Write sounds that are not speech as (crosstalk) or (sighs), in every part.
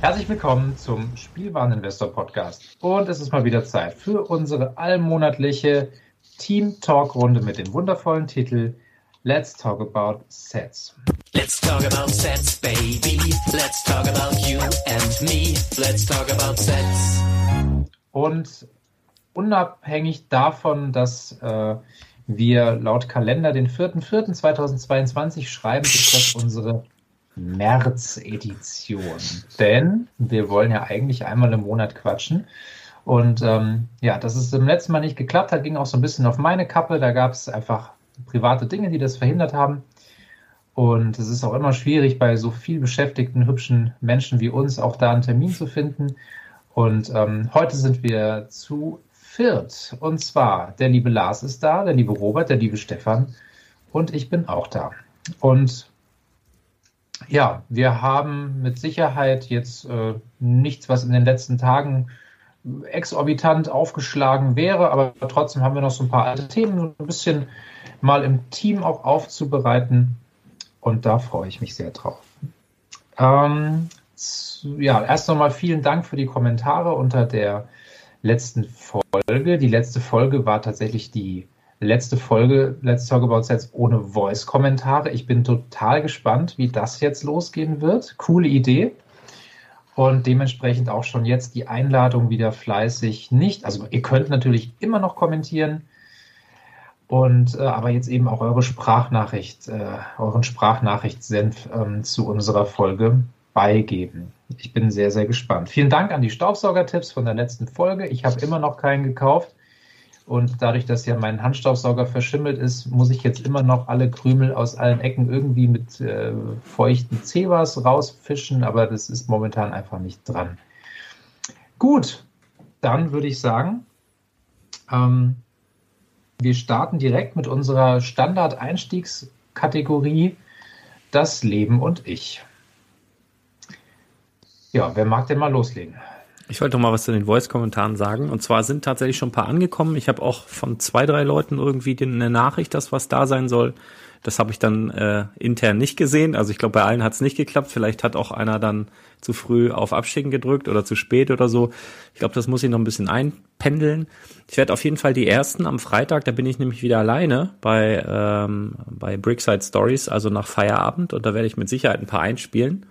Herzlich willkommen zum Spielwareninvestor Podcast. Und es ist mal wieder Zeit für unsere allmonatliche Team Talk Runde mit dem wundervollen Titel Let's Talk About Sets. Let's talk about sets, baby. Let's talk about you and me. Let's talk about sets. Und unabhängig davon, dass äh, wir laut Kalender den 4.4.2022 schreiben, ist das unsere März-Edition. Denn wir wollen ja eigentlich einmal im Monat quatschen. Und ähm, ja, dass es im letzten Mal nicht geklappt hat, ging auch so ein bisschen auf meine Kappe. Da gab es einfach private Dinge, die das verhindert haben. Und es ist auch immer schwierig, bei so viel beschäftigten, hübschen Menschen wie uns auch da einen Termin zu finden. Und ähm, heute sind wir zu viert. Und zwar, der liebe Lars ist da, der liebe Robert, der liebe Stefan und ich bin auch da. Und ja, wir haben mit Sicherheit jetzt äh, nichts, was in den letzten Tagen exorbitant aufgeschlagen wäre, aber trotzdem haben wir noch so ein paar alte Themen, ein bisschen mal im Team auch aufzubereiten. Und da freue ich mich sehr drauf. Ähm, ja, erst nochmal vielen Dank für die Kommentare unter der letzten Folge. Die letzte Folge war tatsächlich die letzte Folge Let's Talk About Sets ohne Voice-Kommentare. Ich bin total gespannt, wie das jetzt losgehen wird. Coole Idee. Und dementsprechend auch schon jetzt die Einladung wieder fleißig nicht. Also ihr könnt natürlich immer noch kommentieren. Und äh, aber jetzt eben auch eure Sprachnachricht, äh, euren Sprachnachrichtsenf ähm, zu unserer Folge beigeben. Ich bin sehr, sehr gespannt. Vielen Dank an die Staubsaugertipps von der letzten Folge. Ich habe immer noch keinen gekauft. Und dadurch, dass ja mein Handstaubsauger verschimmelt ist, muss ich jetzt immer noch alle Krümel aus allen Ecken irgendwie mit äh, feuchten Zebras rausfischen. Aber das ist momentan einfach nicht dran. Gut, dann würde ich sagen, ähm, wir starten direkt mit unserer Standard-Einstiegskategorie Das Leben und ich. Ja, wer mag denn mal loslegen? Ich wollte noch mal was zu den Voice-Kommentaren sagen. Und zwar sind tatsächlich schon ein paar angekommen. Ich habe auch von zwei, drei Leuten irgendwie eine Nachricht, dass was da sein soll. Das habe ich dann äh, intern nicht gesehen. Also ich glaube, bei allen hat es nicht geklappt. Vielleicht hat auch einer dann zu früh auf Abschicken gedrückt oder zu spät oder so. Ich glaube, das muss ich noch ein bisschen einpendeln. Ich werde auf jeden Fall die ersten am Freitag, da bin ich nämlich wieder alleine bei, ähm, bei Brickside Stories, also nach Feierabend. Und da werde ich mit Sicherheit ein paar einspielen.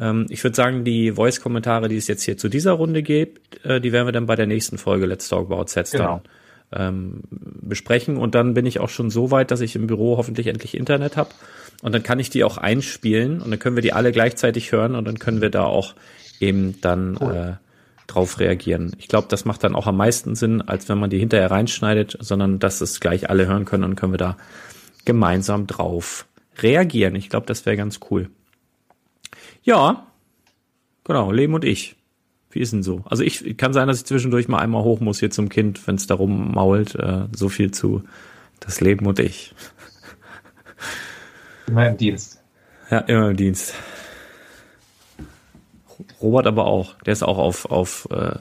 Ähm, ich würde sagen, die Voice-Kommentare, die es jetzt hier zu dieser Runde gibt, äh, die werden wir dann bei der nächsten Folge Let's Talk About Sets Genau. dann ähm, besprechen. Und dann bin ich auch schon so weit, dass ich im Büro hoffentlich endlich Internet habe. Und dann kann ich die auch einspielen und dann können wir die alle gleichzeitig hören und dann können wir da auch eben dann äh, drauf reagieren. Ich glaube, das macht dann auch am meisten Sinn, als wenn man die hinterher reinschneidet, sondern dass es gleich alle hören können und können wir da gemeinsam drauf reagieren. Ich glaube, das wäre ganz cool. Ja, genau, Leben und ich. Wie ist denn so? Also ich kann sein, dass ich zwischendurch mal einmal hoch muss hier zum Kind, wenn es darum mault. Äh, so viel zu das Leben und ich. Immer im Dienst. Ja, immer im Dienst. Robert aber auch. Der ist auch auf, auf, äh,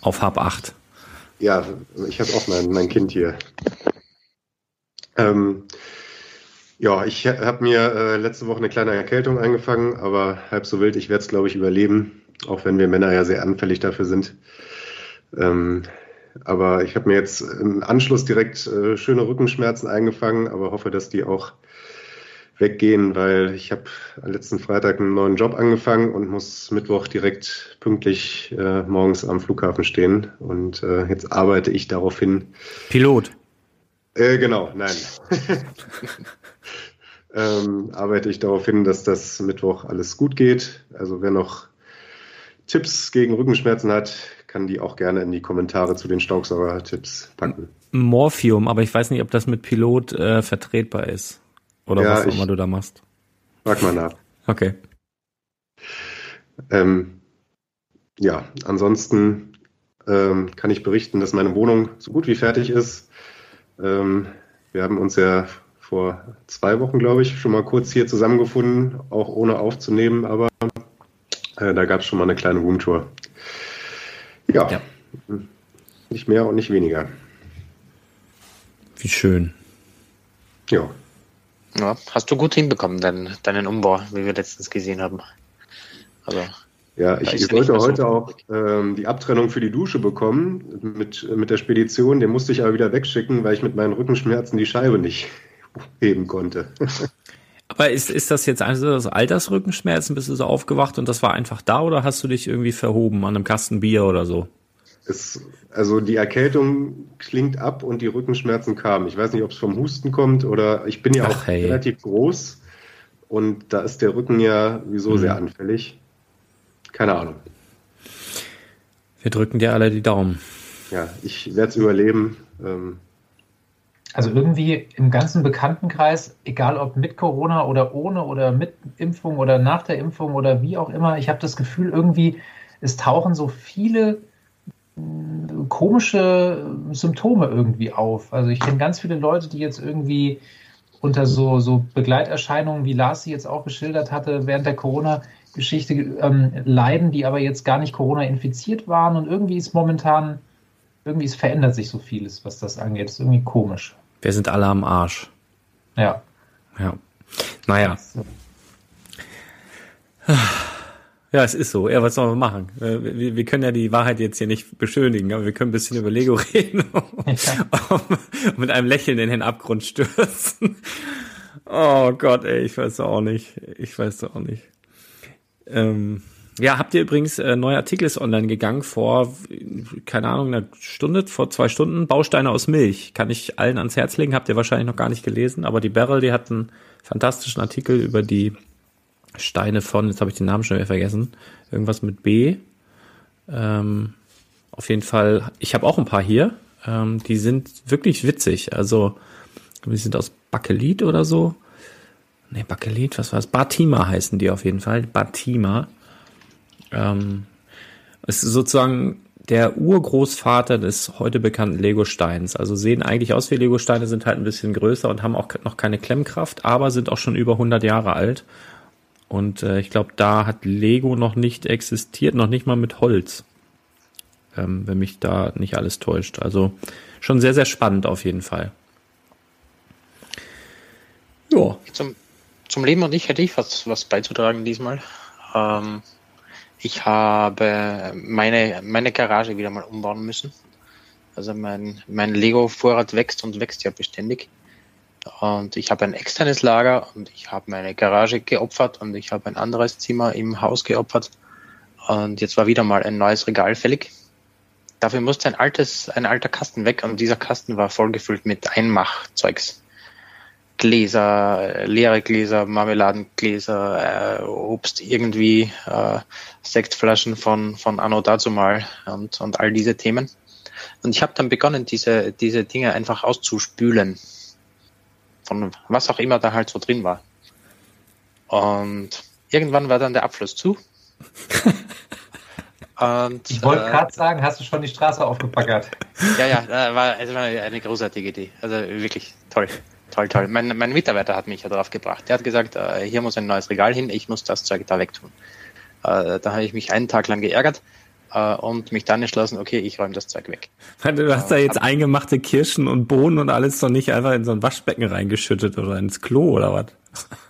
auf Hab 8. Ja, ich habe auch mein, mein Kind hier. Ähm, ja, ich habe mir äh, letzte Woche eine kleine Erkältung eingefangen, aber halb so wild, ich werde es, glaube ich, überleben, auch wenn wir Männer ja sehr anfällig dafür sind. Ähm, aber ich habe mir jetzt im Anschluss direkt äh, schöne Rückenschmerzen eingefangen, aber hoffe, dass die auch weggehen, weil ich habe letzten Freitag einen neuen Job angefangen und muss Mittwoch direkt pünktlich äh, morgens am Flughafen stehen. Und äh, jetzt arbeite ich darauf hin. Pilot. Äh, genau, nein. (laughs) ähm, arbeite ich darauf hin, dass das Mittwoch alles gut geht. Also wer noch Tipps gegen Rückenschmerzen hat, kann die auch gerne in die Kommentare zu den Staubsauger-Tipps packen. Morphium, aber ich weiß nicht, ob das mit Pilot äh, vertretbar ist. Oder Ja, was auch immer du da machst. Frag mal nach. Okay. Ähm, ja, ansonsten ähm, kann ich berichten, dass meine Wohnung so gut wie fertig ist. Ähm, wir haben uns ja vor zwei Wochen, glaube ich, schon mal kurz hier zusammengefunden, auch ohne aufzunehmen, aber äh, da gab es schon mal eine kleine Roomtour. Ja, Ja. nicht mehr und nicht weniger. Wie schön. Ja, Ja, hast du gut hinbekommen, deinen, deinen Umbau, wie wir letztens gesehen haben. Also, ja ich, ich wollte heute auch ähm, die Abtrennung für die Dusche bekommen mit, mit der Spedition. Den musste ich aber wieder wegschicken, weil ich mit meinen Rückenschmerzen die Scheibe nicht (laughs) heben konnte. Aber ist, ist das jetzt also das Altersrückenschmerzen? Bist du so aufgewacht und das war einfach da oder hast du dich irgendwie verhoben an einem Kasten Bier oder so? Es, also die Erkältung klingt ab und die Rückenschmerzen kamen. Ich weiß nicht, ob es vom Husten kommt oder ich bin ja Ach, auch hey. relativ groß und da ist der Rücken ja sowieso Mhm. sehr anfällig. Keine Ahnung. Wir drücken dir alle die Daumen. Ja, ich werde es überleben. Ähm, Also irgendwie im ganzen Bekanntenkreis, egal ob mit Corona oder ohne oder mit Impfung oder nach der Impfung oder wie auch immer, ich habe das Gefühl, irgendwie, es tauchen so viele mh, komische Symptome irgendwie auf. Also ich kenne ganz viele Leute, die jetzt irgendwie unter so, so Begleiterscheinungen, wie Lars sie jetzt auch geschildert hatte, während der Corona-Geschichte ähm, leiden, die aber jetzt gar nicht Corona infiziert waren. Und irgendwie ist momentan, irgendwie es verändert sich so vieles, was das angeht. Das ist irgendwie komisch. Wir sind alle am Arsch. Ja. Ja. Naja. (sighs) Ja, es ist so. Ja, was sollen wir machen? Äh, Wir, wir können ja die Wahrheit jetzt hier nicht beschönigen, aber wir können ein bisschen über Lego (laughs) reden und mit einem Lächeln in den Abgrund stürzen. (laughs) Oh Gott, ey, ich weiß auch nicht. Ich weiß auch nicht. Ähm, Ja, habt ihr übrigens, äh, neuer Artikel ist online gegangen vor, keine Ahnung, einer Stunde, vor zwei Stunden, Bausteine aus Milch. Kann ich allen ans Herz legen, habt ihr wahrscheinlich noch gar nicht gelesen, aber die Beryl, die hat einen fantastischen Artikel über die Steine von, jetzt habe ich den Namen schon wieder vergessen, irgendwas mit B. Ähm, auf jeden Fall, ich habe auch ein paar hier, ähm, die sind wirklich witzig, also die sind aus Bakelit oder so. Nee, Bakelit, was war das? Batima heißen die auf jeden Fall, Batima. Ähm, es ist sozusagen der Urgroßvater des heute bekannten Lego-Steins. Also sehen eigentlich aus wie Lego-Steine, sind halt ein bisschen größer und haben auch noch keine Klemmkraft, aber sind auch schon über 100 Jahre alt. Und äh, ich glaube, da hat Lego noch nicht existiert, noch nicht mal mit Holz. Ähm, wenn mich da nicht alles täuscht. Also schon sehr, sehr spannend auf jeden Fall. Ja. Zum, zum Leben und ich hätte ich was, was beizutragen diesmal. Ähm, ich habe meine, meine Garage wieder mal umbauen müssen. Also mein, mein Lego-Vorrat wächst und wächst ja beständig. Und ich habe ein externes Lager und ich habe meine Garage geopfert und ich habe ein anderes Zimmer im Haus geopfert. Und jetzt war wieder mal ein neues Regal fällig. Dafür musste ein altes, ein alter Kasten weg und dieser Kasten war vollgefüllt mit Einmachzeugs. Gläser, leere Gläser, Marmeladengläser, äh, Obst irgendwie, äh, Sektflaschen von, von Anno dazu mal und, und all diese Themen. Und ich habe dann begonnen, diese, diese Dinge einfach auszuspülen. Von was auch immer da halt so drin war. Und irgendwann war dann der Abfluss zu. (laughs) Und, ich wollte äh, gerade sagen, hast du schon die Straße aufgepackert? Ja, ja, war, es war eine großartige Idee. Also wirklich toll. Toll, toll. Mein, mein Mitarbeiter hat mich ja drauf gebracht. Der hat gesagt, äh, hier muss ein neues Regal hin, ich muss das Zeug da wegtun. Äh, da habe ich mich einen Tag lang geärgert äh, und mich dann entschlossen, okay, ich räume das Zeug weg. Du hast da äh, jetzt eingemachte Kirschen und Bohnen und alles doch nicht einfach in so ein Waschbecken reingeschüttet oder ins Klo oder was?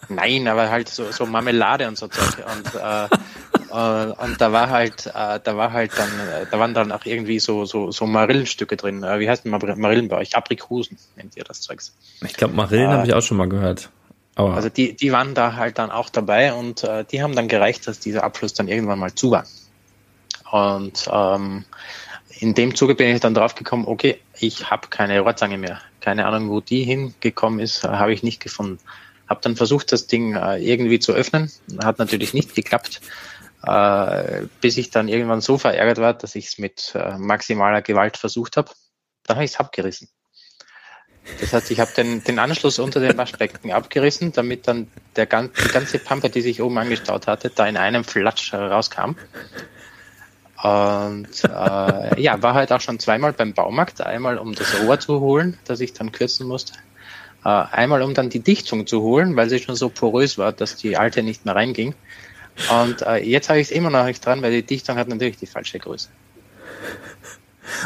Nein, aber halt so, so Marmelade und so Zeug. Und, äh, (laughs) äh, und da war halt, äh, da war halt dann, äh, da waren dann auch irgendwie so, so, so Marillenstücke drin. Äh, wie heißt denn Marillen bei euch? Aprikosen nennt ihr das Zeugs. Ich glaube, Marillen äh, habe ich auch schon mal gehört. Aber also die, die waren da halt dann auch dabei und äh, die haben dann gereicht, dass dieser Abfluss dann irgendwann mal zu war. Und ähm, in dem Zuge bin ich dann drauf gekommen, okay, ich habe keine Rohrzange mehr. Keine Ahnung, wo die hingekommen ist, äh, habe ich nicht gefunden. Habe dann versucht, das Ding äh, irgendwie zu öffnen. Hat natürlich nicht geklappt, äh, bis ich dann irgendwann so verärgert war, dass ich es mit äh, maximaler Gewalt versucht habe. Dann habe ich es abgerissen. Das heißt, ich habe den, den Anschluss unter den Waschbecken abgerissen, damit dann der, die ganze Pampe, die sich oben angestaut hatte, da in einem Flatsch rauskam. Und äh, ja, war halt auch schon zweimal beim Baumarkt. Einmal, um das Rohr zu holen, das ich dann kürzen musste. Äh, einmal, um dann die Dichtung zu holen, weil sie schon so porös war, dass die alte nicht mehr reinging. Und äh, jetzt habe ich es immer noch nicht dran, weil die Dichtung hat natürlich die falsche Größe.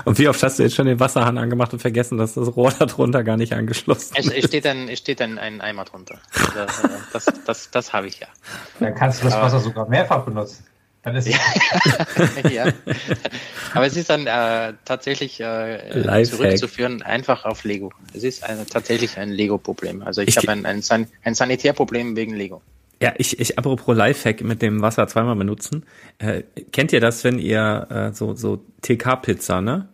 Und wie oft hast du jetzt schon den Wasserhahn angemacht und vergessen, dass das Rohr darunter gar nicht angeschlossen ist? Es steht ein, es steht ein, ein Eimer drunter. Also, das, das, das habe ich ja. Dann kannst du das Wasser sogar mehrfach benutzen. Dann ist ja, (laughs) ja. Aber es ist dann äh, tatsächlich äh, zurückzuführen einfach auf Lego. Es ist eine, tatsächlich ein Lego-Problem. Also ich, ich habe ein, ein, San ein Sanitärproblem wegen Lego. Ja, ich, ich apropos Lifehack mit dem Wasser zweimal benutzen. Äh, kennt ihr das, wenn ihr äh, so, so TK-Pizza, ne?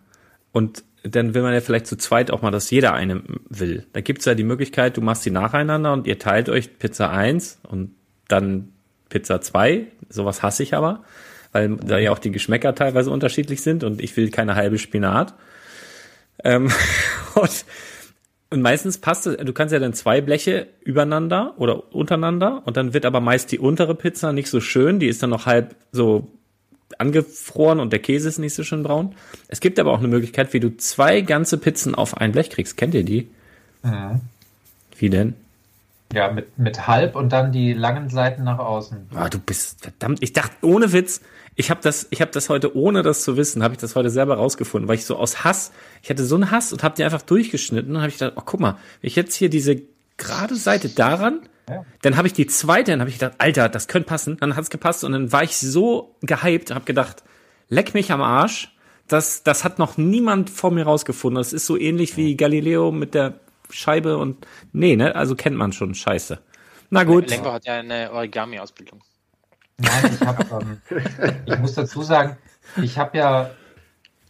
Und dann will man ja vielleicht zu zweit auch mal, dass jeder eine will. Da gibt's ja die Möglichkeit, du machst die nacheinander und ihr teilt euch Pizza 1 und dann Pizza 2. Sowas hasse ich aber, weil da ja auch die Geschmäcker teilweise unterschiedlich sind und ich will keine halbe Spinat. Ähm, (laughs) und, und meistens passt es, du kannst ja dann zwei Bleche übereinander oder untereinander und dann wird aber meist die untere Pizza nicht so schön, die ist dann noch halb so angefroren und der Käse ist nicht so schön braun. Es gibt aber auch eine Möglichkeit, wie du zwei ganze Pizzen auf ein Blech kriegst. Kennt ihr die? Mhm. Wie denn? Ja, mit, mit halb und dann die langen Seiten nach außen. Ah, du bist verdammt. Ich dachte, ohne Witz, ich habe das, ich habe das heute, ohne das zu wissen, habe ich das heute selber rausgefunden, weil ich so aus Hass, ich hatte so einen Hass und habe die einfach durchgeschnitten und habe ich gedacht, oh guck mal, wenn ich jetzt hier diese gerade Seite daran, ja. dann habe ich die zweite, dann habe ich gedacht, Alter, das könnte passen, dann hat's gepasst und dann war ich so gehypt, habe gedacht, leck mich am Arsch. Das, das hat noch niemand vor mir rausgefunden. Das ist so ähnlich wie Galileo mit der Scheibe und nee, ne? Also kennt man schon. Scheiße. Na gut. Lenko hat ja eine Origami-Ausbildung. Nein, ich habe, ähm, ich muss dazu sagen, ich habe ja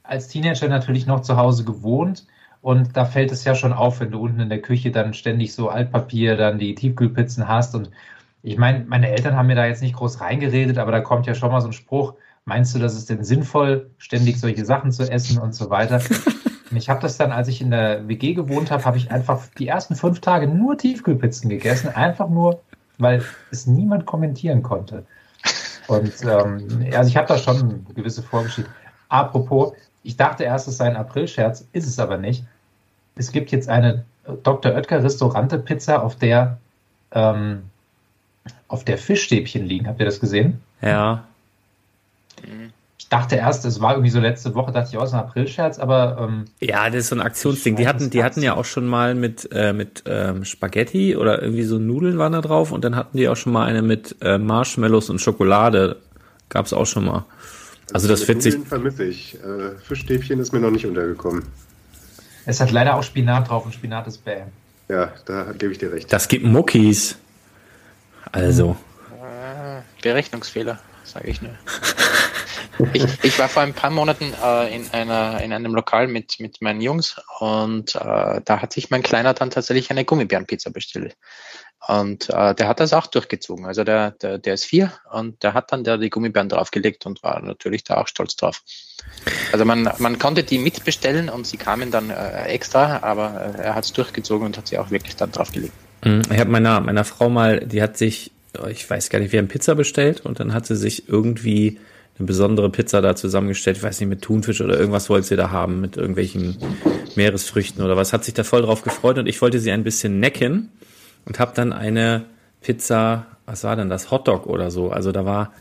als Teenager natürlich noch zu Hause gewohnt und da fällt es ja schon auf, wenn du unten in der Küche dann ständig so Altpapier, dann die Tiefkühlpizzen hast und ich meine, meine Eltern haben mir da jetzt nicht groß reingeredet, aber da kommt ja schon mal so ein Spruch, meinst du, das ist denn sinnvoll, ständig solche Sachen zu essen und so weiter? Und ich habe das dann, als ich in der WG gewohnt habe, habe ich einfach die ersten fünf Tage nur Tiefkühlpizzen gegessen, einfach nur, weil es niemand kommentieren konnte. Und ähm, also ich habe da schon eine gewisse Vorgeschichte. Apropos, ich dachte erst, es sei ein Aprilscherz, ist es aber nicht. Es gibt jetzt eine Dr. Oetker Restaurante Pizza, auf der ähm, auf der Fischstäbchen liegen. Habt ihr das gesehen? Ja. Ich dachte erst, es war irgendwie so letzte Woche, dachte ich, oh, es ist ein Aprilscherz, aber ähm, Ja, das ist so ein Aktionsding. Die hatten, es die hatten ja auch schon mal mit, äh, mit ähm, Spaghetti oder irgendwie so Nudeln waren da drauf und dann hatten die auch schon mal eine mit äh, Marshmallows und Schokolade. Gab's auch schon mal. Also das Mit wird sich, vermisse ich. Äh, Fischstäbchen ist mir noch nicht untergekommen. es hat leider auch Spinat drauf und Spinat ist bäh. Ja, da gebe ich dir recht. das gibt Muckis. Also, Berechnungsfehler, sage ich nur. (laughs) Ich, ich war vor ein paar Monaten äh, in, einer, in einem Lokal mit, mit meinen Jungs und äh, da hat sich mein Kleiner dann tatsächlich eine Gummibärenpizza bestellt. Und äh, der hat das auch durchgezogen. Also der, der, der ist vier und der hat dann da die Gummibären draufgelegt und war natürlich da auch stolz drauf. Also man, man konnte die mitbestellen und sie kamen dann äh, extra, aber äh, er hat es durchgezogen und hat sie auch wirklich dann draufgelegt. mh, ich habe meiner, meiner Frau mal, die hat sich, oh, ich weiß gar nicht, wir haben Pizza bestellt und dann hat sie sich irgendwie eine besondere Pizza da zusammengestellt, ich weiß nicht, mit Thunfisch oder irgendwas wollte sie da haben, mit irgendwelchen Meeresfrüchten oder was, hat sich da voll drauf gefreut und ich wollte sie ein bisschen necken und habe dann eine Pizza, was war denn das, Hotdog oder so, also da war,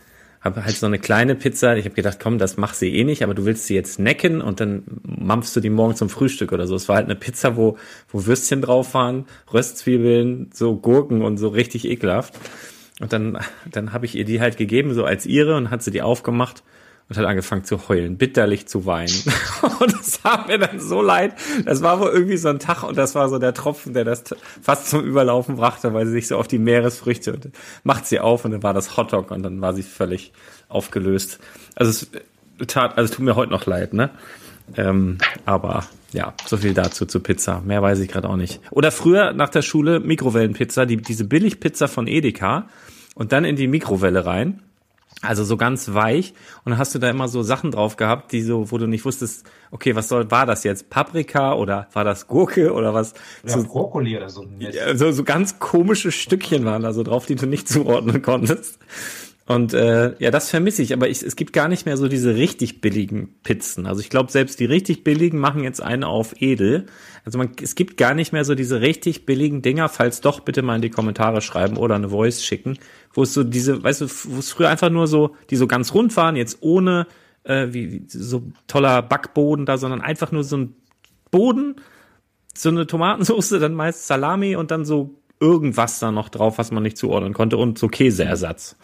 habe halt so eine kleine Pizza, ich habe gedacht, komm, das mach sie eh nicht, aber du willst sie jetzt necken und dann mampfst du die morgen zum Frühstück oder so. Es war halt eine Pizza, wo, wo Würstchen drauf waren, Röstzwiebeln, so Gurken und so richtig ekelhaft. Und dann, dann habe ich ihr die halt gegeben, so als ihre, und hat sie die aufgemacht und hat angefangen zu heulen, bitterlich zu weinen. (laughs) Und das tat mir dann so leid. Das war wohl irgendwie so ein Tag und das war so der Tropfen, der das fast zum Überlaufen brachte, weil sie sich so auf die Meeresfrüchte und macht sie auf und dann war das Hotdog und dann war sie völlig aufgelöst. Also es tat, also es tut mir heute noch leid, ne? Ähm, aber ja, so viel dazu zu Pizza. Mehr weiß ich gerade auch nicht. Oder früher nach der Schule Mikrowellenpizza, die, diese Billigpizza von Edeka und dann in die Mikrowelle rein. Also so ganz weich und dann hast du da immer so Sachen drauf gehabt, die so, wo du nicht wusstest, okay, was soll, war das jetzt Paprika oder war das Gurke oder was? Oder So, Brokkoli oder so. ja, so, so ganz komische Stückchen waren da so drauf, die du nicht (laughs) zuordnen konntest. Und äh, ja, das vermisse ich, aber ich, es gibt gar nicht mehr so diese richtig billigen Pizzen. Also ich glaube, selbst die richtig billigen machen jetzt eine auf edel. Also man, es gibt gar nicht mehr so diese richtig billigen Dinger, falls doch bitte mal in die Kommentare schreiben oder eine Voice schicken, wo es so diese, weißt du, wo es früher einfach nur so, die so ganz rund waren, jetzt ohne äh, wie, wie so toller Backboden da, sondern einfach nur so ein Boden, so eine Tomatensauce, dann meist Salami und dann so irgendwas da noch drauf, was man nicht zuordnen konnte und so Käseersatz.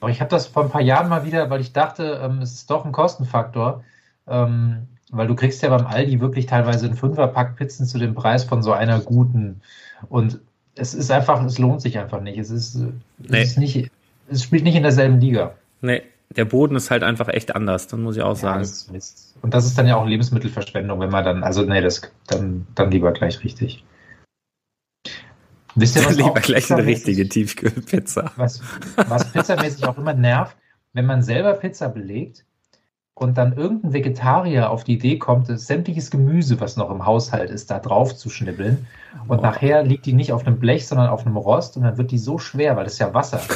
Aber ich habe das vor ein paar Jahren mal wieder, weil ich dachte, ähm, es ist doch ein Kostenfaktor. Ähm, weil du kriegst ja beim Aldi wirklich teilweise einen Fünferpack Pizzen zu dem Preis von so einer guten. Und es ist einfach, es lohnt sich einfach nicht. Es ist, Nee. es ist nicht, es spielt nicht in derselben Liga. Nee, der Boden ist halt einfach echt anders, dann muss ich auch Ja, sagen. das. Und das ist dann ja auch Lebensmittelverschwendung, wenn man dann, also nee, das dann, dann lieber gleich richtig. Wisst ihr, was Lieber gleich eine richtige Tiefkühlpizza. was, was pizzamäßig auch immer nervt, wenn man selber Pizza belegt und dann irgendein Vegetarier auf die Idee kommt, sämtliches Gemüse, was noch im Haushalt ist, da drauf zu schnibbeln. Und nachher liegt die nicht auf einem Blech, sondern auf einem Rost und dann wird die so schwer, weil das ist ja Wasser. (laughs)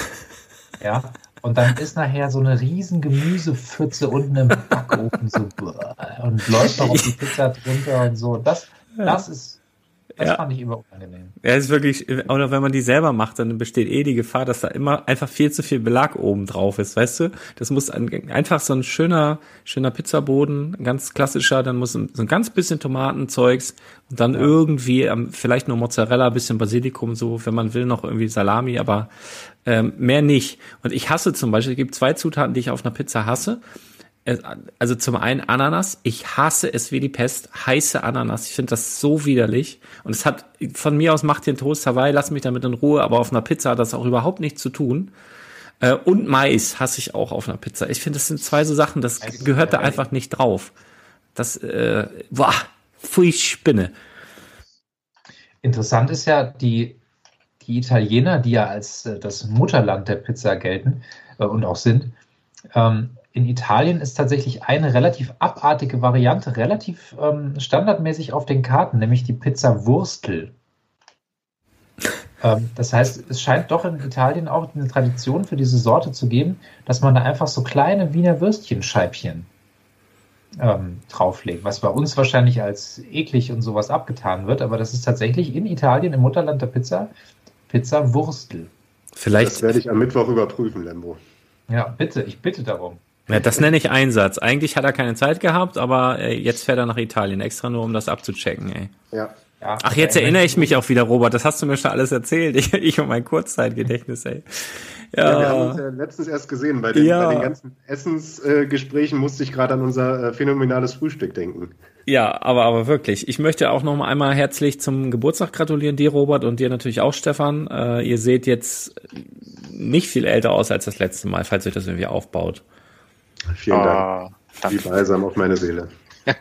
Ja. Und dann ist nachher so eine riesen Gemüsepfütze unten im Backofen so (laughs) und läuft noch auf die Pizza drunter und so. Das, das ist, das Ja. fand ich immer unangenehm. Ja, ist wirklich, oder wenn man die selber macht, dann besteht eh die Gefahr, dass da immer einfach viel zu viel Belag oben drauf ist, weißt du? Das muss ein, einfach so ein schöner, schöner Pizzaboden, ganz klassischer, dann muss ein, so ein ganz bisschen Tomatenzeugs und dann irgendwie ähm, vielleicht nur Mozzarella, bisschen Basilikum, so, wenn man will, noch irgendwie Salami, aber ähm, mehr nicht. Und ich hasse zum Beispiel, es gibt zwei Zutaten, die ich auf einer Pizza hasse. Also zum einen Ananas. Ich hasse es wie die Pest. Heiße Ananas. Ich finde das so widerlich. Und es hat von mir aus macht den Toast Hawaii, lass mich damit in Ruhe, aber auf einer Pizza hat das auch überhaupt nichts zu tun. Äh, und Mais hasse ich auch auf einer Pizza. Ich finde, das sind zwei so Sachen, das gehört da einfach nicht drauf. Das, äh, boah, pfui Spinne. Interessant ist ja, die, die Italiener, die ja als äh, das Mutterland der Pizza gelten äh, und auch sind, ähm, in Italien ist tatsächlich eine relativ abartige Variante relativ ähm, standardmäßig auf den Karten, nämlich die Pizza Wurstel. (laughs) Ähm, das heißt, es scheint doch in Italien auch eine Tradition für diese Sorte zu geben, dass man da einfach so kleine Wiener Würstchenscheibchen ähm, drauflegt, was bei uns wahrscheinlich als eklig und sowas abgetan wird, aber das ist tatsächlich in Italien, im Mutterland der Pizza, Pizza Wurstel. Vielleicht, Das werde ich am Mittwoch überprüfen, Lembo. Ja, bitte, ich bitte darum. Ja, das nenne ich Einsatz. Eigentlich hat er keine Zeit gehabt, aber äh, jetzt fährt er nach Italien, extra nur um das abzuchecken, ey. Ja. Ja, Ach, jetzt erinnere ich mich auch wieder, Robert. Das hast du mir schon alles erzählt. Ich, ich und mein Kurzzeitgedächtnis, ey. Ja, wir haben uns Ja, ja letztens erst gesehen. Bei den, Ja. bei den ganzen Essensgesprächen musste ich gerade an unser äh, phänomenales Frühstück denken. ja, aber, aber wirklich. Ich möchte auch noch mal einmal herzlich zum Geburtstag gratulieren, dir, Robert, und dir natürlich auch, Stefan. Äh, ihr seht jetzt nicht viel älter aus als das letzte Mal, falls euch das irgendwie aufbaut. Vielen Dank. Ah, Wie danke. balsam auf meine Seele. (laughs)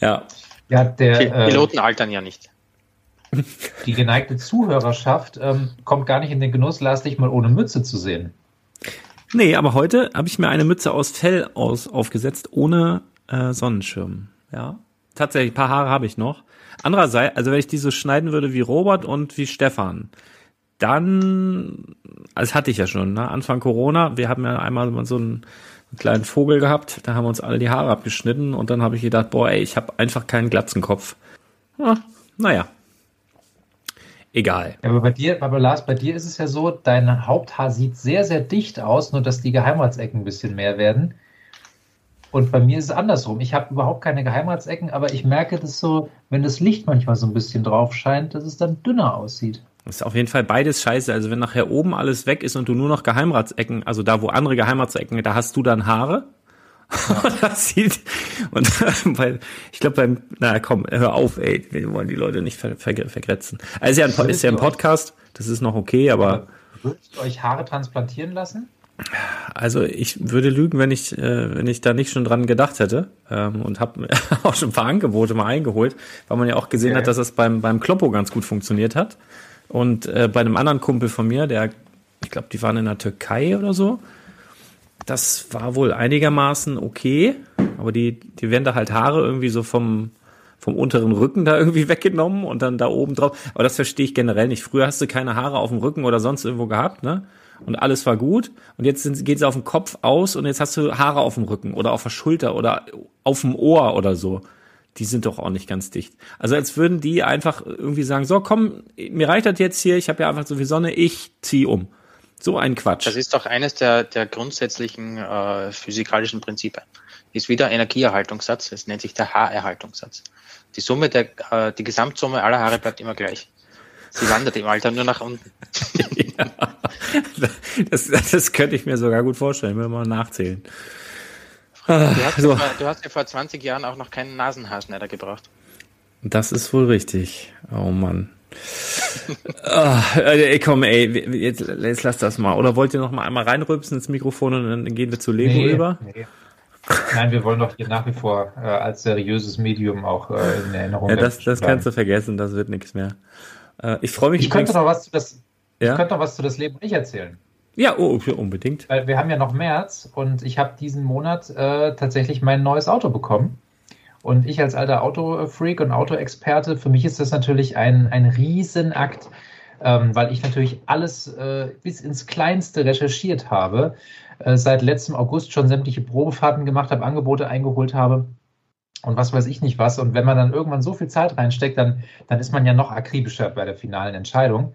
Ja, Ja, der, äh, Piloten altern ja nicht. (laughs) die geneigte Zuhörerschaft ähm, kommt gar nicht in den Genuss, Lars dich mal ohne Mütze zu sehen. Nee, aber heute habe ich mir eine Mütze aus Fell aus, aufgesetzt, ohne äh, Sonnenschirm. Ja, tatsächlich, ein paar Haare habe ich noch. Andererseits, also wenn ich die so schneiden würde wie Robert und wie Stefan, dann, das hatte ich ja schon, ne? Anfang Corona, wir haben ja einmal mal so einen, einen kleinen Vogel gehabt, da haben wir uns alle die Haare abgeschnitten und dann habe ich gedacht, boah, ey, ich habe einfach keinen Glatzenkopf. Ja, naja. Egal. Aber bei dir, aber Lars, bei dir ist es ja so, dein Haupthaar sieht sehr, sehr dicht aus, nur dass die Geheimratsecken ein bisschen mehr werden. Und bei mir ist es andersrum. Ich habe überhaupt keine Geheimratsecken, aber ich merke das so, wenn das Licht manchmal so ein bisschen drauf scheint, dass es dann dünner aussieht. Das ist auf jeden Fall beides scheiße. Also wenn nachher oben alles weg ist und du nur noch Geheimratsecken, also da wo andere Geheimratsecken, da hast du dann Haare. (laughs) das sieht und (laughs) weil ich glaube beim na komm hör auf ey wir wollen die Leute nicht ver, ver, vergrätzen also ist ja, ein, ist ja ein Podcast das ist noch okay aber Würdet ihr euch Haare transplantieren lassen? also ich würde lügen wenn ich äh, wenn ich da nicht schon dran gedacht hätte ähm, und habe (laughs) auch schon ein paar Angebote mal eingeholt weil man ja auch gesehen Okay. hat dass das beim beim Kloppo ganz gut funktioniert hat und äh, bei einem anderen Kumpel von mir der ich glaube die waren in der Türkei oder so das war wohl einigermaßen okay, aber die, die werden da halt Haare irgendwie so vom, vom unteren Rücken da irgendwie (laughs) weggenommen und dann da oben drauf. Aber das verstehe ich generell nicht. Früher hast du keine Haare auf dem Rücken oder sonst irgendwo gehabt, ne? Und alles war gut. Und jetzt geht es auf den Kopf aus und jetzt hast du Haare auf dem Rücken oder auf der Schulter oder auf dem Ohr oder so. Die sind doch auch nicht ganz dicht. Also als würden die einfach irgendwie sagen, so komm, mir reicht das jetzt hier, ich habe ja einfach so viel Sonne, ich zieh um. So ein Quatsch. Das ist doch eines der, der grundsätzlichen äh, physikalischen Prinzipien. Ist wieder Energieerhaltungssatz. Es nennt sich der Haarerhaltungssatz. Die Summe der, äh, die Gesamtsumme aller Haare bleibt immer gleich. Sie wandert im Alter nur nach unten. (laughs) Das, das könnte ich mir sogar gut vorstellen, wenn wir mal nachzählen. Du hast, so. ja, vor- du hast ja vor 20 Jahren auch noch keinen Nasenhaarschneider gebraucht. Das ist wohl richtig. Oh Mann. (laughs) ah, ey, komm, ey, jetzt, jetzt lass das mal. Oder wollt ihr noch mal einmal reinrülpsen ins Mikrofon und dann gehen wir zu Lego über? nee. Nein, wir wollen doch hier nach wie vor äh, als seriöses Medium auch äh, in Erinnerung. Ja, das, das kannst du vergessen, das wird nichts mehr. Äh, ich freue mich Ich könnte übrigens- noch was zu das, ich Ja? könnte noch was zu das Leben nicht erzählen. Ja, oh, ja, unbedingt. Weil wir haben ja noch März und ich habe diesen Monat äh, tatsächlich mein neues Auto bekommen. Und ich als alter Autofreak und Autoexperte, für mich ist das natürlich ein, ein Riesenakt, ähm, weil ich natürlich alles äh, bis ins Kleinste recherchiert habe, äh, seit letztem August schon sämtliche Probefahrten gemacht habe, Angebote eingeholt habe und was weiß ich nicht was. Und wenn man dann irgendwann so viel Zeit reinsteckt, dann, dann ist man ja noch akribischer bei der finalen Entscheidung.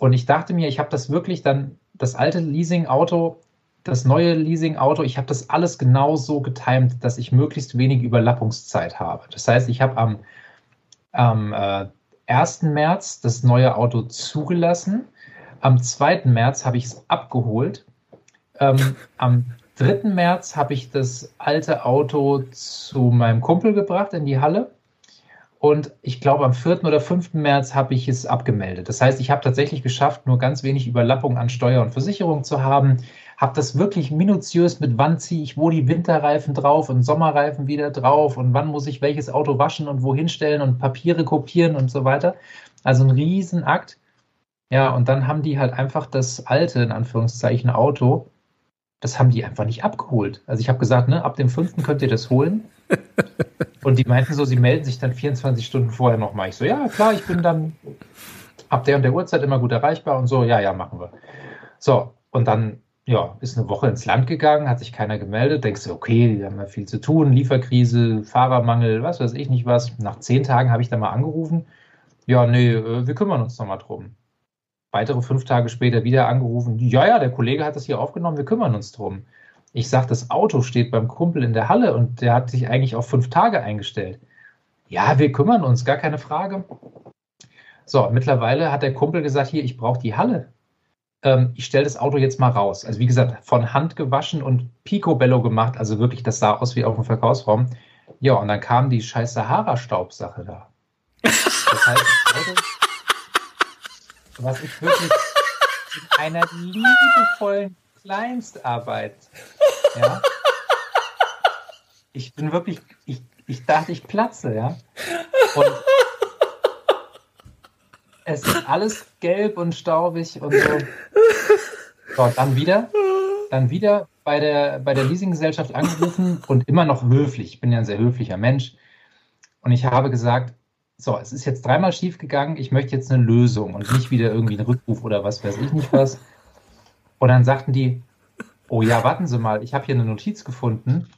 Und ich dachte mir, ich habe das wirklich dann, das alte Leasing-Auto, das neue Leasing-Auto, ich habe das alles genau so getimt, dass ich möglichst wenig Überlappungszeit habe. Das heißt, ich habe am, am äh, 1. März das neue Auto zugelassen. Am 2. März habe ich es abgeholt. Ähm, am 3. März habe ich das alte Auto zu meinem Kumpel gebracht in die Halle. Und ich glaube, am 4. oder 5. März habe ich es abgemeldet. Das heißt, ich habe tatsächlich geschafft, nur ganz wenig Überlappung an Steuer und Versicherung zu haben. Habe das wirklich minutiös mit wann ziehe ich wo die Winterreifen drauf und Sommerreifen wieder drauf und wann muss ich welches Auto waschen und wohin stellen und Papiere kopieren und so weiter. Also ein Riesenakt. Ja, und dann haben die halt einfach das alte, in Anführungszeichen, Auto, das haben die einfach nicht abgeholt. Also ich habe gesagt, ne, ab dem 5. könnt ihr das holen. Und die meinten so, sie melden sich dann 24 Stunden vorher nochmal. Ich so, ja, klar, ich bin dann ab der und der Uhrzeit immer gut erreichbar und so, ja, ja, machen wir. So, und dann, ja, ist eine Woche ins Land gegangen, hat sich keiner gemeldet. Denkst du, okay, die haben ja viel zu tun, Lieferkrise, Fahrermangel, was weiß ich nicht was. Nach zehn Tagen habe ich da mal angerufen. Ja, nee, äh, wir kümmern uns nochmal drum. Weitere fünf Tage später wieder angerufen. Ja, ja, der Kollege hat das hier aufgenommen, wir kümmern uns drum. Ich sage, das Auto steht beim Kumpel in der Halle und der hat sich eigentlich auf fünf Tage eingestellt. Ja, wir kümmern uns, gar keine Frage. So, mittlerweile hat der Kumpel gesagt, hier, ich brauche die Halle. Ähm, ich stelle das Auto jetzt mal raus. Also wie gesagt, von Hand gewaschen und Picobello gemacht. Also wirklich, das sah aus wie auf dem Verkaufsraum. Ja, und dann kam die scheiß Sahara-Staubsache da. Das heißt, das Auto, was ich wirklich in einer liebevollen Kleinstarbeit. Ja. Ich bin wirklich, ich, ich dachte, ich platze, ja. Und es ist alles gelb und staubig und so. So, dann wieder, dann wieder bei der, bei der Leasinggesellschaft angerufen und immer noch höflich. Ich bin ja ein sehr höflicher Mensch. Und ich habe gesagt, so, es ist jetzt dreimal schief gegangen, ich möchte jetzt eine Lösung und nicht wieder irgendwie einen Rückruf oder was weiß ich nicht was. Und dann sagten die, oh ja, warten Sie mal, ich habe hier eine Notiz gefunden.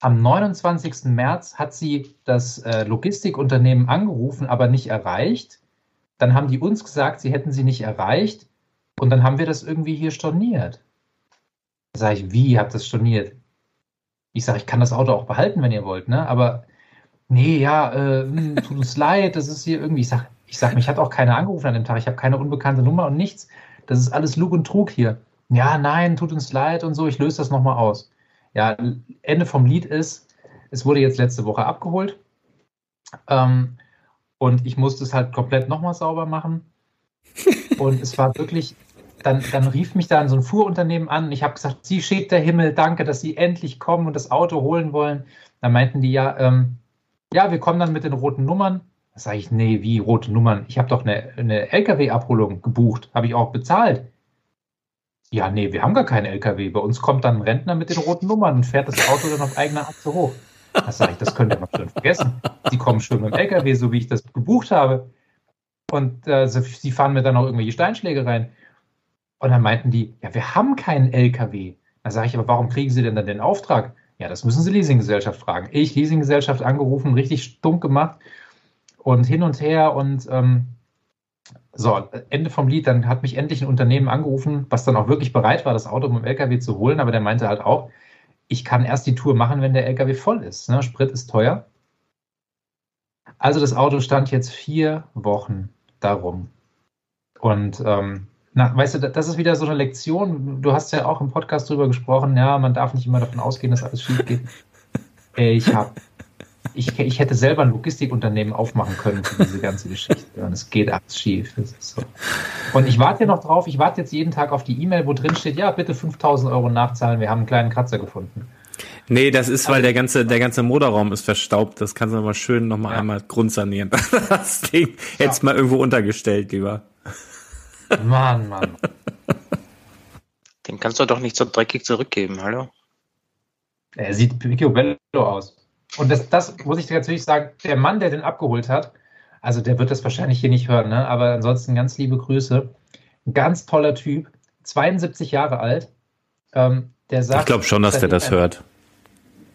Am 29. März hat sie das äh, Logistikunternehmen angerufen, aber nicht erreicht. Dann haben die uns gesagt, sie hätten sie nicht erreicht. Und dann haben wir das irgendwie hier storniert. Da sage ich, wie habt das storniert? Ich sage, ich kann das Auto auch behalten, wenn ihr wollt, ne? Aber nee, ja, äh, hm, tut uns leid, das ist hier irgendwie. Ich sage, ich sag, mich hat auch keiner angerufen an dem Tag. Ich habe keine unbekannte Nummer und nichts. Das ist alles Lug und Trug hier. Ja, nein, tut uns leid und so, ich löse das nochmal aus. Ja, Ende vom Lied ist, es wurde jetzt letzte Woche abgeholt. Ähm, und ich musste es halt komplett nochmal sauber machen. Und es war wirklich, dann, dann rief mich da so ein Fuhrunternehmen an. Ich habe gesagt, Sie schickt der Himmel, danke, dass Sie endlich kommen und das Auto holen wollen. Da meinten die ja, ähm, ja, wir kommen dann mit den roten Nummern. Da sage ich, nee, wie rote Nummern? Ich habe doch eine, eine LKW-Abholung gebucht, habe ich auch bezahlt. Ja, nee, wir haben gar keinen LKW. Bei uns kommt dann ein Rentner mit den roten Nummern und fährt das Auto dann auf eigener Achse hoch. Das sage ich, das könnt ihr mal schön vergessen. Die kommen schon mit dem LKW, so wie ich das gebucht habe. Und äh, sie fahren mir dann auch irgendwelche Steinschläge rein. Und dann meinten die, ja, wir haben keinen LKW. Da sage ich, aber warum kriegen Sie denn dann den Auftrag? Ja, das müssen Sie Leasinggesellschaft fragen. Ich, Leasinggesellschaft, angerufen, richtig stunk gemacht und hin und her und ähm, so, Ende vom Lied, dann hat mich endlich ein Unternehmen angerufen, was dann auch wirklich bereit war, das Auto mit dem LKW zu holen, aber der meinte halt auch, ich kann erst die Tour machen, wenn der LKW voll ist. Ne? Sprit ist teuer. Also das Auto stand jetzt vier Wochen darum. Und ähm, na, weißt du, das ist wieder so eine Lektion. Du hast ja auch im Podcast drüber gesprochen, ja, man darf nicht immer davon ausgehen, dass alles schief geht. (laughs) Ich habe ich, ich hätte selber ein Logistikunternehmen aufmachen können für diese ganze Geschichte. Und es geht alles schief. So. Und ich warte ja noch drauf, ich warte jetzt jeden Tag auf die E-Mail, wo drin steht, ja, bitte 5000 Euro nachzahlen, wir haben einen kleinen Kratzer gefunden. Nee, das ist, weil der ganze, der ganze Motorraum ist verstaubt. Das kannst du mal schön nochmal ja. einmal grundsanieren. (laughs) Das Ding hättest ja. mal irgendwo untergestellt lieber. Mann, Mann. Den kannst du doch nicht so dreckig zurückgeben, hallo? Er sieht picobello aus. Und das, das muss ich natürlich sagen, der Mann, der den abgeholt hat, also der wird das wahrscheinlich hier nicht hören, ne? aber ansonsten ganz liebe Grüße. Ein ganz toller Typ, 72 Jahre alt. Ähm, der sagt, ich glaube schon, dass der das er, hört.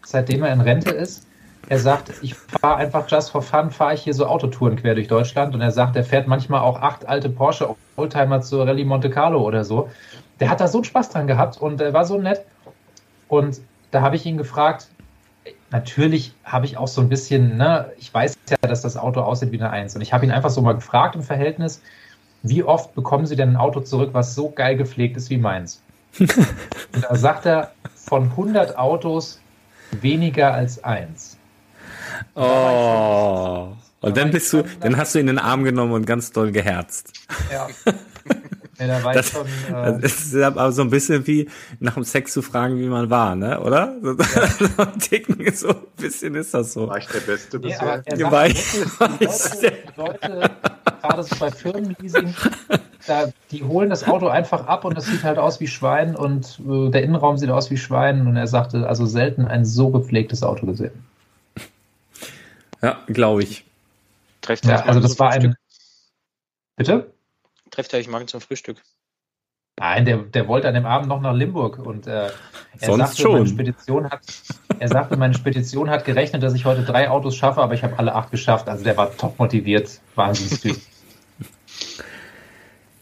Seitdem er in Rente ist. Er sagt, ich fahre einfach just for fun, fahre ich hier so Autotouren quer durch Deutschland. Und er sagt, er fährt manchmal auch acht alte Porsche Oldtimer zur Rallye Monte Carlo oder so. Der hat da so einen Spaß dran gehabt und er war so nett. Und da habe ich ihn gefragt, natürlich habe ich auch so ein bisschen, ne, ich weiß ja, dass das Auto aussieht wie eine Eins. Und ich habe ihn einfach so mal gefragt im Verhältnis, wie oft bekommen Sie denn ein Auto zurück, was so geil gepflegt ist wie meins? (laughs) Und da sagt er, von 100 Autos weniger als eins. Oh. Und dann bist du, dann hast du ihn in den Arm genommen und ganz doll geherzt. Ja. (laughs) ja da war Das, ich schon. das Äh, ist aber so ein bisschen wie nach dem Sex zu fragen, wie man war, ne? Oder? So, (laughs) so ein Ticken, so ein bisschen ist das so. War ich der Beste nee, bisher? aber er Ja, sagt (laughs) Leute, Leute, gerade so bei Firmenleasing, da, die holen das Auto einfach ab und das sieht halt aus wie Schwein und äh, der Innenraum sieht aus wie Schwein und er sagte, also selten ein so gepflegtes Auto gesehen. Ja, glaube ich. Trefft Ja, euch also das zum war Frühstück? ein. Bitte? Trefft ihr euch morgen zum Frühstück? Nein, der, der wollte an dem Abend noch nach Limburg und äh, er Sonst sagte, schon. meine Spedition hat, er sagte, meine Spedition hat gerechnet, dass ich heute drei Autos schaffe, aber ich habe alle acht geschafft. Also der war top motiviert, Wahnsinnstyp.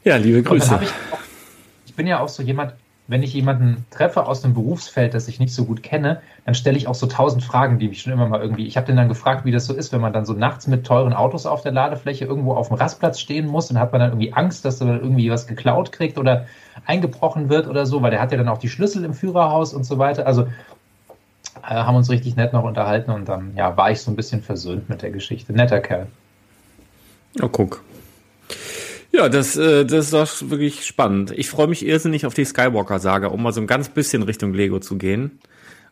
Ja, liebe Grüße. ich auch, ich bin ja auch so jemand, wenn ich jemanden treffe aus einem Berufsfeld, das ich nicht so gut kenne, dann stelle ich auch so tausend Fragen, die mich schon immer mal irgendwie. Ich habe den dann gefragt, wie das so ist, wenn man dann so nachts mit teuren Autos auf der Ladefläche irgendwo auf dem Rastplatz stehen muss und hat man dann irgendwie Angst, dass er irgendwie was geklaut kriegt oder eingebrochen wird oder so, weil der hat ja dann auch die Schlüssel im Führerhaus und so weiter. Also äh, haben uns richtig nett noch unterhalten und dann ja, war ich so ein bisschen versöhnt mit der Geschichte. Netter Kerl. Oh, guck. Ja, das, äh, das ist doch wirklich spannend. Ich freue mich irrsinnig auf die Skywalker-Saga, um mal so ein ganz bisschen Richtung Lego zu gehen.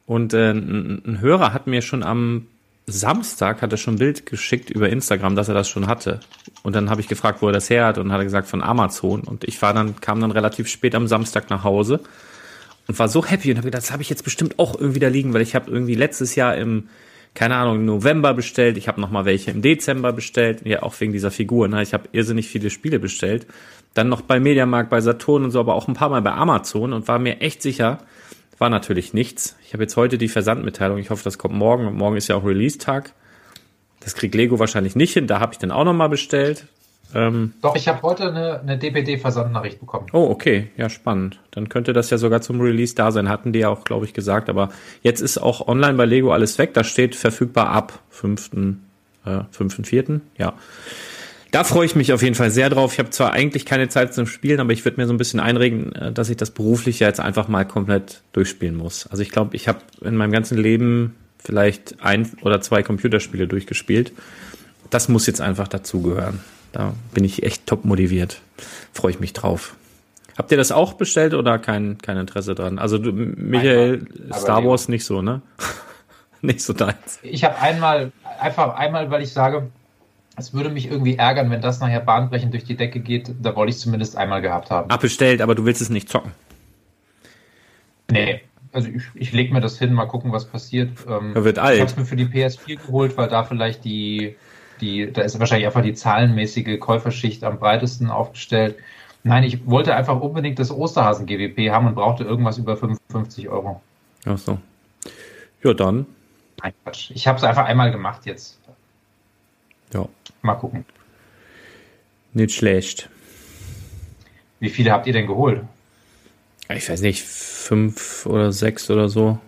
Und äh, ein, ein Hörer hat mir schon am Samstag hat er schon ein Bild geschickt über Instagram, dass er das schon hatte. Und dann habe ich gefragt, wo er das her hat und hat er gesagt von Amazon. Und ich war dann kam dann relativ spät am Samstag nach Hause und war so happy und habe gedacht, das habe ich jetzt bestimmt auch irgendwie da liegen, weil ich habe irgendwie letztes Jahr im keine Ahnung, November bestellt, ich habe noch mal welche im Dezember bestellt, ja auch wegen dieser Figur, ne? Ich habe irrsinnig viele Spiele bestellt. Dann noch bei Mediamarkt, bei Saturn und so, aber auch ein paar Mal bei Amazon und war mir echt sicher, war natürlich nichts. Ich habe jetzt heute die Versandmitteilung, ich hoffe, das kommt morgen. Morgen ist ja auch Release-Tag. Das kriegt Lego wahrscheinlich nicht hin, da habe ich dann auch noch mal bestellt. Ähm, Doch, ich habe heute eine, eine DPD-Versandnachricht bekommen. Oh, okay, ja, spannend. Dann könnte das ja sogar zum Release da sein, hatten die ja auch, glaube ich, gesagt. Aber jetzt ist auch online bei Lego alles weg. Da steht verfügbar ab 5. Äh, 5.4. Ja. Da freue ich mich auf jeden Fall sehr drauf. Ich habe zwar eigentlich keine Zeit zum Spielen, aber ich würde mir so ein bisschen einregen, äh, dass ich das beruflich ja jetzt einfach mal komplett durchspielen muss. Also ich glaube, ich habe in meinem ganzen Leben vielleicht ein oder zwei Computerspiele durchgespielt. Das muss jetzt einfach dazugehören. Da bin ich echt top motiviert. Freue ich mich drauf. Habt ihr das auch bestellt oder kein, kein Interesse dran? Also du, Michael, aber Star. Wars nicht so, ne? (laughs) nicht so deins. Ich habe einmal, einfach einmal, weil ich sage, es würde mich irgendwie ärgern, wenn das nachher bahnbrechend durch die Decke geht. Da wollte ich zumindest einmal gehabt haben. Ach, bestellt, aber du willst es nicht zocken. Nee, also ich, ich lege mir das hin, mal gucken, was passiert. Ähm, Er wird Ich alt. habe es mir für die PS4 geholt, weil da vielleicht die, die, da ist wahrscheinlich einfach die zahlenmäßige Käuferschicht am breitesten aufgestellt. Nein, ich wollte einfach unbedingt das Osterhasen-GWP haben und brauchte irgendwas über 55 Euro. Ach so. Ja, dann. Nein, Quatsch. Ich habe es einfach einmal gemacht jetzt. Ja. Mal gucken. Nicht schlecht. Wie viele habt ihr denn geholt? Ich weiß nicht, fünf oder sechs oder so.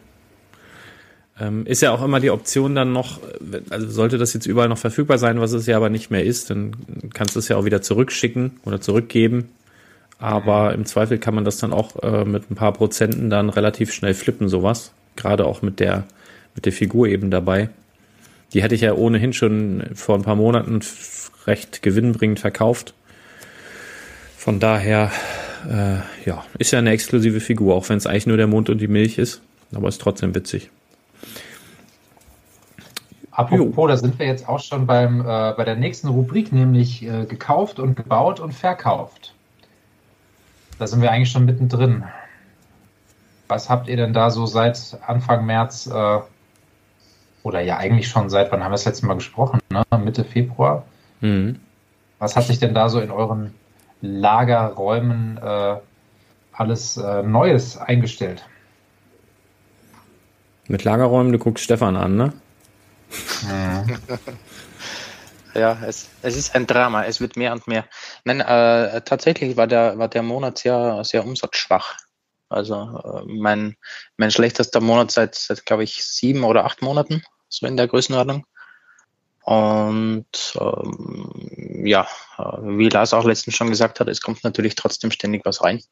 Ähm, ist ja auch immer die Option dann noch, äh, also sollte das jetzt überall noch verfügbar sein, was es ja aber nicht mehr ist, dann kannst du es ja auch wieder zurückschicken oder zurückgeben. Aber im Zweifel kann man das dann auch äh, mit ein paar Prozenten dann relativ schnell flippen, sowas. Gerade auch mit der, mit der Figur eben dabei. Die hätte ich ja ohnehin schon vor ein paar Monaten recht gewinnbringend verkauft. Von daher, äh, ja, ist ja eine exklusive Figur, auch wenn es eigentlich nur der Mond und die Milch ist. Aber ist trotzdem witzig. Apropos, da sind wir jetzt auch schon beim, äh, bei der nächsten Rubrik, nämlich äh, gekauft und gebaut und verkauft. Da sind wir eigentlich schon mittendrin. Was habt ihr denn da so seit Anfang März äh, oder ja eigentlich schon seit, wann haben wir das letzte Mal gesprochen, ne? Mitte Februar? Mhm. Was hat sich denn da so in euren Lagerräumen äh, alles äh, Neues eingestellt? Mit Lagerräumen, du guckst Stefan an, ne? Ja, es, es ist ein Drama, es wird mehr und mehr. Nein, äh, tatsächlich war der, war der Monat sehr, sehr umsatzschwach. Also äh, mein, mein schlechtester Monat seit, seit glaube ich, sieben oder acht Monaten, so in der Größenordnung. Und ähm, ja, äh, wie Lars auch letztens schon gesagt hat, es kommt natürlich trotzdem ständig was rein.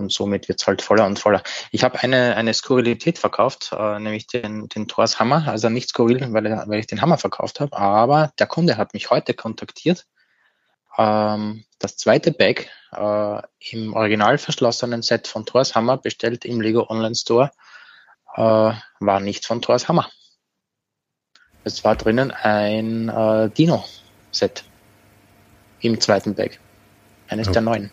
Und somit wird's halt voller und voller. Ich habe eine, eine Skurrilität verkauft, äh, nämlich den, den Thors Hammer. Also nicht skurril, weil, weil ich den Hammer verkauft habe, aber der Kunde hat mich heute kontaktiert. Ähm, das zweite Bag äh, im original verschlossenen Set von Thors Hammer bestellt im Lego Online Store äh, war nicht von Thors Hammer. Es war drinnen ein äh, Dino-Set im zweiten Bag. Eines Oh. der neuen.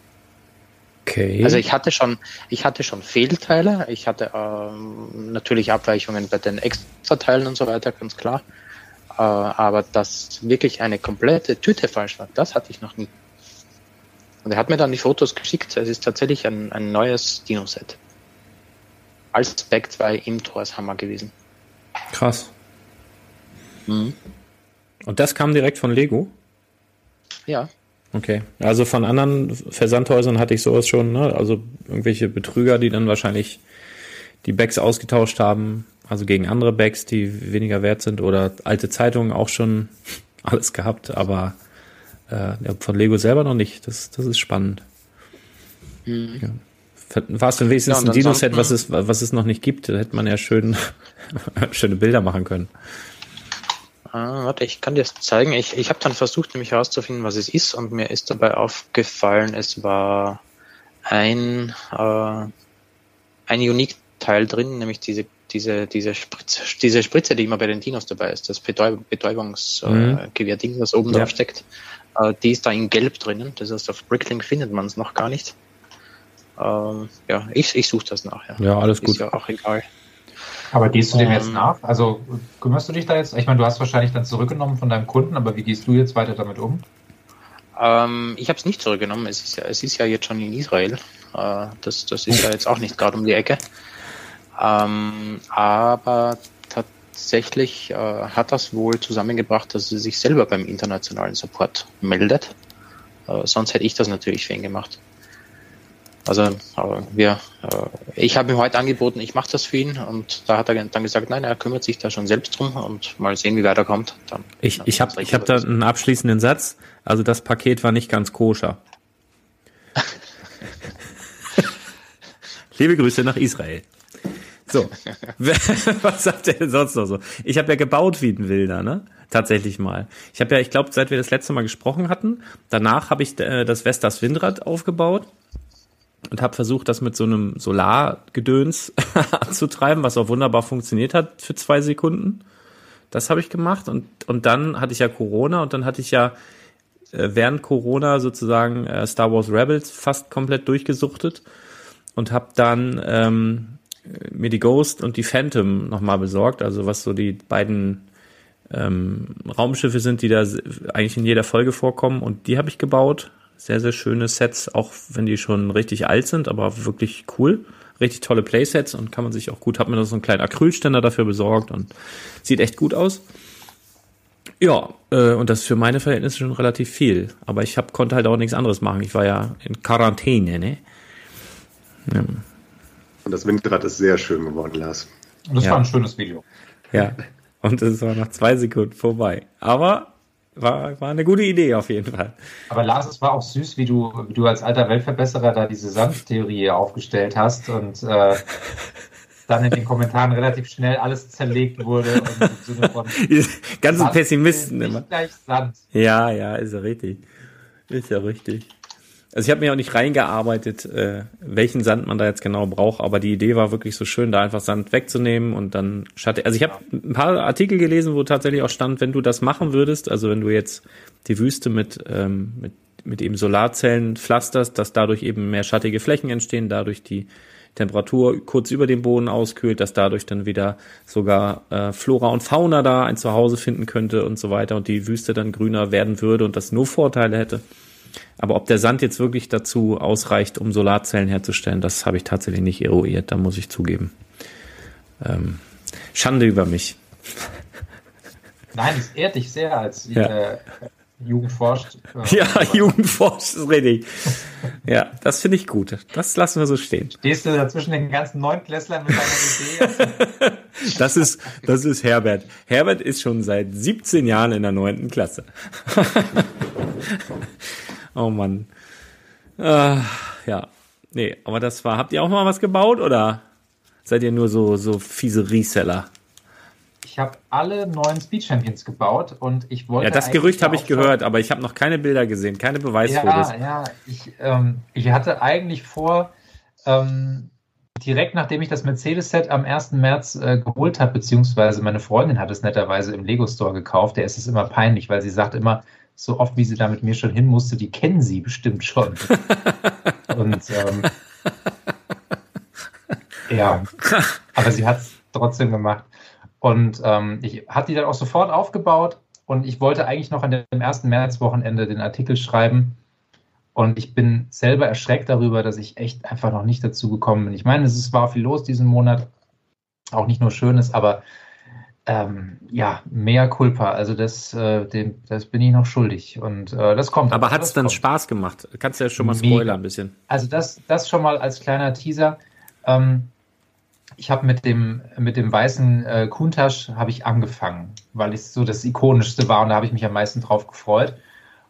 Okay. Also ich hatte schon, ich hatte schon Fehlteile, ich hatte ähm, natürlich Abweichungen bei den Extrateilen und so weiter, ganz klar. Äh, aber dass wirklich eine komplette Tüte falsch war, das hatte ich noch nie. Und er hat mir dann die Fotos geschickt. Es ist tatsächlich ein, ein neues Dino-Set. Als Back 2 im Torshammer gewesen. Krass. Mhm. Und das kam direkt von Lego? Ja, Okay. Also von anderen Versandhäusern hatte ich sowas schon, ne? Also irgendwelche Betrüger, die dann wahrscheinlich die Bags ausgetauscht haben, also gegen andere Bags, die weniger wert sind oder alte Zeitungen auch schon (laughs) alles gehabt, aber äh, ja, von Lego selber noch nicht. Das, das ist spannend. Ja. War es denn wenigstens Ja, ein Dino-Set, was es, was es noch nicht gibt? Da hätte man ja schön (laughs) schöne Bilder machen können. Ah, warte, ich kann dir das zeigen. Ich, ich habe dann versucht, nämlich herauszufinden, was es ist, und mir ist dabei aufgefallen, es war ein, äh, ein Unique-Teil drin, nämlich diese, diese, diese, Spritze, diese Spritze, die immer bei den Dinos dabei ist, das Betäub Betäubungsgewehr-Ding, äh, Gewehr-Ding, das oben Ja. drauf steckt. Äh, die ist da in Gelb drinnen. Das heißt, auf Bricklink findet man es noch gar nicht. Ähm, ja, ich, ich suche das nachher. Ja, alles Ist gut. ja auch egal. Aber gehst du dem jetzt Ähm, nach? Also kümmerst du dich da jetzt? Ich meine, du hast wahrscheinlich dann zurückgenommen von deinem Kunden, aber wie gehst du jetzt weiter damit um? Ähm, ich habe es nicht zurückgenommen. Es ist, ja, es ist ja jetzt schon in Israel. Äh, das, das ist ja jetzt auch nicht gerade um die Ecke. Ähm, aber tatsächlich äh, hat das wohl zusammengebracht, dass sie sich selber beim internationalen Support meldet. Äh, sonst hätte ich das natürlich für ihn gemacht. Also äh, wir, äh, ich habe ihm heute angeboten, ich mache das für ihn und da hat er dann gesagt, nein, er kümmert sich da schon selbst drum und mal sehen, wie weit er kommt. Dann, Ich, dann ich habe ich hab da einen abschließenden Satz. Also das Paket war nicht ganz koscher. (laughs) Liebe Grüße nach Israel. So, (laughs) was sagt er denn sonst noch so? Ich habe ja gebaut wie ein Wilder, ne? Tatsächlich mal. Ich habe ja, ich glaube, seit wir das letzte Mal gesprochen hatten, danach habe ich äh, das Vestas Windrad aufgebaut und habe versucht, das mit so einem Solargedöns (laughs) anzutreiben, was auch wunderbar funktioniert hat für zwei Sekunden. Das habe ich gemacht und, und dann hatte ich ja Corona und dann hatte ich ja äh, während Corona sozusagen äh, Star Wars Rebels fast komplett durchgesuchtet und habe dann ähm, mir die Ghost und die Phantom nochmal besorgt, also was so die beiden ähm, Raumschiffe sind, die da eigentlich in jeder Folge vorkommen und die habe ich gebaut. Sehr, sehr schöne Sets, auch wenn die schon richtig alt sind, aber wirklich cool. Richtig tolle Playsets und kann man sich auch gut, hab mir da so einen kleinen Acrylständer dafür besorgt und sieht echt gut aus. Ja, äh, und das ist für meine Verhältnisse schon relativ viel. Aber ich hab, konnte halt auch nichts anderes machen. Ich war ja in Quarantäne, ne? Ja. Und das Windrad ist sehr schön geworden, Lars. Und das Ja. war ein schönes Video. Ja. Und es war nach zwei Sekunden vorbei. Aber war, war eine gute Idee auf jeden Fall. Aber Lars, es war auch süß, wie du, wie du als alter Weltverbesserer da diese Sandtheorie aufgestellt hast und äh, (laughs) dann in den Kommentaren relativ schnell alles zerlegt wurde und im Sinne von (laughs) Die ganzen Pessimisten ist immer. gleich Sand. Ja, ja, ist ja richtig. Ist ja richtig. Also ich habe mir auch nicht reingearbeitet, äh, welchen Sand man da jetzt genau braucht, aber die Idee war wirklich so schön, da einfach Sand wegzunehmen und dann Schatte. Also ich habe ein paar Artikel gelesen, wo tatsächlich auch stand, wenn du das machen würdest, also wenn du jetzt die Wüste mit ähm, mit mit eben Solarzellen pflasterst, dass dadurch eben mehr schattige Flächen entstehen, dadurch die Temperatur kurz über dem Boden auskühlt, dass dadurch dann wieder sogar äh, Flora und Fauna da ein Zuhause finden könnte und so weiter und die Wüste dann grüner werden würde und das nur Vorteile hätte. Aber ob der Sand jetzt wirklich dazu ausreicht, um Solarzellen herzustellen, das habe ich tatsächlich nicht eruiert, da muss ich zugeben. Ähm, Schande über mich. Nein, es ehrt dich sehr als Ja. äh, Jugend forscht. Äh, Ja, (laughs) Jugendforsch ist richtig. Ja, das finde ich gut. Das lassen wir so stehen. Stehst du da zwischen den ganzen Neunklässlern mit deiner Idee? (laughs) Das ist, das ist Herbert. Herbert ist schon seit 17 Jahren in der neunten Klasse. Oh Mann. Ah, ja. Nee, aber das war, habt ihr auch mal was gebaut oder seid ihr nur so, so fiese Reseller? Ich habe alle neuen Speed Champions gebaut und ich wollte. Ja, das Gerücht habe ich gehört, aber ich habe noch keine Bilder gesehen, keine Beweisfotos. Ja, ja, ich, ähm, ich hatte eigentlich vor, ähm, direkt nachdem ich das Mercedes-Set am 1. März äh, geholt habe, beziehungsweise meine Freundin hat es netterweise im Lego-Store gekauft, der ist es immer peinlich, weil sie sagt immer, so oft wie sie da mit mir schon hin musste, die kennen sie bestimmt schon. (laughs) Und ähm, ja, aber sie hat es trotzdem gemacht. Und ähm, ich hatte die dann auch sofort aufgebaut und ich wollte eigentlich noch an dem 1. März-Wochenende den Artikel schreiben. Und ich bin selber erschreckt darüber, dass ich echt einfach noch nicht dazu gekommen bin. Ich meine, es ist, war viel los diesen Monat, auch nicht nur Schönes, aber ähm, ja, mehr Culpa. Also das, äh, dem, das bin ich noch schuldig. Und äh, das kommt. Aber hat es dann kommt. Spaß gemacht? Kannst du ja schon mal Mega. spoilern ein bisschen. Also das, das schon mal als kleiner Teaser. Ähm, ich habe mit dem, mit dem weißen äh, Kuntasch habe ich angefangen, weil es so das ikonischste war und da habe ich mich am meisten drauf gefreut.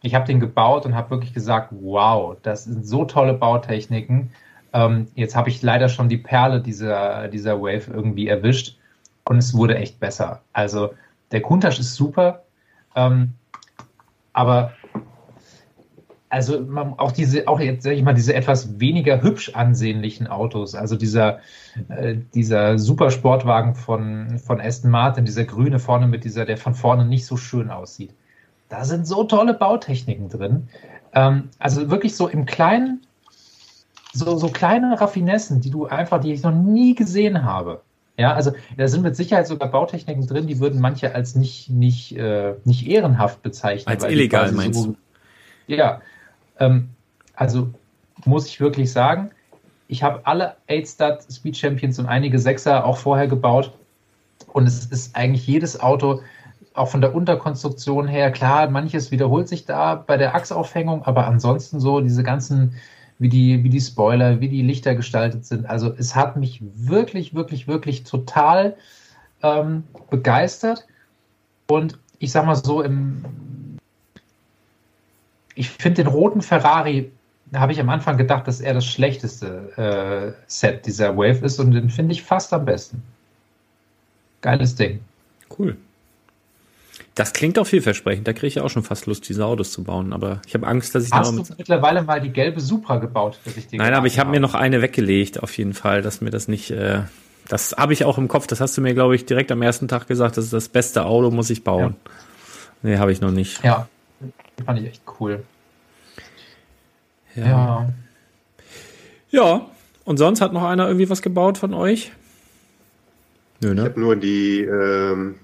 Ich habe den gebaut und habe wirklich gesagt, wow, das sind so tolle Bautechniken. Ähm, jetzt habe ich leider schon die Perle dieser, dieser Wave irgendwie erwischt und es wurde echt besser. Also der Kuntasch ist super, ähm, aber also auch diese, auch jetzt sage ich mal, diese etwas weniger hübsch ansehnlichen Autos, also dieser, äh, dieser Supersportwagen von, von Aston Martin, dieser grüne vorne mit dieser, der von vorne nicht so schön aussieht. Da sind so tolle Bautechniken drin. Ähm, also wirklich so im Kleinen, so, so kleine Raffinessen, die du einfach, die ich noch nie gesehen habe. Ja, also da sind mit Sicherheit sogar Bautechniken drin, die würden manche als nicht, nicht, äh, nicht ehrenhaft bezeichnen. Als illegal, meinst so, Ja, ähm, also muss ich wirklich sagen, ich habe alle 8-Star Speed Champions und einige Sechser auch vorher gebaut. Und es ist eigentlich jedes Auto, auch von der Unterkonstruktion her, klar, manches wiederholt sich da bei der Achsaufhängung, aber ansonsten so diese ganzen, wie die, wie die Spoiler, wie die Lichter gestaltet sind. Also es hat mich wirklich, wirklich, wirklich total ähm, begeistert. Und ich sag mal so, im, ich finde den roten Ferrari, da habe ich am Anfang gedacht, dass er das schlechteste äh, Set dieser Wave ist und den finde ich fast am besten. Geiles Ding. Cool. Das klingt auch vielversprechend. Da kriege ich auch schon fast Lust, diese Autos zu bauen. Aber ich habe Angst, dass ich Hast du mit mittlerweile mal die gelbe Supra gebaut? dass ich dir Nein, aber ich habe mir noch eine weggelegt, auf jeden Fall, dass mir das nicht. Äh, das habe ich auch im Kopf. Das hast du mir, glaube ich, direkt am ersten Tag gesagt. Das ist das beste Auto, muss ich bauen. Nee, habe ich noch nicht. Ja, fand ich echt cool. Ja. Ja. ja. Und sonst hat noch einer irgendwie was gebaut von euch? Nö, Ich ne? habe nur die ähm,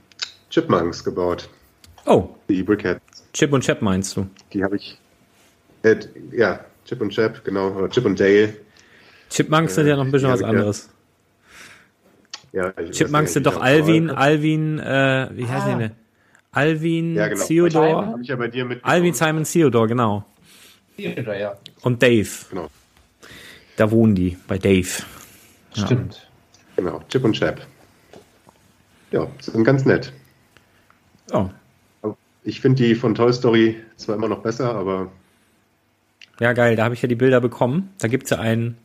Chipmunks gebaut, Oh, die Brickheads. Chip und Chap meinst du? Die habe ich. Äh, ja, Chip und Chap, genau. Oder Chip und Dale. Chipmunks sind ja noch ein bisschen ja, was anderes. Ja, Chipmunks sind doch Alvin, Alvin, äh, wie heißt Ah. die denn? Alvin, Ja, genau. Theodore, Habe ich ja bei dir. Alvin, Simon, Theodore, genau. Oder ja, Und Dave. Genau, Da wohnen die, bei Dave. stimmt. genau. Chip und Chap. Ja, sind ganz nett. Oh. Ich finde die von Toy Story zwar immer noch besser, aber Ja, geil, da habe ich ja die Bilder bekommen. Da gibt's ja ein,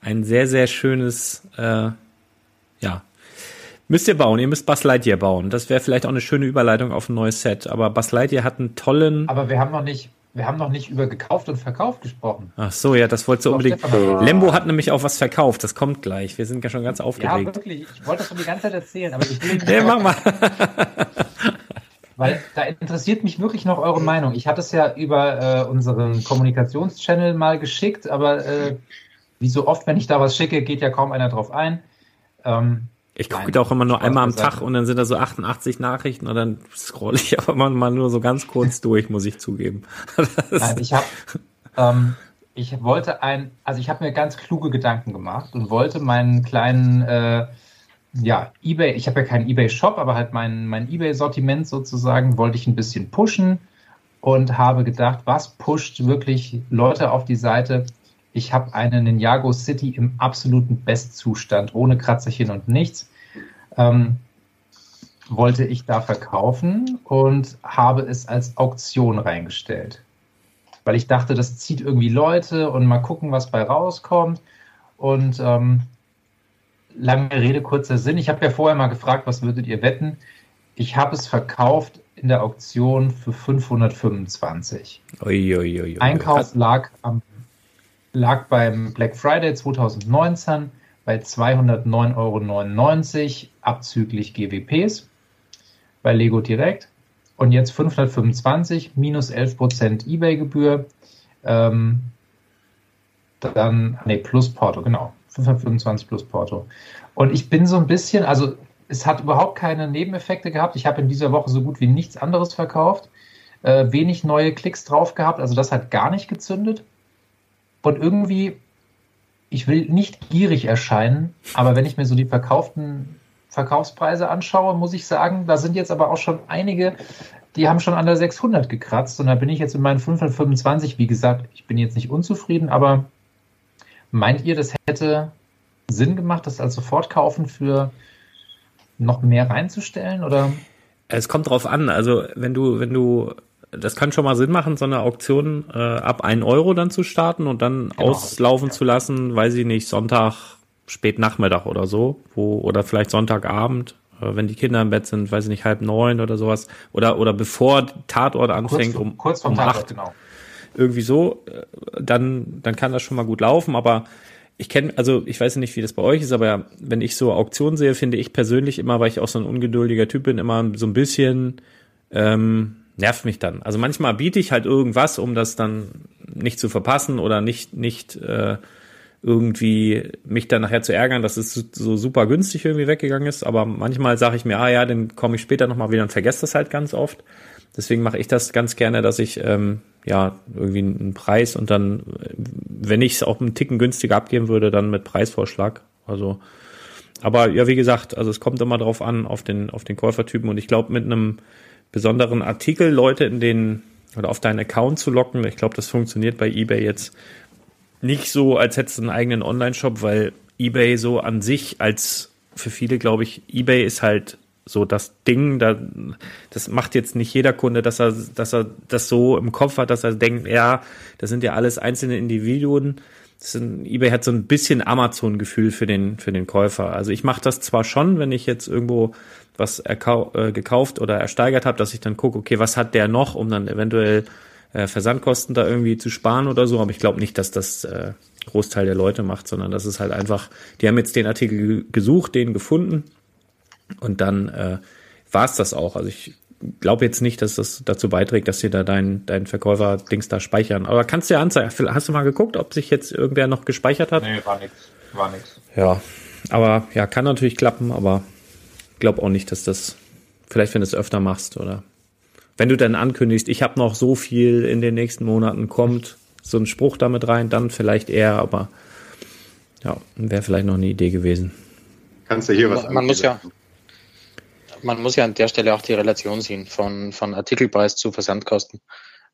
ein sehr, sehr schönes, äh, ja. Müsst ihr bauen, ihr müsst Buzz Lightyear bauen. Das wäre vielleicht auch eine schöne Überleitung auf ein neues Set. Aber Buzz Lightyear hat einen tollen. Aber wir haben noch nicht, wir haben noch nicht über gekauft und verkauft gesprochen. Ach so, ja, das wolltest du unbedingt. Stefan, Lembo hat nämlich auch was verkauft. Das kommt gleich. Wir sind ja schon ganz Ja, aufgeregt. wirklich. Ich wollte das schon die ganze Zeit erzählen, aber ich will nicht (laughs) Nee, mach mal. (laughs) Weil da interessiert mich wirklich noch eure Meinung. Ich hatte es ja über äh, unseren Kommunikationschannel mal geschickt, aber äh, wie so oft, wenn ich da was schicke, geht ja kaum einer drauf ein. Ähm, Ich gucke da auch immer nur einmal am. Tag und dann sind da so 88 Nachrichten und dann scroll ich (laughs) aber mal nur so ganz kurz durch, muss ich zugeben. (laughs) Nein, ich habe, ähm, ich wollte ein, also ich habe mir ganz kluge Gedanken gemacht und wollte meinen kleinen, äh, ja, eBay, ich habe ja keinen eBay-Shop, aber halt mein, mein eBay-Sortiment sozusagen, wollte ich ein bisschen pushen und habe gedacht, was pusht wirklich Leute auf die Seite? Ich habe eine Ninjago City im absoluten Bestzustand, ohne Kratzerchen und nichts. Ähm, wollte ich da verkaufen und habe es als Auktion reingestellt. Weil ich dachte, das zieht irgendwie Leute und mal gucken, was bei rauskommt. Und ähm, lange Rede, kurzer Sinn. Ich habe ja vorher mal gefragt, was würdet ihr wetten? Ich habe es verkauft in der Auktion für 525. Ui, ui, ui. Einkauf lag, am, lag beim Black Friday 2019 bei 209,99 Euro abzüglich GWPs bei Lego Direkt. Und jetzt 525 minus 11% Ebay-Gebühr. Ähm, dann, nee, plus Porto, genau. 525 plus Porto. Und ich bin so ein bisschen, also es hat überhaupt keine Nebeneffekte gehabt. Ich habe in dieser Woche so gut wie nichts anderes verkauft. Äh, wenig neue Klicks drauf gehabt. Also das hat gar nicht gezündet. Und irgendwie, ich will nicht gierig erscheinen, aber wenn ich mir so die verkauften Verkaufspreise anschaue, muss ich sagen, da sind jetzt aber auch schon einige, die haben schon an der 600 gekratzt. Und da bin ich jetzt in meinen 525. Wie gesagt, ich bin jetzt nicht unzufrieden, aber meint ihr, das hätte Sinn gemacht, das als Sofortkaufen für noch mehr reinzustellen oder? Es kommt drauf an. Also wenn du, wenn du, das kann schon mal Sinn machen, so eine Auktion äh, ab 1 Euro dann zu starten und dann Genau. auslaufen zu lassen, weiß ich nicht, Sonntag, spät Nachmittag oder so, wo, oder vielleicht Sonntagabend, äh, wenn die Kinder im Bett sind, weiß ich nicht, halb neun oder sowas. Oder, oder bevor Tatort anfängt, kurz, um, kurz um Tatort, acht, genau. Irgendwie so, äh, dann, dann kann das schon mal gut laufen. Aber ich kenne, also ich weiß nicht, wie das bei euch ist, aber wenn ich so Auktionen sehe, finde ich persönlich immer, weil ich auch so ein ungeduldiger Typ bin, immer so ein bisschen ähm, nervt mich dann. Also manchmal biete ich halt irgendwas, um das dann nicht zu verpassen oder nicht, nicht äh, irgendwie mich dann nachher zu ärgern, dass es so super günstig irgendwie weggegangen ist. Aber manchmal sage ich mir, ah ja, dann komme ich später nochmal wieder und vergesse das halt ganz oft. Deswegen mache ich das ganz gerne, dass ich ähm, ja irgendwie einen Preis und dann, wenn ich es auch einen Ticken günstiger abgeben würde, dann mit Preisvorschlag. Also, aber ja, wie gesagt, also es kommt immer drauf an, auf den, auf den Käufertypen. Und ich glaube, mit einem besonderen Artikel Leute in den oder auf deinen Account zu locken, ich glaube, das funktioniert bei eBay jetzt nicht so, als hättest du einen eigenen Online-Shop, weil eBay so an sich als für viele, glaube ich, eBay ist halt so das Ding, da, das macht jetzt nicht jeder Kunde, dass er, dass er das so im Kopf hat, dass er denkt, ja, das sind ja alles einzelne Individuen. Das sind, eBay hat so ein bisschen Amazon-Gefühl für den, für den Käufer. Also ich mache das zwar schon, wenn ich jetzt irgendwo was erkau äh, gekauft oder ersteigert habe, dass ich dann gucke, okay, was hat der noch, um dann eventuell äh, Versandkosten da irgendwie zu sparen oder so, aber ich glaube nicht, dass das äh, Großteil der Leute macht, sondern das ist halt einfach, die haben jetzt den Artikel gesucht, den gefunden und dann äh, war es das auch. Also ich glaube jetzt nicht, dass das dazu beiträgt, dass sie da dein, dein Verkäufer-Dings da speichern. Aber kannst du ja anzeigen. Hast du mal geguckt, ob sich jetzt irgendwer noch gespeichert hat? Nee, war nix. War nix. Ja, aber ja, kann natürlich klappen, aber glaube auch nicht, dass das, vielleicht wenn du es öfter machst oder wenn du dann ankündigst, ich habe noch so viel in den nächsten Monaten, kommt so ein Spruch damit rein, dann vielleicht eher, aber ja, wäre vielleicht noch eine Idee gewesen. Kannst du hier was Man muss ja? Man muss ja an der Stelle auch die Relation sehen von, von Artikelpreis zu Versandkosten.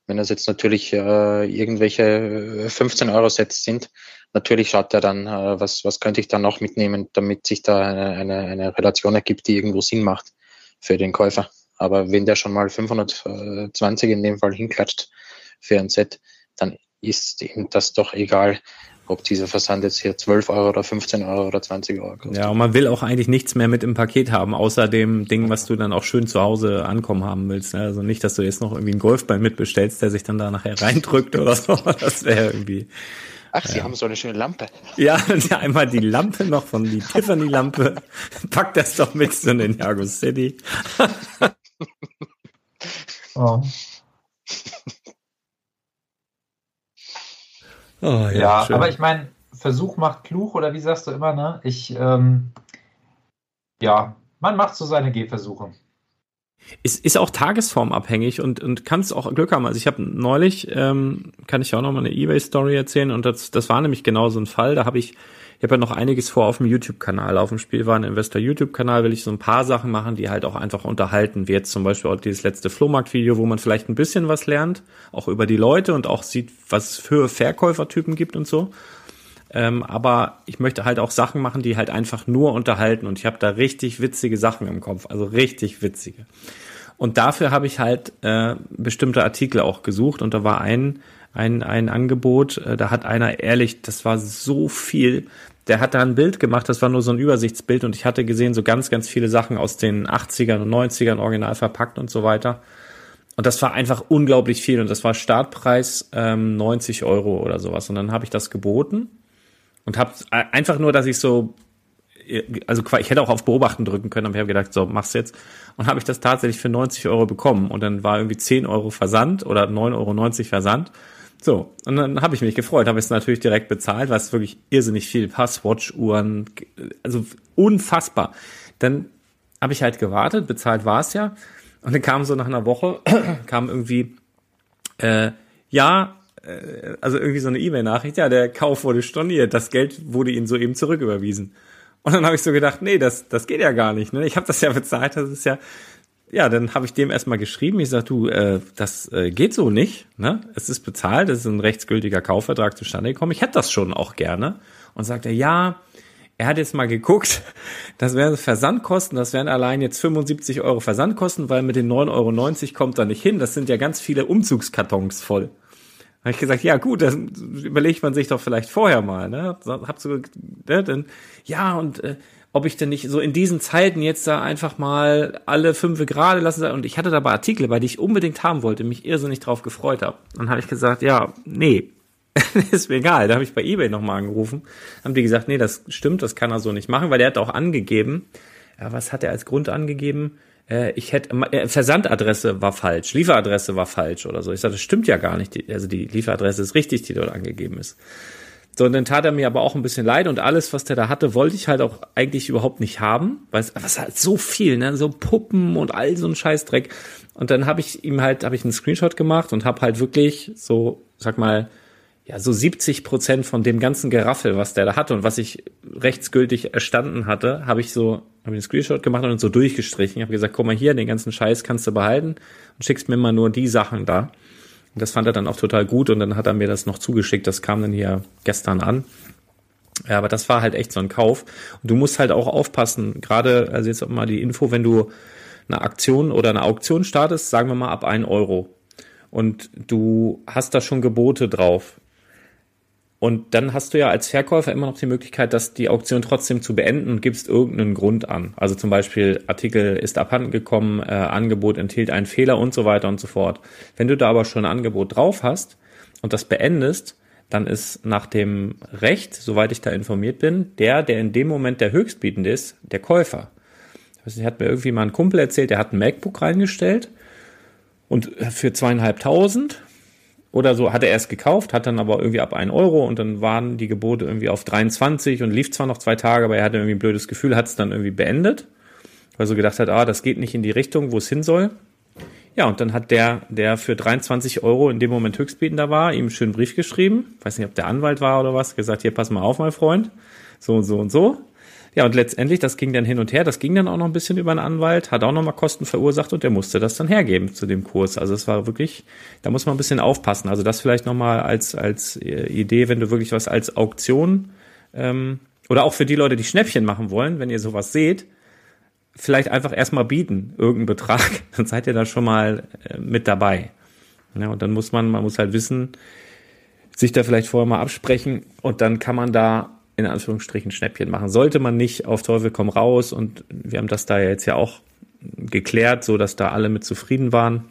Wenn das jetzt natürlich äh, irgendwelche 15 Euro Sets sind, natürlich schaut er dann, äh, was, was könnte ich da noch mitnehmen, damit sich da eine, eine, eine Relation ergibt, die irgendwo Sinn macht für den Käufer. Aber wenn der schon mal 520 in dem Fall hinklatscht für ein Set, dann ist ihm das doch egal, ob dieser Versand jetzt hier 12 Euro oder 15 Euro oder 20 Euro kostet. Ja, und man will auch eigentlich nichts mehr mit im Paket haben, außer dem Ding, was du dann auch schön zu Hause ankommen haben willst. ne? Also nicht, dass du jetzt noch irgendwie einen Golfball mitbestellst, der sich dann da nachher reindrückt oder so. Das wäre irgendwie. Ach, Sie haben so eine schöne Lampe. Ja, und ja, einmal die Lampe noch von die Tiffany-Lampe. Pack das doch mit zu den Jago City. Oh. (laughs) Oh, Ja, schön. aber ich meine, Versuch macht klug oder wie sagst du immer, ne? Ich, ähm, ja, man macht so seine Gehversuche. ist, ist auch tagesformabhängig und, und kannst auch Glück haben. Also ich habe neulich, ähm, kann ich auch noch mal eine Ebay-Story erzählen und das, das war nämlich genau so ein Fall. Da habe ich, ich habe ja noch einiges vor auf dem YouTube-Kanal. Auf dem Spielwareninvestor YouTube-Kanal will ich so ein paar Sachen machen, die halt auch einfach unterhalten. Wie jetzt zum Beispiel auch dieses letzte Flohmarkt-Video, wo man vielleicht ein bisschen was lernt, auch über die Leute und auch sieht, was es für Verkäufertypen gibt und so. Ähm, aber ich möchte halt auch Sachen machen, die halt einfach nur unterhalten. Und ich habe da richtig witzige Sachen im Kopf, also richtig witzige. Und dafür habe ich halt äh, bestimmte Artikel auch gesucht. Und da war ein, ein, ein Angebot, äh, da hat einer ehrlich, das war so viel, der hat da ein Bild gemacht, das war nur so ein Übersichtsbild und ich hatte gesehen, so ganz, ganz viele Sachen aus den 80ern und 90ern original verpackt und so weiter. Und das war einfach unglaublich viel und das war Startpreis ähm, 90 Euro oder sowas. Und dann habe ich das geboten und habe einfach nur, dass ich so, also ich hätte auch auf Beobachten drücken können, aber ich habe gedacht, so mach's jetzt. Und habe ich das tatsächlich für 90 Euro bekommen und dann war irgendwie 10 Euro Versand oder 9,90 Euro Versand. So, und dann habe ich mich gefreut, habe es natürlich direkt bezahlt, was wirklich irrsinnig viel, Passwatch-Uhren, also unfassbar. Dann habe ich halt gewartet, bezahlt war es ja. Und dann kam so nach einer Woche, (clears throat) kam irgendwie, äh, ja, äh, also irgendwie so eine E-Mail-Nachricht, ja, der Kauf wurde storniert, das Geld wurde Ihnen soeben zurücküberwiesen. Und dann habe ich so gedacht, nee, das, das geht ja gar nicht. Ne? Ich habe das ja bezahlt, das ist ja, ja, dann habe ich dem erstmal geschrieben. Ich sag, du, äh, das äh, geht so nicht. Ne? Es ist bezahlt, es ist ein rechtsgültiger Kaufvertrag zustande gekommen. Ich hätte das schon auch gerne. Und sagt er, ja, er hat jetzt mal geguckt, (laughs) das wären Versandkosten, das wären allein jetzt 75 Euro Versandkosten, weil mit den 9,90 Euro kommt er nicht hin. Das sind ja ganz viele Umzugskartons voll. Da habe ich gesagt, ja gut, das überlegt man sich doch vielleicht vorher mal. Ne? Hab so, ne, denn, ja, und äh, ob ich denn nicht so in diesen Zeiten jetzt da einfach mal alle fünf gerade lassen soll. Und ich hatte dabei Artikel, bei die ich unbedingt haben wollte, mich irrsinnig drauf gefreut habe. Dann habe ich gesagt, ja, nee, (laughs) ist mir egal. Da habe ich bei eBay nochmal angerufen. Haben die gesagt, nee, das stimmt, das kann er so nicht machen, weil der hat auch angegeben, ja, was hat er als Grund angegeben? Äh, ich hätte, äh, Versandadresse war falsch, Lieferadresse war falsch oder so. Ich sagte, das stimmt ja gar nicht. also die Lieferadresse ist richtig, die dort angegeben ist. So, und dann tat er mir aber auch ein bisschen leid und alles, was der da hatte, wollte ich halt auch eigentlich überhaupt nicht haben, weil es was halt so viel, ne, so Puppen und all so ein Scheißdreck. Und dann habe ich ihm halt, habe ich einen Screenshot gemacht und habe halt wirklich so, sag mal, ja, so 70 Prozent von dem ganzen Geraffel, was der da hatte und was ich rechtsgültig erstanden hatte, habe ich so, habe ich einen Screenshot gemacht und so durchgestrichen. Ich habe gesagt, guck mal hier, den ganzen Scheiß kannst du behalten und schickst mir mal nur die Sachen da. Das fand er dann auch total gut und dann hat er mir das noch zugeschickt. Das kam dann hier gestern an. Ja, aber das war halt echt so ein Kauf. Und du musst halt auch aufpassen, gerade, also jetzt mal die Info, wenn du eine Aktion oder eine Auktion startest, sagen wir mal ab ein Euro. Und du hast da schon Gebote drauf und dann hast du ja als Verkäufer immer noch die Möglichkeit, dass die Auktion trotzdem zu beenden und gibst irgendeinen Grund an. Also zum Beispiel Artikel ist abhanden gekommen, äh, Angebot enthielt einen Fehler und so weiter und so fort. Wenn du da aber schon ein Angebot drauf hast und das beendest, dann ist nach dem Recht, soweit ich da informiert bin, der, der in dem Moment der Höchstbietende ist, der Käufer. Das hat mir irgendwie mal ein Kumpel erzählt, der hat ein MacBook reingestellt und für zweieinhalbtausend oder so hat er erst gekauft, hat dann aber irgendwie ab 1 Euro und dann waren die Gebote irgendwie auf 23 und lief zwar noch zwei Tage, aber er hatte irgendwie ein blödes Gefühl, hat es dann irgendwie beendet, weil so gedacht hat, ah, das geht nicht in die Richtung, wo es hin soll. Ja, und dann hat der, der für 23 Euro in dem Moment höchstbietender war, ihm einen schönen Brief geschrieben, weiß nicht, ob der Anwalt war oder was, gesagt, hier, pass mal auf, mein Freund, so und so und so. Ja, und letztendlich, das ging dann hin und her, das ging dann auch noch ein bisschen über einen Anwalt, hat auch noch mal Kosten verursacht und der musste das dann hergeben zu dem Kurs. Also es war wirklich, da muss man ein bisschen aufpassen. Also das vielleicht noch mal als, als äh, Idee, wenn du wirklich was als Auktion ähm, oder auch für die Leute, die Schnäppchen machen wollen, wenn ihr sowas seht, vielleicht einfach erstmal bieten, irgendeinen Betrag, (laughs) dann seid ihr da schon mal äh, mit dabei. Ja, und dann muss man, man muss halt wissen, sich da vielleicht vorher mal absprechen und dann kann man da in Anführungsstrichen Schnäppchen machen. Sollte man nicht auf Teufel komm raus und wir haben das da jetzt ja auch geklärt, so dass da alle mit zufrieden waren.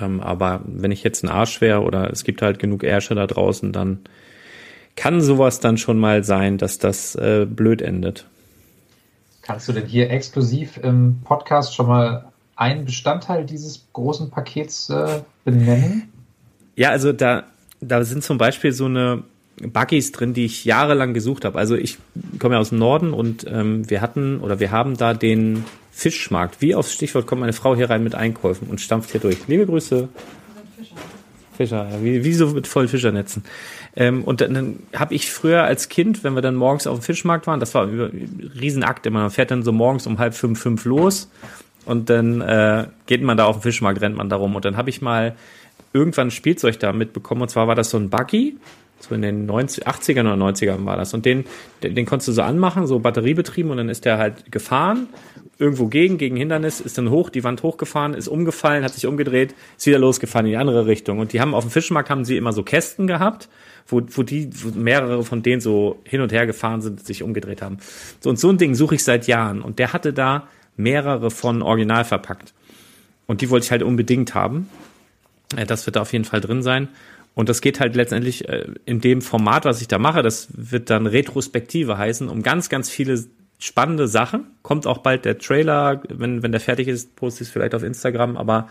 Ähm, aber wenn ich jetzt ein Arsch wäre oder es gibt halt genug Ärsche da draußen, dann kann sowas dann schon mal sein, dass das äh, blöd endet. Kannst du denn hier exklusiv im Podcast schon mal einen Bestandteil dieses großen Pakets äh, benennen? Ja, also da, da sind zum Beispiel so eine Buggies drin, die ich jahrelang gesucht habe. Also ich komme ja aus dem Norden und ähm, wir hatten oder wir haben da den Fischmarkt. Wie aufs Stichwort kommt meine Frau hier rein mit Einkäufen und stampft hier durch. Liebe Grüße. Fischer, ja, wie, wie so mit vollen Fischernetzen. Ähm, und dann, dann habe ich früher als Kind, wenn wir dann morgens auf dem Fischmarkt waren, das war ein Riesenakt immer, man fährt dann so morgens um halb fünf, fünf los und dann äh, geht man da auf den Fischmarkt, rennt man da rum. Und dann habe ich mal irgendwann ein Spielzeug da mitbekommen und zwar war das so ein Buggy so in den 90, 80ern oder 90ern war das. Und den, den, den konntest du so anmachen, so batteriebetrieben, und dann ist der halt gefahren. irgendwo gegen, gegen Hindernis, ist dann hoch, die Wand hochgefahren, ist umgefallen, hat sich umgedreht, ist wieder losgefahren in die andere Richtung. Und die haben auf dem Fischmarkt haben sie immer so Kästen gehabt, wo, wo die, wo mehrere von denen so hin und her gefahren sind, sich umgedreht haben. So, und so ein Ding suche ich seit Jahren. Und der hatte da mehrere von original verpackt. Und die wollte ich halt unbedingt haben. Äh, Das wird da auf jeden Fall drin sein. Und das geht halt letztendlich äh, in dem Format, was ich da mache, das wird dann Retrospektive heißen, um ganz, ganz viele spannende Sachen. Kommt auch bald der Trailer, wenn, wenn der fertig ist, poste ich es vielleicht auf Instagram, aber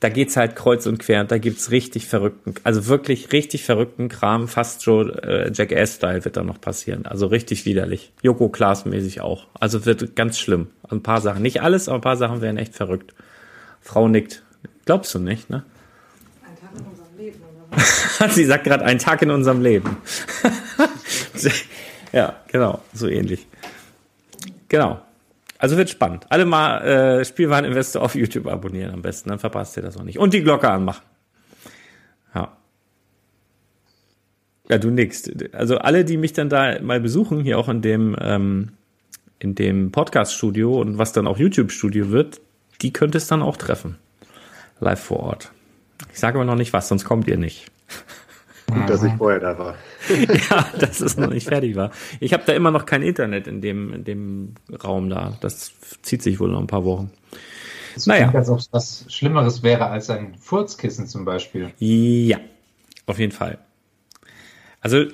da geht's halt kreuz und quer. Da gibt's richtig verrückten, also wirklich richtig verrückten Kram. Fast schon äh, Jackass-Style wird da noch passieren. Also richtig widerlich. Joko Klaas-mäßig auch. Also wird ganz schlimm. Ein paar Sachen. Nicht alles, aber ein paar Sachen werden echt verrückt. Frau nickt. Glaubst du nicht, ne? (laughs) Sie sagt gerade ein Tag in unserem Leben. (laughs) ja, genau, so ähnlich. Genau. Also wird spannend. Alle mal äh, Spielwareninvestor auf YouTube abonnieren am besten, dann verpasst ihr das auch nicht. Und die Glocke anmachen. Ja. Ja, du nix. Also alle, die mich dann da mal besuchen, hier auch in dem, ähm, in dem Podcast-Studio und was dann auch YouTube-Studio wird, die könnte es dann auch treffen. Live vor Ort. Ich sage aber noch nicht was, sonst kommt ihr nicht. Gut, dass ich vorher da war. (laughs) ja, dass es noch nicht fertig war. Ich habe da immer noch kein Internet in dem, in dem Raum da. Das zieht sich wohl noch ein paar Wochen. Es Naja. klingt, als ob es was Schlimmeres wäre als ein Furzkissen zum Beispiel. Ja, auf jeden Fall. Also (laughs)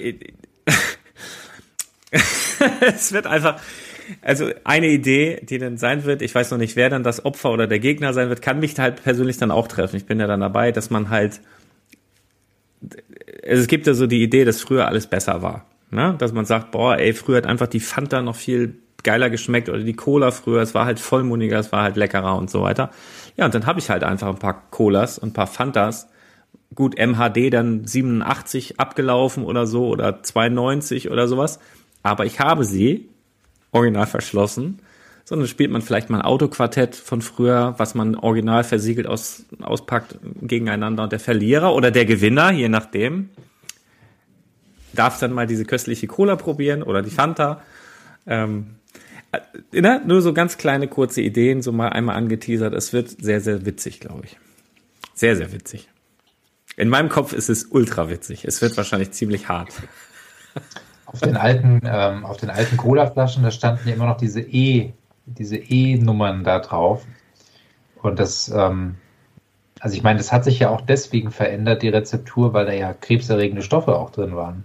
es wird einfach, also eine Idee, die dann sein wird, ich weiß noch nicht, wer dann das Opfer oder der Gegner sein wird, kann mich halt persönlich dann auch treffen. Ich bin ja dann dabei, dass man halt, also es gibt ja so die Idee, dass früher alles besser war. Ne? Dass man sagt, boah, ey, früher hat einfach die Fanta noch viel geiler geschmeckt oder die Cola früher, es war halt vollmundiger, es war halt leckerer und so weiter. Ja, und dann habe ich halt einfach ein paar Colas und ein paar Fantas. Gut, MHD dann 87 abgelaufen oder so oder 92 oder sowas. Aber ich habe sie original verschlossen. Sondern spielt man vielleicht mal ein Autoquartett von früher, was man original versiegelt aus, auspackt gegeneinander und der Verlierer oder der Gewinner, je nachdem, darf dann mal diese köstliche Cola probieren oder die Fanta. Ähm, äh, ne? Nur so ganz kleine, kurze Ideen, so mal einmal angeteasert. Es wird sehr, sehr witzig, glaube ich. Sehr, sehr witzig. In meinem Kopf ist es ultra witzig. Es wird wahrscheinlich ziemlich hart. (laughs) Auf den alten, ähm, auf den alten Cola-Flaschen, da standen ja immer noch diese E, diese E-Nummern da drauf. Und das, ähm, also ich meine, das hat sich ja auch deswegen verändert, die Rezeptur, weil da ja krebserregende Stoffe auch drin waren.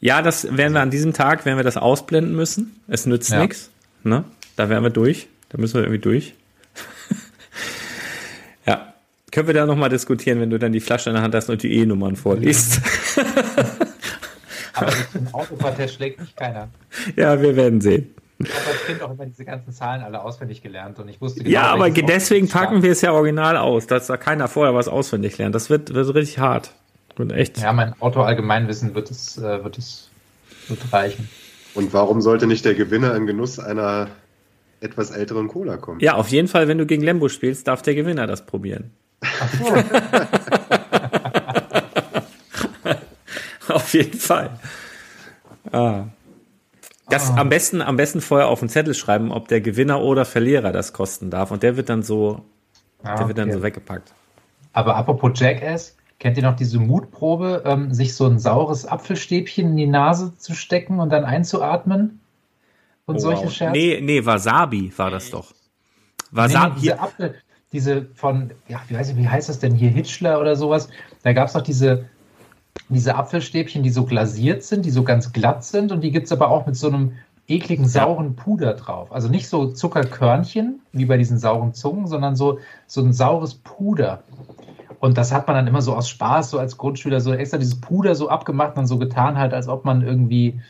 Ja, das werden wir an diesem Tag, werden wir das ausblenden müssen. Es nützt Ja. nichts. Ne? Da werden wir durch. Da müssen wir irgendwie durch. (laughs) ja. Können wir da nochmal diskutieren, wenn du dann die Flasche in der Hand hast und die E-Nummern vorliest. (laughs) (laughs) Aber ein Autoquartett schlägt nicht keiner. ja, wir werden sehen. Ich habe als Kind auch immer diese ganzen Zahlen alle auswendig gelernt und ich wusste genau, Ja, aber deswegen packen wir es ja original aus, dass da keiner vorher was auswendig lernt. Das wird, wird richtig hart. Und echt. Ja, mein Auto-Allgemeinwissen wird es, äh, wird es wird reichen. Und warum sollte nicht der Gewinner in Genuss einer etwas älteren Cola kommen? Ja, auf jeden Fall, wenn du gegen Lembo spielst, darf der Gewinner das probieren. (laughs) auf jeden Fall. Ah. Das am besten, am besten vorher auf den Zettel schreiben, ob der Gewinner oder Verlierer das kosten darf. Und der wird dann so, Ah, der wird dann okay. so weggepackt. Aber apropos Jackass, kennt ihr noch diese Mutprobe, ähm, sich so ein saures Apfelstäbchen in die Nase zu stecken und dann einzuatmen? Und solche Wow. Scherze? Nee, nee, Wasabi war das doch. Wasabi, nee, diese Apfel, diese von, ja, wie, weiß ich, wie heißt das denn hier, Hitchler oder sowas? Da gab es doch diese, diese Apfelstäbchen, die so glasiert sind, die so ganz glatt sind und die gibt es aber auch mit so einem ekligen sauren Puder drauf. Also nicht so Zuckerkörnchen wie bei diesen sauren Zungen, sondern so, so ein saures Puder. Und das hat man dann immer so aus Spaß, so als Grundschüler, so extra dieses Puder so abgemacht und dann so getan halt, als ob man irgendwie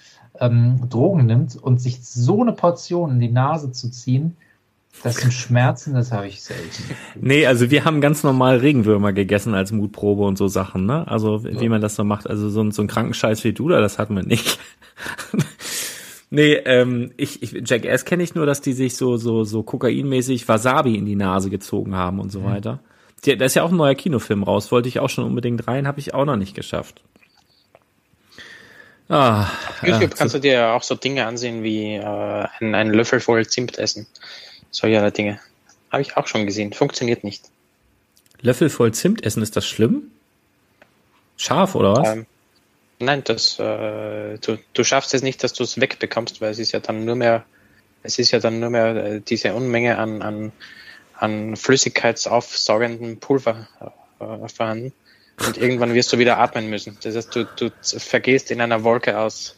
ähm, Drogen nimmt und sich so eine Portion in die Nase zu ziehen, das sind Schmerzen, das habe ich selten. Nee, also wir haben ganz normal Regenwürmer gegessen als Mutprobe und so Sachen, ne? Also wie man das so macht. Also so, ein- so ein Krankenscheiß wie du da, das hatten wir nicht. (laughs) nee, ähm, ich, ich Jackass kenne ich nur, dass die sich so so so kokainmäßig Wasabi in die Nase gezogen haben und so weiter. Die, da ist ja auch ein neuer Kinofilm raus, wollte ich auch schon unbedingt rein, habe ich auch noch nicht geschafft. Ah, YouTube ja, kannst du dir ja auch so Dinge ansehen wie äh, ein, ein Löffel voll Zimt essen. Solche Dinge. Habe ich auch schon gesehen. Funktioniert nicht. Löffel voll Zimt essen, ist das schlimm? Scharf oder was? Ähm, nein, das, äh, du, du schaffst es nicht, dass du es wegbekommst, weil es ist ja dann nur mehr, es ist ja dann nur mehr äh, diese Unmenge an, an, an flüssigkeitsaufsaugenden Pulver äh, vorhanden. Und irgendwann wirst du wieder atmen müssen. Das heißt, du, du vergehst in einer Wolke aus,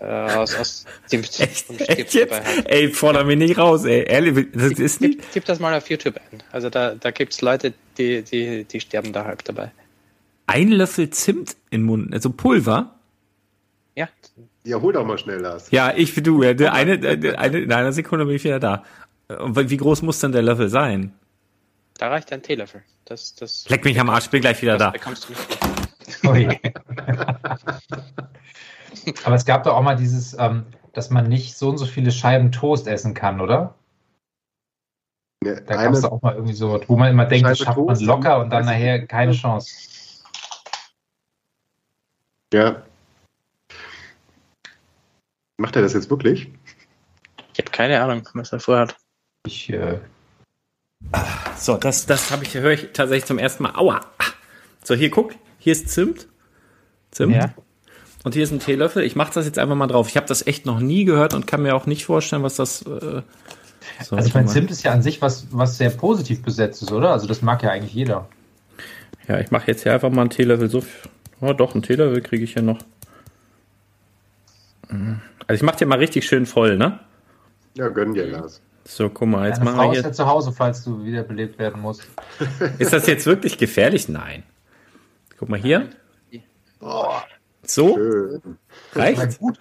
äh, aus, aus Zimt (laughs) Echt, und echt jetzt? Ey, forder mich nicht raus, ey. Ehrlich, das ist nicht. Gib, gib das mal auf YouTube ein. Also da, da gibt's Leute, die, die, die sterben da halb dabei. Ein Löffel Zimt in den Mund, also Pulver. Ja, Ja, hol doch mal schnell, Lars. Ja, ich wie du. ja, Eine, eine, in einer Sekunde bin ich wieder da. Und wie groß muss denn der Löffel sein? da reicht ein Teelöffel. Das, das, Leck mich am Arsch, bin gleich wieder das da. bekommst du nicht. (laughs) Aber es gab doch auch mal dieses, ähm, dass man nicht so und so viele Scheiben Toast essen kann, oder? Ne, Da gab es auch mal irgendwie so, wo man immer denkt, das schafft man Toast locker und dann nachher keine Chance. ja. Macht er das jetzt wirklich? Ich habe keine Ahnung, was er vorhat. Ich, äh, So, das, das habe ich, höre ich tatsächlich zum ersten Mal. Aua. So, hier guck, hier ist Zimt. Zimt. Ja. Und hier ist ein Teelöffel. Ich mache das jetzt einfach mal drauf. Ich habe das echt noch nie gehört und kann mir auch nicht vorstellen, was das. Äh, so, also ich meine. Zimt ist ja an sich was, was sehr positiv besetzt ist, oder? Also das mag ja eigentlich jeder. Ja, ich mache jetzt hier einfach mal einen Teelöffel. So, oh, doch, einen Teelöffel kriege ich hier noch. Mhm. Also ich mache dir mal richtig schön voll, ne? Ja, gönn dir, Lars. So, guck mal, jetzt Deine machen Frau wir ist hier. ja zu Hause, falls du wiederbelebt werden musst. Ist das jetzt wirklich gefährlich? Nein. Guck mal hier. So, Schön. Reicht. gut.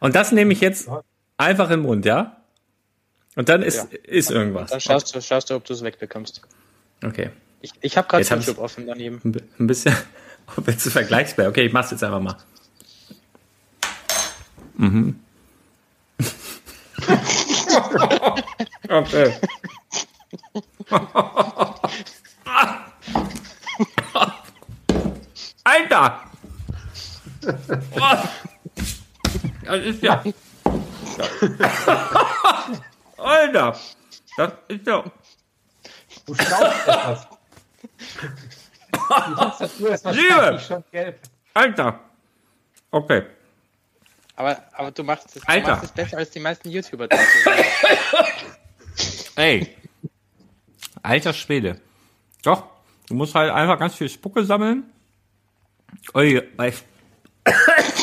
Und das nehme ich jetzt einfach in den Mund, ja? Und dann ist, ist irgendwas. Dann schaust du, schaust du ob du es wegbekommst. Okay. Ich, ich habe gerade Jetzt YouTube offen daneben. Ein bi- ein bisschen. (laughs) Willst du vergleichsbar? Okay, ich mach's jetzt einfach mal. Mhm. (laughs) okay. (laughs) Alter! Was? Das ist ja. (laughs) Alter! Das ist ja. Du schnaufst etwas. Ist Liebe! schon gelb. Alter! Okay. Aber, aber du machst es, du Alter. machst es besser als die meisten YouTuber. dazu. Ey. Alter Schwede. Doch, du musst halt einfach ganz viel Spucke sammeln. Ui, ich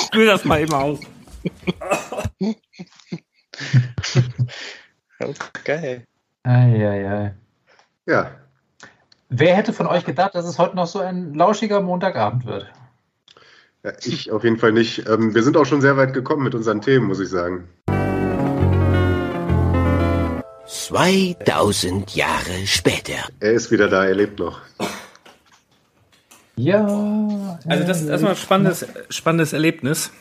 spül das mal eben aus. (laughs) Geil. Eieiei. Ja, Wer hätte von euch gedacht, dass es heute noch so ein lauschiger Montagabend wird? Ja, ich auf jeden Fall nicht. Ähm, wir sind auch schon sehr weit gekommen mit unseren Themen, muss ich sagen. 2000 Jahre später. Er ist wieder da, er lebt noch. Ja. Also das ist erstmal ein spannendes, spannendes Erlebnis.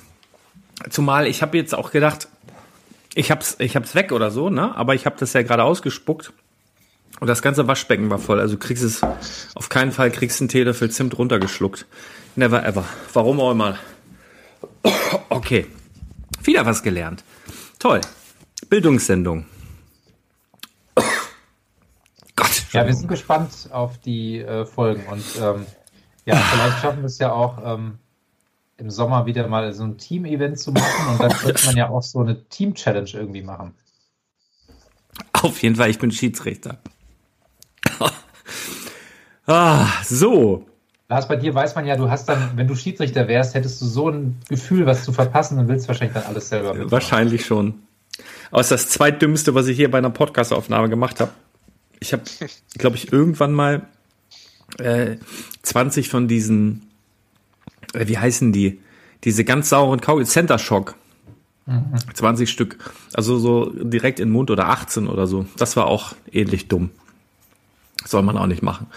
Zumal ich habe jetzt auch gedacht, ich hab's, ich hab's weg oder so, ne? Aber ich habe das ja gerade ausgespuckt und das ganze Waschbecken war voll. Also du kriegst es auf keinen Fall kriegst einen Teelöffel Zimt runtergeschluckt. Never ever. Warum auch immer. Okay. Wieder was gelernt. Toll. Bildungssendung. (coughs) Gott. Ja, wir sind gespannt auf die äh, Folgen und ähm, ja, vielleicht schaffen wir es ja auch ähm, im Sommer wieder mal so ein Team-Event zu machen und dann könnte man ja auch so eine Team-Challenge irgendwie machen. Auf jeden Fall, ich bin Schiedsrichter. (laughs) ah, so. Lars, bei dir weiß man ja, du hast dann, wenn du Schiedsrichter wärst, hättest du so ein Gefühl, was zu verpassen und willst wahrscheinlich dann alles selber mitmachen. Wahrscheinlich schon. Aber es ist das zweitdümmste, was ich hier bei einer Podcast-Aufnahme gemacht habe. Ich habe, glaube ich, irgendwann mal äh, 20 von diesen, äh, wie heißen die? Diese ganz sauren Kaugummi, Center Shock. 20 Stück. Also so direkt in den Mund oder 18 oder so. Das war auch ähnlich dumm. Soll man auch nicht machen.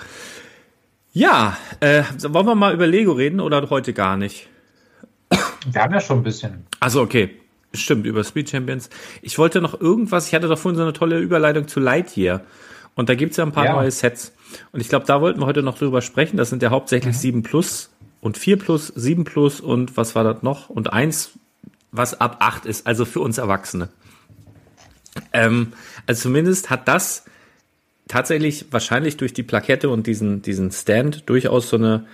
Ja, äh, wollen wir mal über Lego reden oder heute gar nicht? Wir haben ja schon ein bisschen. Also okay, stimmt, über Speed Champions. Ich wollte noch irgendwas, ich hatte doch vorhin so eine tolle Überleitung zu Lightyear. Und da gibt's ja ein paar Ja. neue Sets. Und ich glaube, da wollten wir heute noch drüber sprechen. Das sind ja hauptsächlich 7 Plus und 4 Plus, 7 Plus und was war das noch? Und eins, was ab 8 ist, also für uns Erwachsene. Ähm, also zumindest hat das tatsächlich wahrscheinlich durch die Plakette und diesen, diesen Stand durchaus so eine,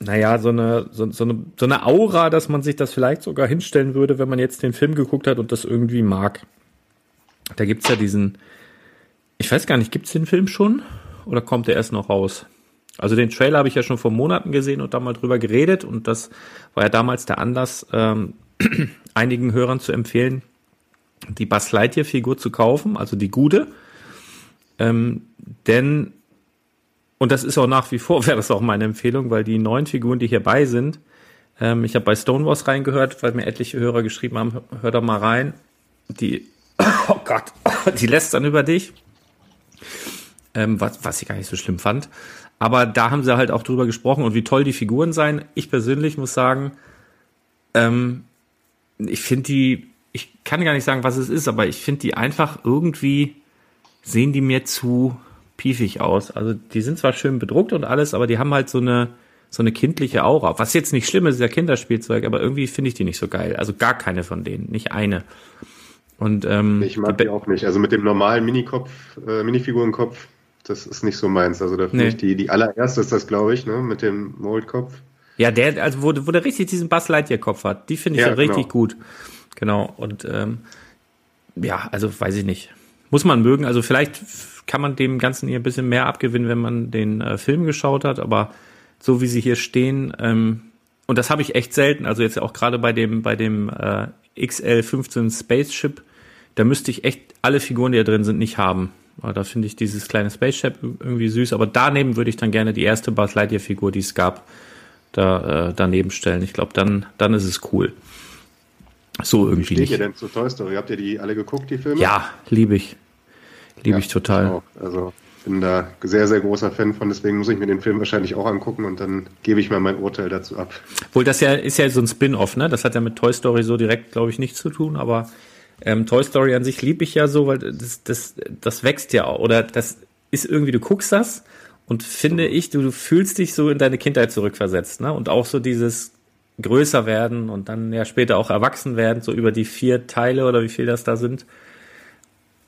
naja, so eine, so, so, eine, so eine Aura, dass man sich das vielleicht sogar hinstellen würde, wenn man jetzt den Film geguckt hat und das irgendwie mag. Da gibt's ja diesen, ich weiß gar nicht, gibt's den Film schon? Oder kommt der erst noch raus? Also den Trailer habe ich ja schon vor Monaten gesehen und da mal drüber geredet und das war ja damals der Anlass, ähm, (clears throat) einigen Hörern zu empfehlen, die Buzz Lightyear Figur zu kaufen, also die gute. Ähm, denn, und das ist auch nach wie vor, (laughs) wäre das auch meine Empfehlung, weil die neuen Figuren, die hierbei sind, ähm, ich habe bei Stonewalls reingehört, weil mir etliche Hörer geschrieben haben, hör doch mal rein, die, (coughs) oh Gott, (coughs) die lässt dann über dich, ähm, was, was ich gar nicht so schlimm fand. Aber da haben sie halt auch drüber gesprochen und wie toll die Figuren seien. Ich persönlich muss sagen, ähm, ich finde die, ich kann gar nicht sagen, was es ist, aber ich finde die einfach irgendwie, sehen die mir zu piefig aus. Also die sind zwar schön bedruckt und alles, aber die haben halt so eine, so eine kindliche Aura. Was jetzt nicht schlimm ist, ist ja Kinderspielzeug, aber irgendwie finde ich die nicht so geil. Also gar keine von denen, nicht eine. Und ähm, Ich mag die auch nicht. Also mit dem normalen Minikopf, äh, Minifigurenkopf, das ist nicht so meins. Also da finde Nee. ich die, die allererste ist das, glaube ich, ne, mit dem Moldkopf. Ja, der, also wo, wo der richtig diesen Buzz Lightyear Kopf hat, die finde ich Ja, ja, richtig genau. gut. Genau. Und ähm, ja, also weiß ich nicht. Muss man mögen. Also vielleicht kann man dem Ganzen hier ein bisschen mehr abgewinnen, wenn man den äh, Film geschaut hat, aber so wie sie hier stehen, ähm, und das habe ich echt selten, also jetzt auch gerade bei dem, bei dem äh, XL15 Spaceship, da müsste ich echt alle Figuren, die da drin sind, nicht haben. Aber da finde ich dieses kleine Spaceship irgendwie süß, aber daneben würde ich dann gerne die erste Buzz Lightyear Figur, die es gab, da äh, daneben stellen. Ich glaube, dann, dann ist es cool. So Wie irgendwie steht ihr nicht. denn zu Toy Story? Habt ihr die alle geguckt, die Filme? Ja, liebe ich. Liebe Ja, ich total. Auch. Also bin da sehr, sehr großer Fan von, deswegen muss ich mir den Film wahrscheinlich auch angucken und dann gebe ich mal mein Urteil dazu ab. Obwohl das ja ist ja so ein Spin-off, ne? Das hat ja mit Toy Story so direkt, glaube ich, nichts zu tun, aber ähm, Toy Story an sich liebe ich ja so, weil das, das, das wächst ja auch. Oder das ist irgendwie, du guckst das und finde ich, du, du fühlst dich so in deine Kindheit zurückversetzt, ne? Und auch so dieses größer werden und dann ja später auch erwachsen werden, so über die vier Teile oder wie viel das da sind.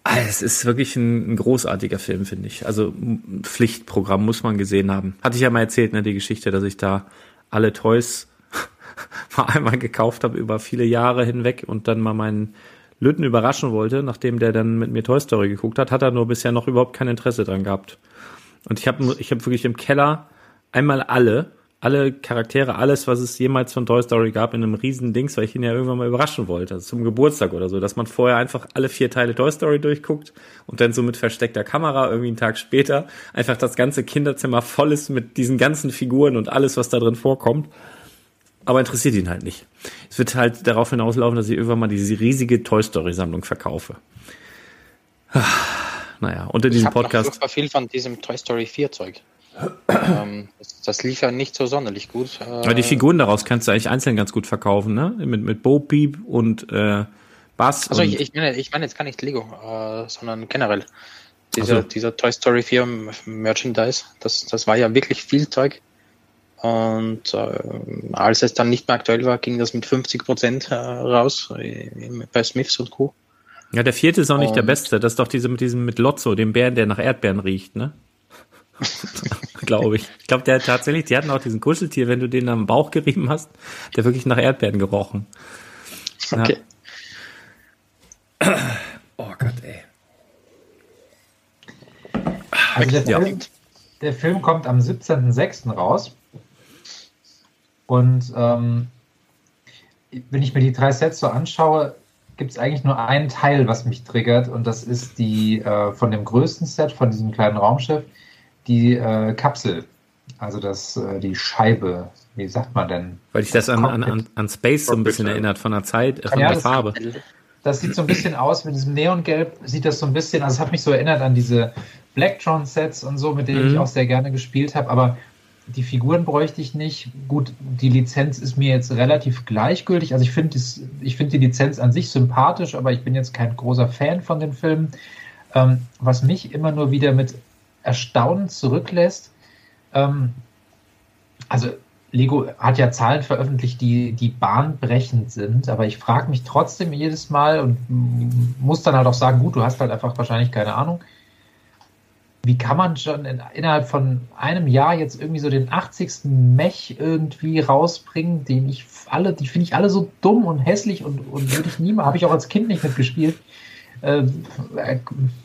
Ah, Es ist wirklich ein, ein großartiger Film, finde ich. Also Pflichtprogramm muss man gesehen haben. Hatte ich ja mal erzählt, ne, die Geschichte, dass ich da alle Toys (laughs) mal einmal gekauft habe über viele Jahre hinweg und dann mal meinen Lütten überraschen wollte, nachdem der dann mit mir Toy Story geguckt hat, hat er nur bisher noch überhaupt kein Interesse dran gehabt. Und ich habe ich hab wirklich im Keller einmal alle, alle Charaktere, alles, was es jemals von Toy Story gab, in einem riesen Dings, weil ich ihn ja irgendwann mal überraschen wollte, also zum Geburtstag oder so, dass man vorher einfach alle vier Teile Toy Story durchguckt und dann so mit versteckter Kamera irgendwie einen Tag später einfach das ganze Kinderzimmer voll ist mit diesen ganzen Figuren und alles, was da drin vorkommt. Aber interessiert ihn halt nicht. Es wird halt darauf hinauslaufen, dass ich irgendwann mal diese riesige Toy Story Sammlung verkaufe. Ah, Naja, unter Ich diesem noch Podcast. furchtbar viel von diesem Toy Story 4 Zeug. ähm, das, das lief ja nicht so sonderlich gut. Äh, Aber die Figuren daraus kannst du eigentlich einzeln ganz gut verkaufen, ne? Mit, mit Bo Peep und äh, Bass. Also ich, ich meine, ich meine jetzt gar nicht Lego, äh, sondern generell. Dieser, Ach so. dieser Toy Story 4 Merchandise, das, das war ja wirklich viel Zeug. Und äh, als es dann nicht mehr aktuell war, ging das mit 50 Prozent äh, raus äh, bei Smiths und Co. ja, der vierte ist auch nicht der und- beste. Das ist doch diese mit diesem mit Lotso, dem Bären, der nach Erdbeeren riecht, ne? (laughs) glaube ich. Ich glaube, der tatsächlich, die hatten auch diesen Kuscheltier, wenn du den am Bauch gerieben hast, der wirklich nach Erdbeeren gerochen. Ja. Okay. Oh Gott, ey. Also der, Ja. Film, der Film kommt am 17.06. raus. Und ähm, wenn ich mir die drei Sets so anschaue, gibt es eigentlich nur einen Teil, was mich triggert. Und das ist die äh, von dem größten Set, von diesem kleinen Raumschiff, die äh, Kapsel. Also das, äh, die Scheibe. Wie sagt man denn? Weil ich das an, an, an, an Space so ein bisschen erinnert, von der Zeit, äh, von Ja, der das- Farbe. Das sieht so ein bisschen aus mit diesem Neongelb, sieht das so ein bisschen, also es hat mich so erinnert an diese Blacktron-Sets und so, mit denen Mhm. ich auch sehr gerne gespielt habe, aber die Figuren bräuchte ich nicht. Gut, die Lizenz ist mir jetzt relativ gleichgültig. Also ich finde finde die Lizenz an sich sympathisch, aber ich bin jetzt kein großer Fan von den Filmen. Ähm, was mich immer nur wieder mit Erstaunen zurücklässt, ähm, also Lego hat ja Zahlen veröffentlicht, die, die bahnbrechend sind, aber ich frage mich trotzdem jedes Mal und muss dann halt auch sagen, gut, du hast halt einfach wahrscheinlich keine Ahnung. Wie kann man schon in, innerhalb von einem Jahr jetzt irgendwie so den 80. Mech irgendwie rausbringen, den ich alle, die finde ich alle so dumm und hässlich und, und würde ich nie mal, habe ich auch als Kind nicht mitgespielt. Äh, äh,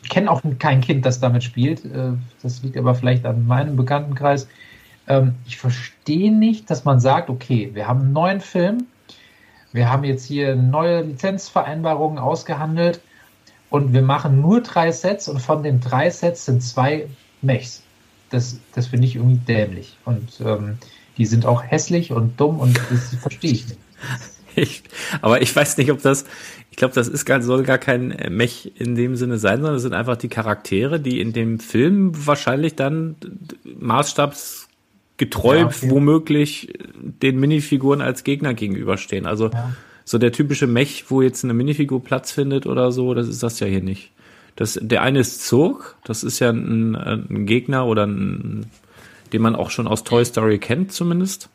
kenne auch kein Kind, das damit spielt. Äh, das liegt aber vielleicht an meinem Bekanntenkreis. Ähm, ich verstehe nicht, dass man sagt, okay, wir haben einen neuen Film, wir haben jetzt hier neue Lizenzvereinbarungen ausgehandelt und wir machen nur drei Sets und von den drei Sets sind zwei Mechs. Das, das finde ich irgendwie dämlich. Und ähm, die sind auch hässlich und dumm und das verstehe ich nicht. (laughs) Ich, aber ich weiß nicht, ob das, ich glaube, das ist gar, soll gar kein Mech in dem Sinne sein, sondern es sind einfach die Charaktere, die in dem Film wahrscheinlich dann maßstabsgetreu Ja, okay. womöglich den Minifiguren als Gegner gegenüberstehen. Also Ja. So der typische Mech, wo jetzt eine Minifigur Platz findet oder so, das ist das ja hier nicht. Das, der eine ist Zurg, das ist ja ein, ein Gegner oder ein, den man auch schon aus Toy Story kennt zumindest.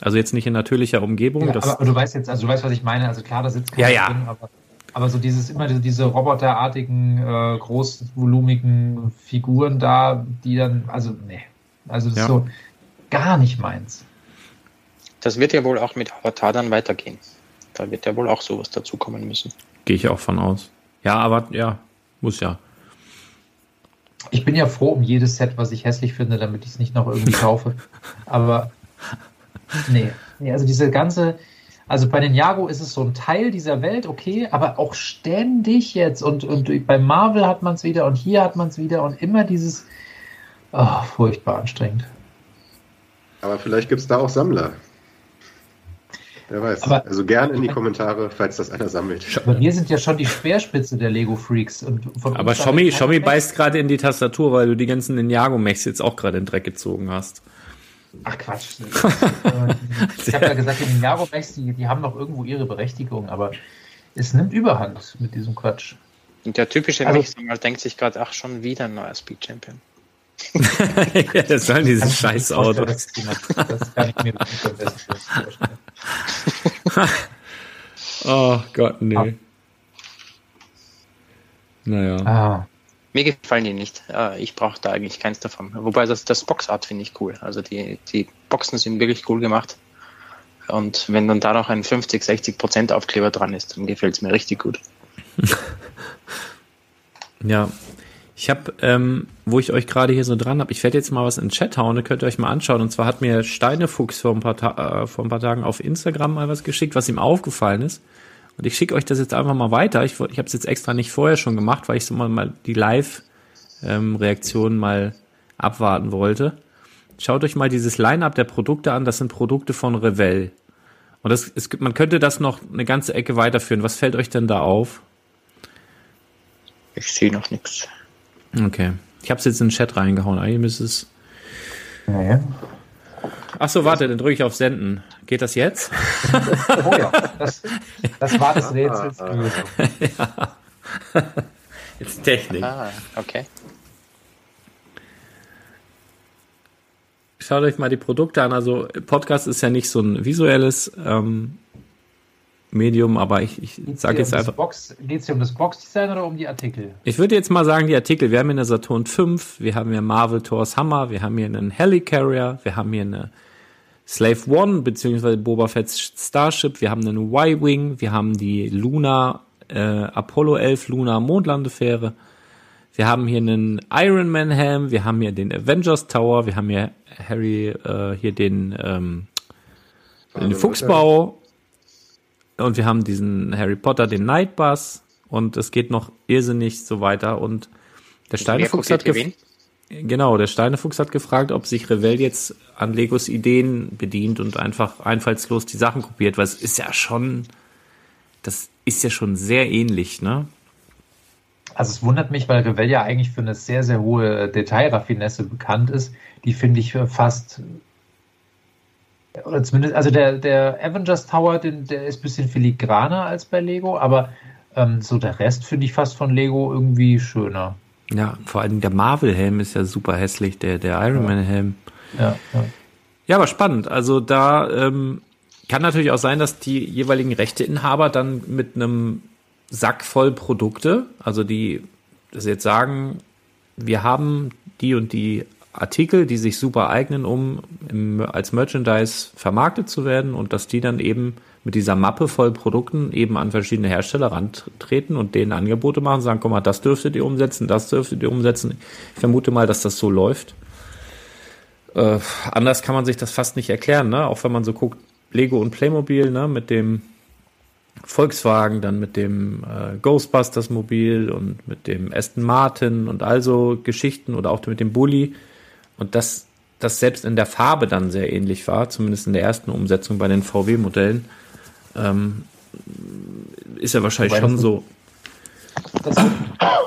Also jetzt nicht in natürlicher Umgebung. Ja, das, aber, aber du weißt jetzt, also du weißt, was ich meine. Also klar, da sitzt keiner Ja, ja. drin, aber, aber so dieses immer diese, diese roboterartigen, äh, großvolumigen Figuren da, die dann, also nee, also das Ja. ist so gar nicht meins. Das wird ja wohl auch mit Avatar dann weitergehen. Da wird ja wohl auch sowas dazukommen müssen. Gehe ich auch von aus. Ja, aber ja, muss ja. Ich bin ja froh um jedes Set, was ich hässlich finde, damit ich es nicht noch irgendwie kaufe. Aber nee, nee, also diese ganze, also bei den Jago ist es so ein Teil dieser Welt, okay, aber auch ständig jetzt und, und bei Marvel hat man es wieder und hier hat man es wieder und immer dieses, oh, furchtbar anstrengend. Aber vielleicht gibt es da auch Sammler. Wer weiß. Aber- also gern in die Kommentare, falls das einer sammelt. Aber wir sind ja schon die Speerspitze der Lego Freaks und von Aber Schommi, Schommi beißt gerade in die Tastatur, weil du die ganzen Ninjago-Mechs jetzt auch gerade in den Dreck gezogen hast. Ach Quatsch. (laughs) Äh, ich habe ja gesagt, die Ninjago Mechs, die, die haben noch irgendwo ihre Berechtigung, aber es nimmt Überhand mit diesem Quatsch. Und der typische Also- Mechsammler denkt sich gerade, ach, schon wieder ein neuer Speed Champion. (laughs) ja, das sollen diese nicht die noch- Das kann ich mir wirklich am besten vorstellen. (laughs) Oh Gott, nee. Naja. Ah, Mir gefallen die nicht. Ich brauche da eigentlich keins davon. Wobei das, das Boxart finde ich cool. Also die, die Boxen sind wirklich cool gemacht. Und wenn dann da noch ein 50, 60 Prozent Aufkleber dran ist, dann gefällt es mir richtig gut. (laughs) Ja. Ich habe, ähm, wo ich euch gerade hier so dran habe, ich werde jetzt mal was in den Chat hauen, könnt ihr euch mal anschauen. Und zwar hat mir Steinefuchs vor ein paar, Ta äh, vor ein paar Tagen auf Instagram mal was geschickt, was ihm aufgefallen ist. Und ich schicke euch das jetzt einfach mal weiter. Ich, ich habe es jetzt extra nicht vorher schon gemacht, weil ich so mal, mal die Live-Reaktion mal abwarten wollte. Schaut euch mal dieses Line-up der Produkte an. Das sind Produkte von Revell. Und das, gibt- man könnte das noch eine ganze Ecke weiterführen. Was fällt euch denn da auf? Ich sehe noch nichts. Okay. Ich habe es jetzt in den Chat reingehauen. Eigentlich müsste es. nee. Ach so, warte, dann drücke ich auf Senden. Geht das jetzt? (laughs) Oh ja, das, das war Ah, ah. Lösung. Jetzt Technik. Ah, okay. Schaut euch mal die Produkte an. Also Podcast ist ja nicht so ein visuelles ähm, Medium, aber ich, ich sage jetzt um einfach. Box, geht's dir um das Boxdesign oder um die Artikel? Ich würde jetzt mal sagen, die Artikel, wir haben hier eine Saturn 5, wir haben hier Marvel Thor's Hammer, wir haben hier einen Helicarrier, wir haben hier eine Slave One, beziehungsweise Boba Fett's Starship, wir haben einen Y-Wing, wir haben die Luna, äh, Apollo 11 Luna Mondlandefähre, wir haben hier einen Iron Man Helm, wir haben hier den Avengers Tower, wir haben hier Harry, äh, hier den, ähm, den Fuchsbau und wir haben diesen Harry Potter, den Night Bus und es geht noch irrsinnig so weiter und der Steinefuchs Wer hat gef- Genau, der Steinefuchs hat gefragt, ob sich Revell jetzt an Legos Ideen bedient und einfach einfallslos die Sachen kopiert, weil es ist ja schon, das ist ja schon sehr ähnlich, ne? Also es wundert mich, weil Revell ja eigentlich für eine sehr, sehr hohe Detailraffinesse bekannt ist. Die finde ich fast, oder zumindest, also der, der Avengers Tower, den, der ist ein bisschen filigraner als bei Lego, aber ähm, so der Rest finde ich fast von Lego irgendwie schöner. Ja, vor allem der Marvel-Helm ist ja super hässlich, der, der Iron Man-Helm. Ja, ja. Ja, aber spannend. Also da ähm, kann natürlich auch sein, dass die jeweiligen Rechteinhaber dann mit einem Sack voll Produkte, also die das jetzt sagen, wir haben die und die Artikel, die sich super eignen, um im, als Merchandise vermarktet zu werden und dass die dann eben mit dieser Mappe voll Produkten eben an verschiedene Hersteller rantreten und denen Angebote machen, sagen, guck mal, das dürftet ihr umsetzen, das dürftet ihr umsetzen. Ich vermute mal, dass das so läuft. Äh, anders kann man sich das fast nicht erklären, ne? Auch wenn man so guckt, Lego und Playmobil, ne, mit dem Volkswagen, dann mit dem äh, Ghostbusters Mobil und mit dem Aston Martin und also Geschichten oder auch mit dem Bully. Und das, das selbst in der Farbe dann sehr ähnlich war, zumindest in der ersten Umsetzung bei den VW-Modellen, ähm, ist ja wahrscheinlich Wobei schon das- so. Das wird,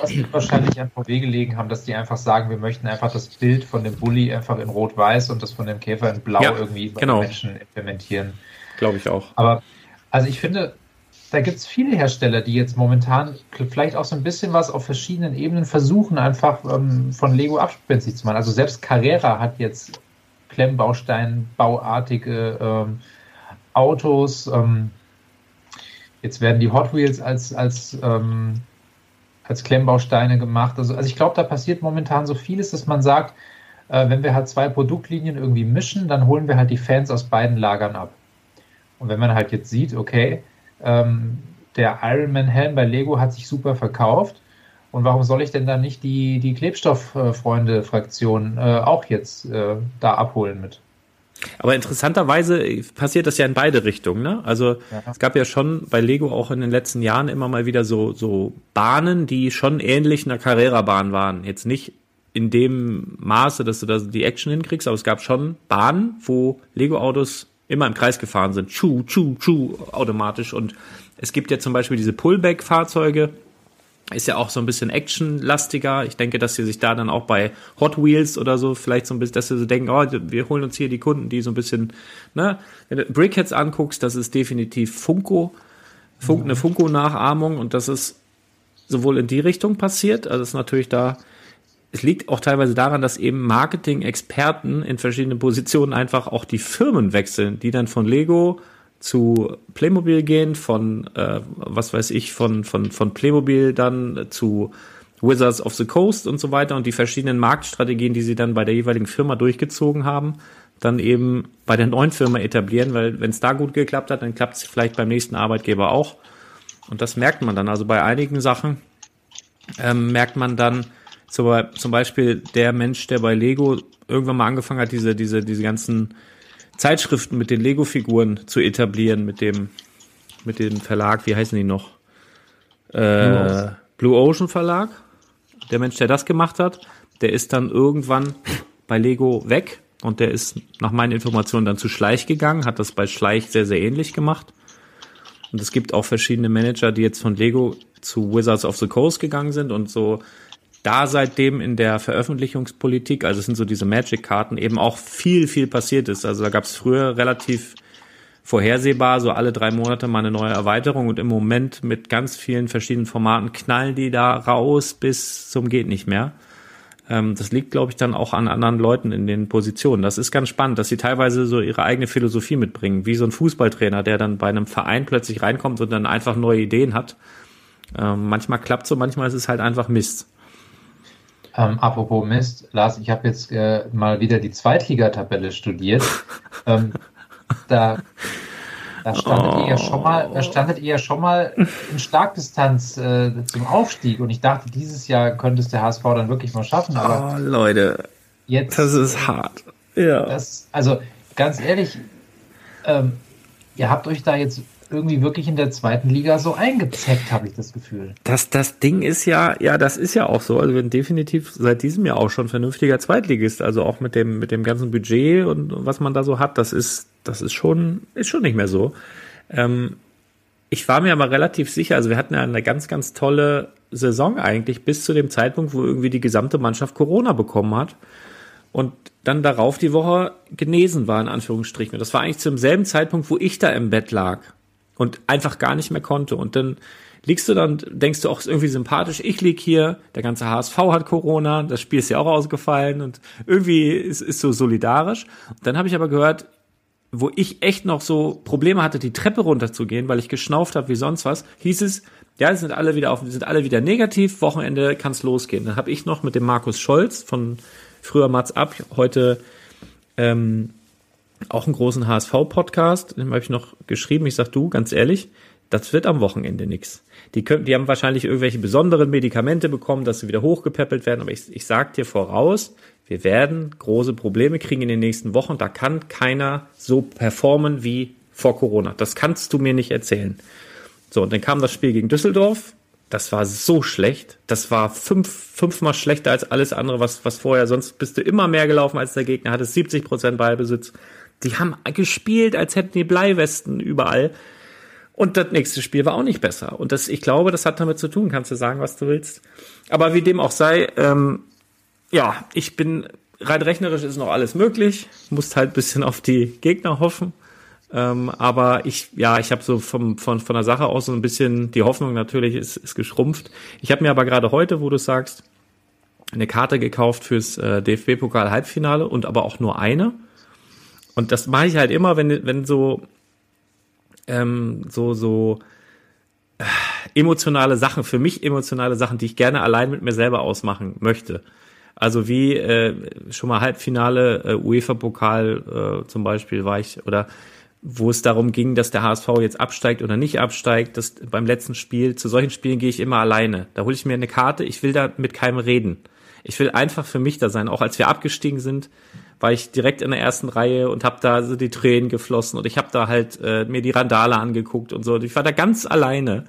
das wird wahrscheinlich an VW gelegen haben, dass die einfach sagen, wir möchten einfach das Bild von dem Bulli einfach in Rot-Weiß und das von dem Käfer in Blau Ja, irgendwie bei genau. den Menschen implementieren. Glaube ich auch. Aber also ich finde, da gibt es viele Hersteller, die jetzt momentan vielleicht auch so ein bisschen was auf verschiedenen Ebenen versuchen, einfach ähm, von Lego abspenstig zu machen. Also selbst Carrera hat jetzt Klemmbausteinbauartige ähm, Autos. Ähm, jetzt werden die Hot Wheels als, als, ähm, als Klemmbausteine gemacht. Also, also ich glaube, da passiert momentan so vieles, dass man sagt, äh, wenn wir halt zwei Produktlinien irgendwie mischen, dann holen wir halt die Fans aus beiden Lagern ab. Und wenn man halt jetzt sieht, okay, ähm, der Ironman-Helm bei Lego hat sich super verkauft. Und warum soll ich denn dann nicht die, die Klebstofffreunde-Fraktion äh, auch jetzt äh, da abholen mit? Aber interessanterweise passiert das ja in beide Richtungen. Ne? Also Ja. es gab ja schon bei Lego auch in den letzten Jahren immer mal wieder so, so Bahnen, die schon ähnlich einer Carrera-Bahn waren. Jetzt nicht in dem Maße, dass du da die Action hinkriegst, aber es gab schon Bahnen, wo Lego-Autos immer im Kreis gefahren sind. Tschu, tschu, tschu, automatisch. Und es gibt ja zum Beispiel diese Pullback-Fahrzeuge, ist ja auch so ein bisschen actionlastiger. Ich denke, dass sie sich da dann auch bei Hot Wheels oder so vielleicht so ein bisschen, dass sie so denken, oh, wir holen uns hier die Kunden, die so ein bisschen, ne, wenn du Brickheads anguckst, das ist definitiv Funko, Funk, eine Funko-Nachahmung und das ist sowohl in die Richtung passiert, also ist natürlich da, es liegt auch teilweise daran, dass eben Marketing-Experten in verschiedenen Positionen einfach auch die Firmen wechseln, die dann von Lego zu Playmobil gehen, von äh, was weiß ich, von, von, von Playmobil dann zu Wizards of the Coast und so weiter und die verschiedenen Marktstrategien, die sie dann bei der jeweiligen Firma durchgezogen haben, dann eben bei der neuen Firma etablieren, weil wenn es da gut geklappt hat, dann klappt es vielleicht beim nächsten Arbeitgeber auch. Und das merkt man dann. Also bei einigen Sachen ähm, merkt man dann zum, zum Beispiel der Mensch, der bei Lego irgendwann mal angefangen hat, diese, diese, diese ganzen Zeitschriften mit den Lego-Figuren zu etablieren, mit dem, mit dem Verlag, wie heißen die noch? Äh, Blue Ocean Verlag. Der Mensch, der das gemacht hat, der ist dann irgendwann bei Lego weg und der ist nach meinen Informationen dann zu Schleich gegangen, hat das bei Schleich sehr, sehr ähnlich gemacht. Und es gibt auch verschiedene Manager, die jetzt von Lego zu Wizards of the Coast gegangen sind und so da seitdem in der Veröffentlichungspolitik, also es sind so diese Magic-Karten, eben auch viel, viel passiert ist. Also da gab es früher relativ vorhersehbar, so alle drei Monate mal eine neue Erweiterung und im Moment mit ganz vielen verschiedenen Formaten knallen die da raus bis zum geht nicht mehr. Ähm, das liegt, glaube ich, dann auch an anderen Leuten in den Positionen. Das ist ganz spannend, dass sie teilweise so ihre eigene Philosophie mitbringen, wie so ein Fußballtrainer, der dann bei einem Verein plötzlich reinkommt und dann einfach neue Ideen hat. Ähm, manchmal klappt so, manchmal ist es halt einfach Mist. Ähm, apropos Mist, Lars, ich habe jetzt äh, mal wieder die Zweitligatabelle studiert. ähm, (laughs) da, da standet ihr ja schon mal, standet ihr ja schon mal in Schlagdistanz äh, zum Aufstieg und ich dachte, dieses Jahr könnte es der HSV dann wirklich mal schaffen, aber Oh, Leute, jetzt das ist hart. Ja. das, also ganz ehrlich, ähm, ihr habt euch da jetzt irgendwie wirklich in der zweiten Liga so eingezeckt, habe ich das Gefühl. Das, das Ding ist ja, ja, das ist ja auch so. Also wir sind definitiv seit diesem Jahr auch schon vernünftiger Zweitligist. Also auch mit dem, mit dem ganzen Budget und was man da so hat, das ist, das ist schon, ist schon nicht mehr so. Ähm, ich war mir aber relativ sicher, also wir hatten ja eine ganz, ganz tolle Saison eigentlich bis zu dem Zeitpunkt, wo irgendwie die gesamte Mannschaft Corona bekommen hat und dann darauf die Woche genesen war, in Anführungsstrichen. Das war eigentlich zum selben Zeitpunkt, wo ich da im Bett lag und einfach gar nicht mehr konnte. Und dann liegst du dann, denkst du auch, ist irgendwie sympathisch, ich lieg hier, der ganze HSV hat Corona, das Spiel ist ja auch ausgefallen und irgendwie ist, ist so solidarisch. Und dann habe ich aber gehört, wo ich echt noch so Probleme hatte, die Treppe runterzugehen, weil ich geschnauft habe wie sonst was, hieß es, ja, sind alle wieder auf, sind alle wieder negativ, Wochenende kann's losgehen. Dann habe ich noch mit dem Markus Scholz von früher Mats ab, heute ähm, auch einen großen HSV-Podcast, dem habe ich noch geschrieben, ich sag du, ganz ehrlich, das wird am Wochenende nix. Die, können, die haben wahrscheinlich irgendwelche besonderen Medikamente bekommen, dass sie wieder hochgepäppelt werden, aber ich, ich sag dir voraus, wir werden große Probleme kriegen in den nächsten Wochen. Da kann keiner so performen wie vor Corona. Das kannst du mir nicht erzählen. So, und dann kam das Spiel gegen Düsseldorf. Das war so schlecht. Das war fünf, fünfmal schlechter als alles andere, was, was vorher. Sonst bist du immer mehr gelaufen als der Gegner, hattest 70 Prozent Ballbesitz. Die haben gespielt, als hätten die Bleiwesten überall. Und das nächste Spiel war auch nicht besser. Und das, ich glaube, das hat damit zu tun, kannst du sagen, was du willst. Aber wie dem auch sei, ähm, ja, ich bin rein rechnerisch ist noch alles möglich. Musst halt bisschen auf die Gegner hoffen. Ähm, aber ich, ja, ich habe so vom, von, von der Sache aus so ein bisschen, die Hoffnung natürlich ist, ist geschrumpft. Ich habe mir aber gerade heute, wo du sagst, eine Karte gekauft fürs äh, DFB-Pokal-Halbfinale und aber auch nur eine. Und das mache ich halt immer, wenn, wenn so, ähm, so, so äh, emotionale Sachen, für mich emotionale Sachen, die ich gerne allein mit mir selber ausmachen möchte. Also wie äh, schon mal Halbfinale äh, UEFA-Pokal äh, zum Beispiel war ich oder wo es darum ging, dass der HSV jetzt absteigt oder nicht absteigt. Das beim letzten Spiel, zu solchen Spielen gehe ich immer alleine. Da hole ich mir eine Karte, ich will da mit keinem reden. Ich will einfach für mich da sein. Auch als wir abgestiegen sind, war ich direkt in der ersten Reihe und habe da so die Tränen geflossen und ich habe da halt äh, mir die Randale angeguckt und so. Ich war da ganz alleine.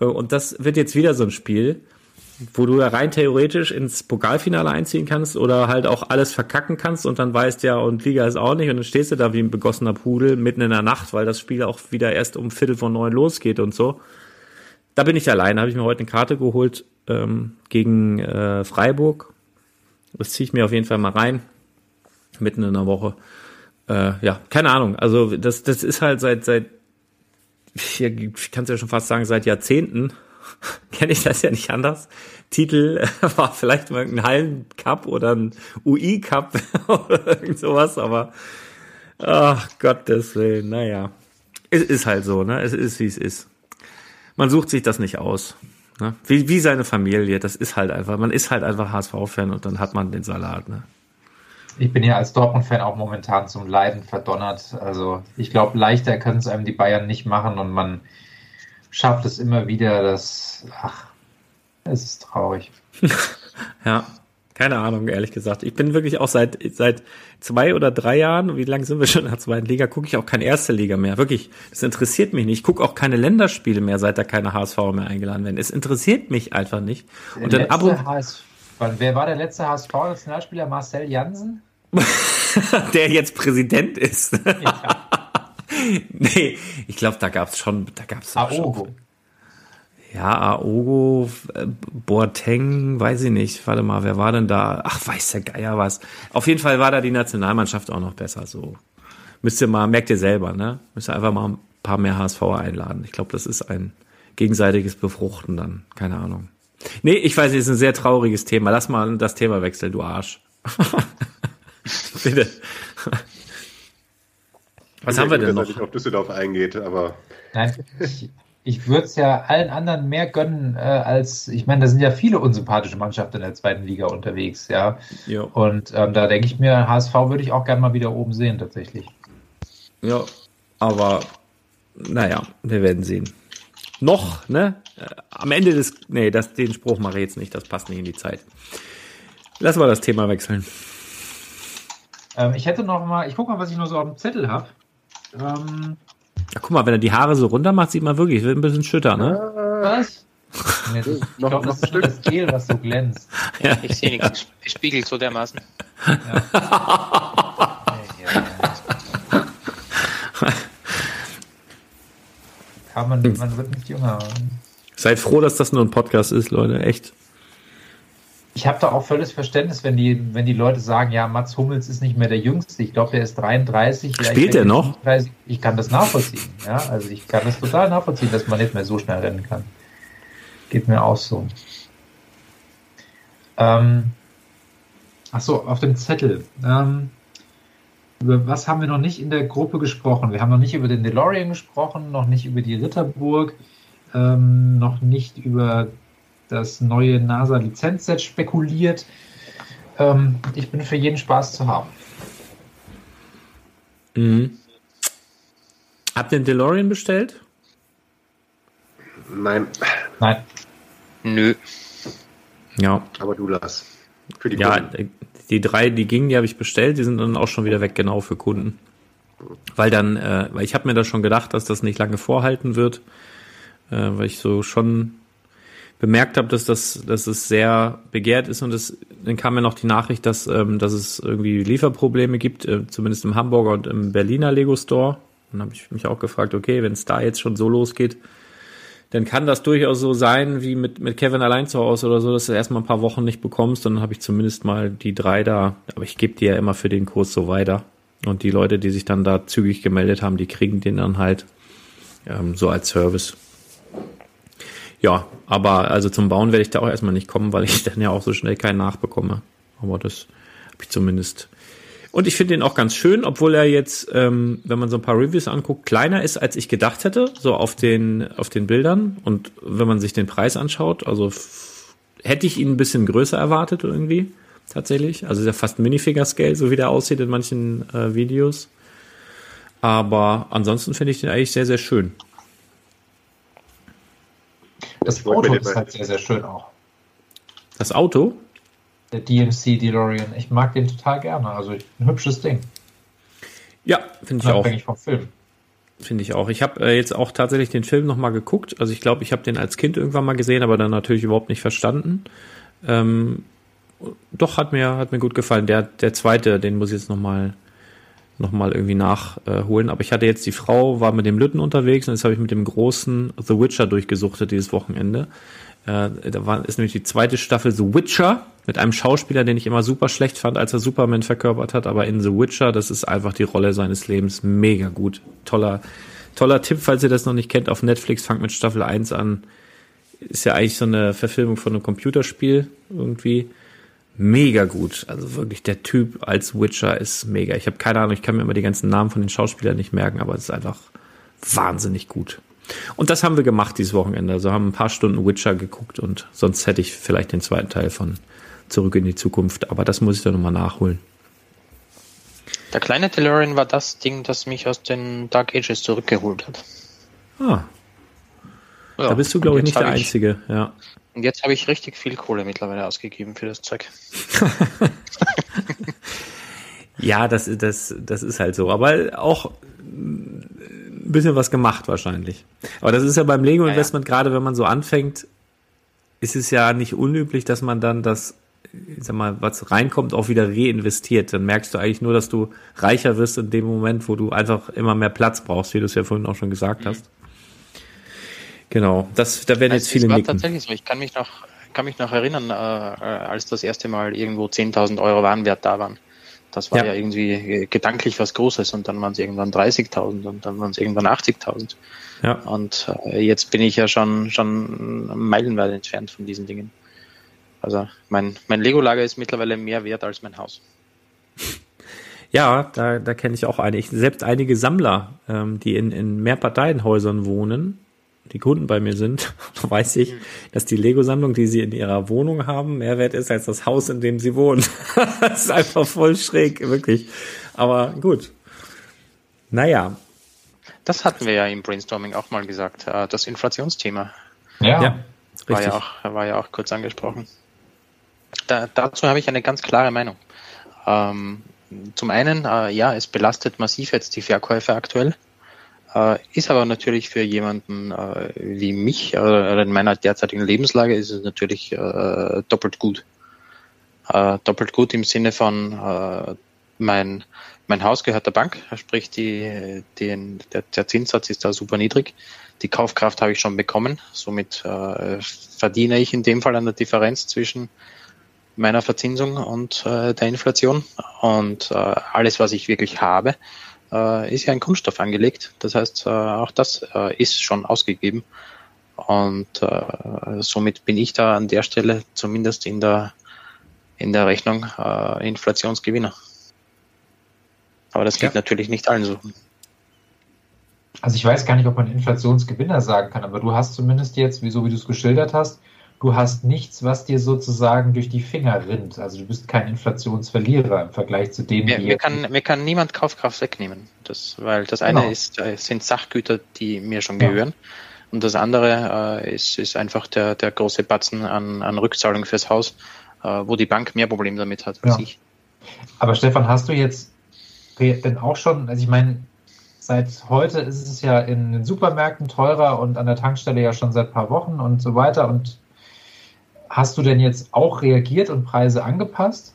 Äh, und das wird jetzt wieder so ein Spiel, wo du da rein theoretisch ins Pokalfinale einziehen kannst oder halt auch alles verkacken kannst und dann weißt ja, und Liga ist auch nicht und dann stehst du da wie ein begossener Pudel mitten in der Nacht, weil das Spiel auch wieder erst um Viertel von neun losgeht und so. Da bin ich allein, habe ich mir heute eine Karte geholt ähm, gegen äh, Freiburg. Das ziehe ich mir auf jeden Fall mal rein, mitten in der Woche. Äh, ja, keine Ahnung. Also das, das ist halt seit, seit, ich kann es ja schon fast sagen, seit Jahrzehnten (laughs) kenne ich das ja nicht anders. Titel war vielleicht mal ein Hallen-Cup oder ein UI-Cup (laughs) oder irgend sowas, aber ach Gottes Willen, naja. Es ist halt so, ne? Es ist, wie es ist. Man sucht sich das nicht aus. Ne? Wie, wie seine Familie, das ist halt einfach, man ist halt einfach HSV-Fan und dann hat man den Salat, ne? Ich bin ja als Dortmund-Fan auch momentan zum Leiden verdonnert. Also ich glaube, leichter können es einem die Bayern nicht machen und man schafft es immer wieder, dass, ach, es ist traurig. (laughs) ja, keine Ahnung, ehrlich gesagt. Ich bin wirklich auch seit, seit zwei oder drei Jahren, wie lange sind wir schon in der zweiten Liga, gucke ich auch keine erste Liga mehr. Wirklich, das interessiert mich nicht. Ich gucke auch keine Länderspiele mehr, seit da keine HSV mehr eingeladen werden. Es interessiert mich einfach nicht. Der und dann ab und HSV, wer war der letzte HSV-Nationalspieler? Marcel Jansen? (laughs) der jetzt Präsident ist. Ja. (laughs) nee, ich glaube, da gab's schon, da gab's Aogo. Schon. Ja, Aogo, äh, Boateng, weiß ich nicht. Warte mal, wer war denn da? Ach, weiß der Geier was. Auf jeden Fall war da die Nationalmannschaft auch noch besser. So müsst ihr mal, merkt ihr selber, ne? Müsst ihr einfach mal ein paar mehr HSV einladen. Ich glaube, das ist ein gegenseitiges Befruchten dann. Keine Ahnung. Nee, ich weiß, es ist ein sehr trauriges Thema. Lass mal das Thema wechseln, du Arsch. (laughs) Bitte. Was haben wir denn noch? Dass er nicht auf Düsseldorf eingeht, aber. Nein, ich, ich würde es ja allen anderen mehr gönnen, äh, als, ich meine, da sind ja viele unsympathische Mannschaften in der zweiten Liga unterwegs, ja. ja. Und ähm, da denke ich mir, HSV würde ich auch gerne mal wieder oben sehen, tatsächlich. Ja, aber naja, wir werden sehen. Noch, ne? Äh, am Ende des, nee, das, den Spruch mache ich jetzt nicht, das passt nicht in die Zeit. Lass mal das Thema wechseln. Ähm, ich hätte noch mal, ich gucke mal, was ich noch so auf dem Zettel habe. Ähm, ja, guck mal, wenn er die Haare so runter macht, sieht man wirklich, wird ein bisschen schütter, ne? Was? Nee, das, (laughs) ich glaube, das ist das Gel, was so glänzt. Ja, ich sehe nichts. Es spiegelt so dermaßen. Ja. (laughs) Kann man, man wird nicht jünger. Seid froh, dass das nur ein Podcast ist, Leute. Echt ich habe da auch völliges Verständnis, wenn die, wenn die Leute sagen, ja, Mats Hummels ist nicht mehr der Jüngste. Ich glaube, der ist 33. Spielt er noch? 30. Ich kann das nachvollziehen. Ja, also ich kann das total nachvollziehen, dass man nicht mehr so schnell rennen kann. Geht mir auch so. Ähm, Achso, auf dem Zettel. Ähm, über was haben wir noch nicht in der Gruppe gesprochen? Wir haben noch nicht über den DeLorean gesprochen, noch nicht über die Ritterburg, ähm, noch nicht über das neue NASA-Lizenzset spekuliert. Ähm, ich bin für jeden Spaß zu haben. Mhm. Habt ihr den DeLorean bestellt? Nein, Nein. Nö. Ja. aber du Lars. Für die Ja, Kunden. die drei, die gingen, die habe ich bestellt, die sind dann auch schon wieder weg, genau für Kunden. Weil dann, äh, weil ich habe mir da schon gedacht, dass das nicht lange vorhalten wird, äh, weil ich so schon bemerkt habe, dass das, dass es sehr begehrt ist und es, dann kam mir noch die Nachricht, dass, ähm, dass es irgendwie Lieferprobleme gibt, äh, zumindest im Hamburger und im Berliner Lego Store. Und dann habe ich mich auch gefragt, okay, wenn es da jetzt schon so losgeht, dann kann das durchaus so sein, wie mit, mit Kevin allein zu Hause oder so, dass du erstmal ein paar Wochen nicht bekommst. Dann habe ich zumindest mal die drei da. Aber ich gebe die ja immer für den Kurs so weiter. Und die Leute, die sich dann da zügig gemeldet haben, die kriegen den dann halt ähm, so als Service. Ja, aber also zum Bauen werde ich da auch erstmal nicht kommen, weil ich dann ja auch so schnell keinen nachbekomme. Aber das habe ich zumindest. Und ich finde den auch ganz schön, obwohl er jetzt, ähm, wenn man so ein paar Reviews anguckt, kleiner ist, als ich gedacht hätte, so auf den, auf den Bildern. Und wenn man sich den Preis anschaut, also hätte ich ihn ein bisschen größer erwartet irgendwie, tatsächlich. Also ist ja fast Minifigure-Scale, so wie der aussieht in manchen äh, Videos. Aber ansonsten finde ich den eigentlich sehr, sehr schön. Das Auto ist halt sehr, sehr schön auch. Das Auto, Der DMC DeLorean. Ich mag den total gerne. Also ein hübsches Ding. ja, finde ich auch. Unabhängig vom Film. Finde ich auch. Ich habe äh, jetzt auch tatsächlich den Film nochmal geguckt. Also ich glaube, ich habe den als Kind irgendwann mal gesehen, aber dann natürlich überhaupt nicht verstanden. Ähm, doch, hat mir, hat mir gut gefallen. Der, der zweite, den muss ich jetzt nochmal noch mal irgendwie nachholen. Aber ich hatte jetzt die Frau, war mit dem Lütten unterwegs und jetzt habe ich mit dem großen The Witcher durchgesuchtet dieses Wochenende. Äh, da war, ist nämlich die zweite Staffel The Witcher mit einem Schauspieler, den ich immer super schlecht fand, als er Superman verkörpert hat. Aber in The Witcher, das ist einfach die Rolle seines Lebens. Mega gut. Toller, toller Tipp, falls ihr das noch nicht kennt, auf Netflix, fangt mit Staffel 1 an. Ist ja eigentlich so eine Verfilmung von einem Computerspiel irgendwie. Mega gut. Also wirklich, der Typ als Witcher ist mega. Ich habe keine Ahnung, ich kann mir immer die ganzen Namen von den Schauspielern nicht merken, aber es ist einfach wahnsinnig gut. Und das haben wir gemacht dieses Wochenende. Also haben ein paar Stunden Witcher geguckt und sonst hätte ich vielleicht den zweiten Teil von Zurück in die Zukunft. Aber das muss ich dann nochmal nachholen. Der kleine DeLorean war das Ding, das mich aus den Dark Ages zurückgeholt hat. Ah, Ja, da bist du, glaube ich, nicht der ich- Einzige. Ja. Und jetzt habe ich richtig viel Kohle mittlerweile ausgegeben für das Zeug. (laughs) Ja, das, das, das ist halt so. Aber auch ein bisschen was gemacht wahrscheinlich. Aber das ist ja beim Lego-Investment, gerade wenn man so anfängt, ist es ja nicht unüblich, dass man dann das, ich sag mal, was reinkommt, auch wieder reinvestiert. Dann merkst du eigentlich nur, dass du reicher wirst in dem Moment, wo du einfach immer mehr Platz brauchst, wie du es ja vorhin auch schon gesagt hast. Genau, das, da werden jetzt Also, viele es war nicken. tatsächlich so. Ich kann mich noch, kann mich noch erinnern, äh, äh, als das erste Mal irgendwo 10.000 Euro Warenwert da waren. Das war Ja. ja, irgendwie äh, gedanklich was Großes und dann waren es irgendwann 30.000 und dann waren es irgendwann 80.000. Ja. Und äh, jetzt bin ich ja schon, schon meilenweit entfernt von diesen Dingen. Also mein, mein Lego-Lager ist mittlerweile mehr wert als mein Haus. (laughs) Ja, da, da kenne ich auch eine. Ich, selbst einige Sammler, ähm, die in, in Mehrparteienhäusern wohnen, die Kunden bei mir sind, (laughs) weiß ich, dass die Lego-Sammlung, die sie in ihrer Wohnung haben, mehr wert ist als das Haus, in dem sie wohnen. (laughs) das ist einfach voll schräg, wirklich. Aber gut. Naja, Das hatten wir ja im Brainstorming auch mal gesagt, äh, das Inflationsthema. Ja. ja, War richtig. ja, auch, war ja auch kurz angesprochen. Da, dazu habe ich eine ganz klare Meinung. Ähm, zum einen, äh, ja, es belastet massiv jetzt die Verkäufe aktuell, ist aber natürlich für jemanden äh, wie mich äh, oder in meiner derzeitigen Lebenslage ist es natürlich äh, doppelt gut. Äh, doppelt gut im Sinne von äh, mein, mein Haus gehört der Bank, sprich die, den, der, der Zinssatz ist da super niedrig. Die Kaufkraft habe ich schon bekommen, somit äh, verdiene ich in dem Fall an der Differenz zwischen meiner Verzinsung und äh, der Inflation. Und äh, alles, was ich wirklich habe, äh, ist ja in Kunststoff angelegt. Das heißt, äh, auch das äh, ist schon ausgegeben. Und äh, somit bin ich da an der Stelle zumindest in der, in der Rechnung äh, Inflationsgewinner. Aber das geht Ja. natürlich nicht allen so. Also ich weiß gar nicht, ob man Inflationsgewinner sagen kann, aber du hast zumindest jetzt, so wie du es geschildert hast, du hast nichts, was dir sozusagen durch die Finger rinnt. Also du bist kein Inflationsverlierer im Vergleich zu denen, Mir, die mir, kann, mir kann niemand Kaufkraft wegnehmen. Das, weil das eine Genau. ist, äh, sind Sachgüter, die mir schon Ja. gehören. Und das andere äh, ist, ist einfach der, der große Batzen an, an Rückzahlung fürs Haus, äh, wo die Bank mehr Probleme damit hat als Ja. ich. Aber Stefan, hast du jetzt denn auch schon, also ich meine, seit heute ist es ja in den Supermärkten teurer und an der Tankstelle ja schon seit ein paar Wochen und so weiter. Und hast du denn jetzt auch reagiert und Preise angepasst?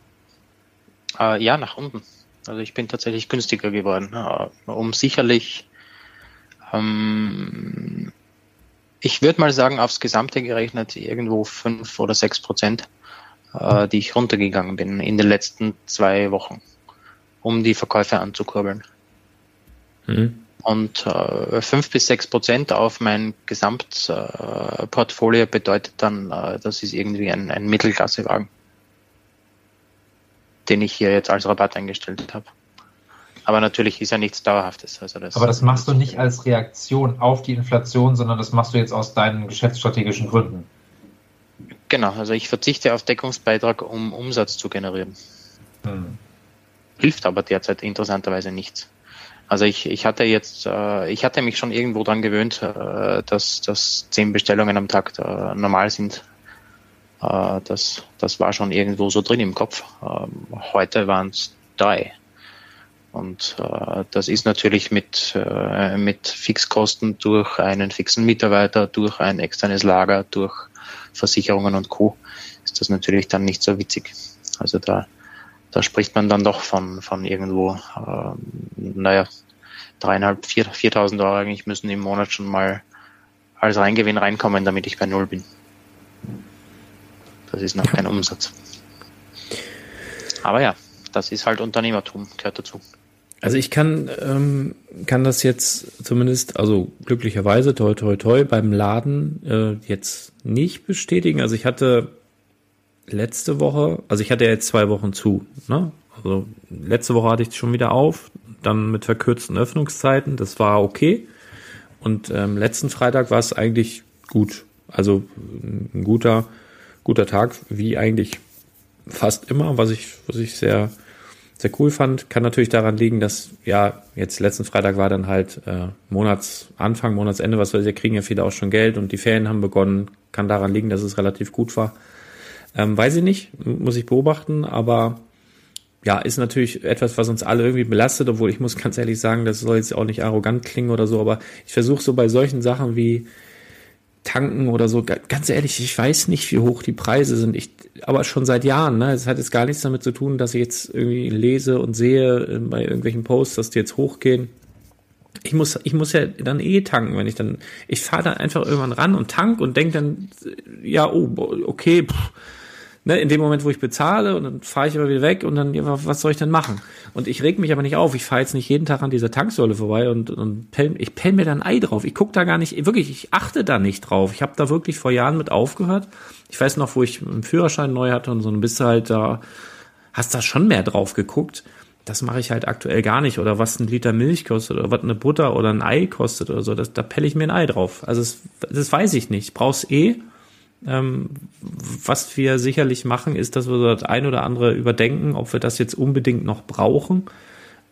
Äh, ja, nach unten. Also ich bin tatsächlich günstiger geworden. Äh, um sicherlich, ähm, ich würde mal sagen, aufs Gesamte gerechnet irgendwo fünf oder sechs Prozent, äh, die ich runtergegangen bin in den letzten zwei Wochen, um die Verkäufe anzukurbeln. Mhm. Und äh, 5 bis 6 Prozent auf mein Gesamtportfolio äh, bedeutet dann, äh, das ist irgendwie ein, ein Mittelklassewagen, den ich hier jetzt als Rabatt eingestellt habe. Aber natürlich ist ja nichts Dauerhaftes. Also das, Aber das machst du nicht als Reaktion auf die Inflation, sondern das machst du jetzt aus deinen geschäftsstrategischen Gründen. Genau, also ich verzichte auf Deckungsbeitrag, um Umsatz zu generieren. Hm. hilft aber derzeit interessanterweise nichts. Also ich, ich hatte jetzt, äh, ich hatte mich schon irgendwo dran gewöhnt, äh, dass, dass zehn Bestellungen am Tag äh, normal sind. Äh, das, das war schon irgendwo so drin im Kopf. Ähm, heute waren es drei. Und äh, das ist natürlich mit, äh, mit Fixkosten durch einen fixen Mitarbeiter, durch ein externes Lager, durch Versicherungen und Co. ist das natürlich dann nicht so witzig. Also da, da spricht man dann doch von, von irgendwo, ähm, naja, dreieinhalb, vier, 4.000 Euro eigentlich müssen im Monat schon mal als Reingewinn reinkommen, damit ich bei Null bin. Das ist noch kein Umsatz. Aber ja, das ist halt Unternehmertum, gehört dazu. Also ich kann, ähm, kann das jetzt zumindest, also glücklicherweise, toi toi toi, beim Laden äh, jetzt nicht bestätigen. Also ich hatte letzte Woche, also ich hatte ja jetzt zwei Wochen zu, ne? Also letzte Woche hatte ich schon wieder auf, dann mit verkürzten Öffnungszeiten, das war okay. Und ähm, letzten Freitag war es eigentlich gut. Also ein guter, guter Tag, wie eigentlich fast immer, was ich, was ich sehr, sehr cool fand. Kann natürlich daran liegen, dass, ja, jetzt letzten Freitag war dann halt äh, Monatsanfang, Monatsende, was weiß ich, kriegen ja viele auch schon Geld und die Ferien haben begonnen. Kann daran liegen, dass es relativ gut war. Ähm, weiß ich nicht, muss ich beobachten, aber ja, ist natürlich etwas, was uns alle irgendwie belastet, obwohl ich muss ganz ehrlich sagen, das soll jetzt auch nicht arrogant klingen oder so, aber ich versuche so bei solchen Sachen wie tanken oder so, ga- ganz ehrlich, ich weiß nicht, wie hoch die Preise sind. Ich, aber schon seit Jahren, ne? Es hat jetzt gar nichts damit zu tun, dass ich jetzt irgendwie lese und sehe äh, bei irgendwelchen Posts, dass die jetzt hochgehen. Ich muss, ich muss ja dann eh tanken, wenn ich dann, ich fahre dann einfach irgendwann ran und tank und denk dann, ja, oh, okay, pff, ne, in dem Moment, wo ich bezahle und dann fahre ich aber wieder weg und dann, ja, wa- was soll ich denn machen? Und ich reg mich aber nicht auf. Ich fahre jetzt nicht jeden Tag an dieser Tanksäule vorbei und, und pell, ich pell mir da ein Ei drauf. Ich guck da gar nicht, wirklich, ich achte da nicht drauf. Ich habe da wirklich vor Jahren mit aufgehört. Ich weiß noch, wo ich einen Führerschein neu hatte und so, dann bist du halt da, hast da schon mehr drauf geguckt. Das mache ich halt aktuell gar nicht. Oder was ein Liter Milch kostet oder was eine Butter oder ein Ei kostet oder so. Das, da pelle ich mir ein Ei drauf. Also das, das weiß ich nicht. Ich brauch's eh. Ähm, was wir sicherlich machen, ist, dass wir das ein oder andere überdenken, ob wir das jetzt unbedingt noch brauchen.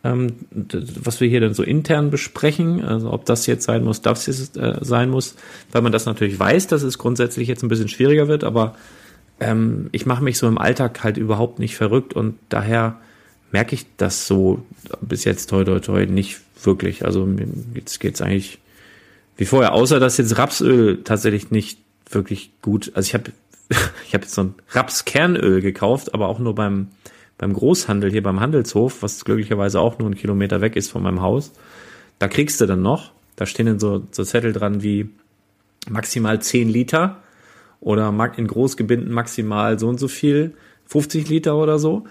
Ähm, was wir hier dann so intern besprechen, also ob das jetzt sein muss, das jetzt äh, sein muss, weil man das natürlich weiß, dass es grundsätzlich jetzt ein bisschen schwieriger wird, aber ähm, ich mache mich so im Alltag halt überhaupt nicht verrückt und daher merke ich das so bis jetzt toi toi toi nicht wirklich. Also jetzt geht's eigentlich wie vorher, außer dass jetzt Rapsöl tatsächlich nicht wirklich gut. Also ich habe (laughs) ich habe jetzt so ein Rapskernöl gekauft, aber auch nur beim beim Großhandel hier beim Handelshof, was glücklicherweise auch nur einen Kilometer weg ist von meinem Haus. Da kriegst du dann noch, da stehen dann so, so Zettel dran wie maximal 10 Liter oder in Großgebinden maximal so und so viel, 50 Liter oder so.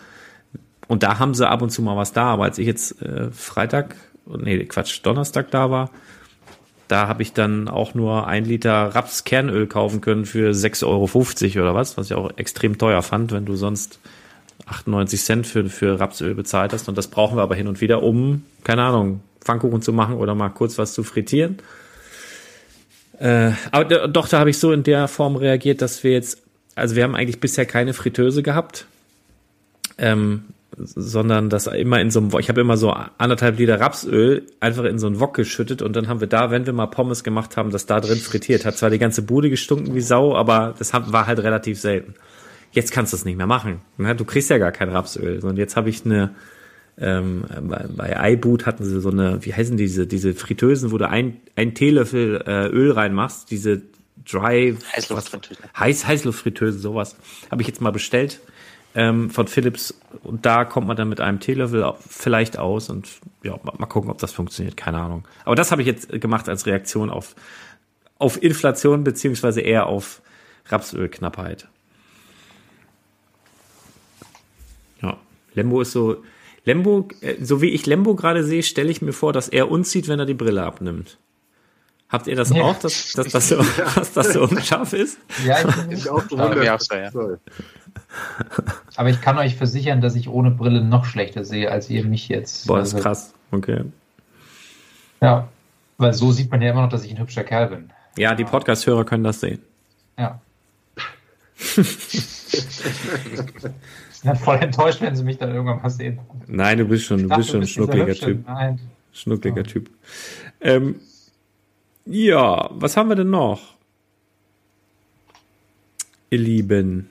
Und da haben sie ab und zu mal was da, aber als ich jetzt äh, Freitag, nee, Quatsch, Donnerstag da war, da habe ich dann auch nur ein Liter Rapskernöl kaufen können für 6,50 Euro oder was, was ich auch extrem teuer fand, wenn du sonst 98 Cent für, für Rapsöl bezahlt hast. Und das brauchen wir aber hin und wieder, um, keine Ahnung, Pfannkuchen zu machen oder mal kurz was zu frittieren. Äh, aber doch, da habe ich so in der Form reagiert, dass wir jetzt, also wir haben eigentlich bisher keine Fritteuse gehabt, ähm, sondern das immer in so einem, ich habe immer so anderthalb Liter Rapsöl einfach in so einen Wok geschüttet und dann haben wir da, wenn wir mal Pommes gemacht haben, das da drin frittiert. Hat zwar die ganze Bude gestunken wie Sau, aber das war halt relativ selten. Jetzt kannst du es nicht mehr machen. Ne? Du kriegst ja gar kein Rapsöl. Und jetzt habe ich eine, ähm, bei, bei iBoot hatten sie so eine, wie heißen diese, diese Fritteusen, wo du ein, ein Teelöffel äh, Öl reinmachst, diese Dry Heißluftfritteuse. Heiß, Heißluftfritteuse, sowas. Habe ich jetzt mal bestellt ähm, von Philips und da kommt man dann mit einem Teelöffel vielleicht aus und ja, mal, mal gucken, ob das funktioniert, keine Ahnung. Aber das habe ich jetzt gemacht als Reaktion auf, auf Inflation beziehungsweise eher auf Rapsölknappheit. Ja, Lembo ist so, Lembo, äh, so wie ich Lembo gerade sehe, stelle ich mir vor, dass er uns sieht, wenn er die Brille abnimmt. Habt ihr das Ja. auch, dass, dass, das so, (laughs) dass das so unscharf ist? Ja, ich, (laughs) Ich auch Ja, mir auch so, ja. Aber ich kann euch versichern, dass ich ohne Brille noch schlechter sehe, als ihr mich jetzt. Boah, das ist Also, krass. Okay. Ja, weil so sieht man ja immer noch, dass ich ein hübscher Kerl bin. Ja, die Podcast-Hörer können das sehen. Ja. Ich bin voll enttäuscht, wenn sie mich dann irgendwann mal sehen. Nein, du bist schon, du dachte, bist schon ein schnuckliger. Typ. Nein. Schnuckliger Ja. Typ. Ähm, ja, was haben wir denn noch? Ihr Lieben.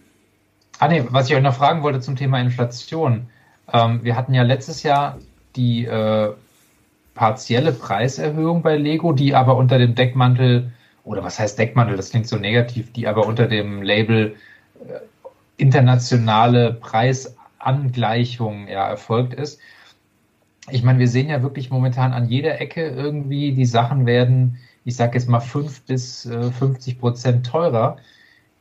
Ah nee, was ich euch noch fragen wollte zum Thema Inflation. Ähm, wir hatten ja letztes Jahr die äh, partielle Preiserhöhung bei Lego, die aber unter dem Deckmantel, oder was heißt Deckmantel, das klingt so negativ, die aber unter dem Label äh, internationale Preisangleichung ja, erfolgt ist. Ich meine, wir sehen ja wirklich momentan an jeder Ecke irgendwie, die Sachen werden, ich sage jetzt mal, 5 bis äh, 50 Prozent teurer.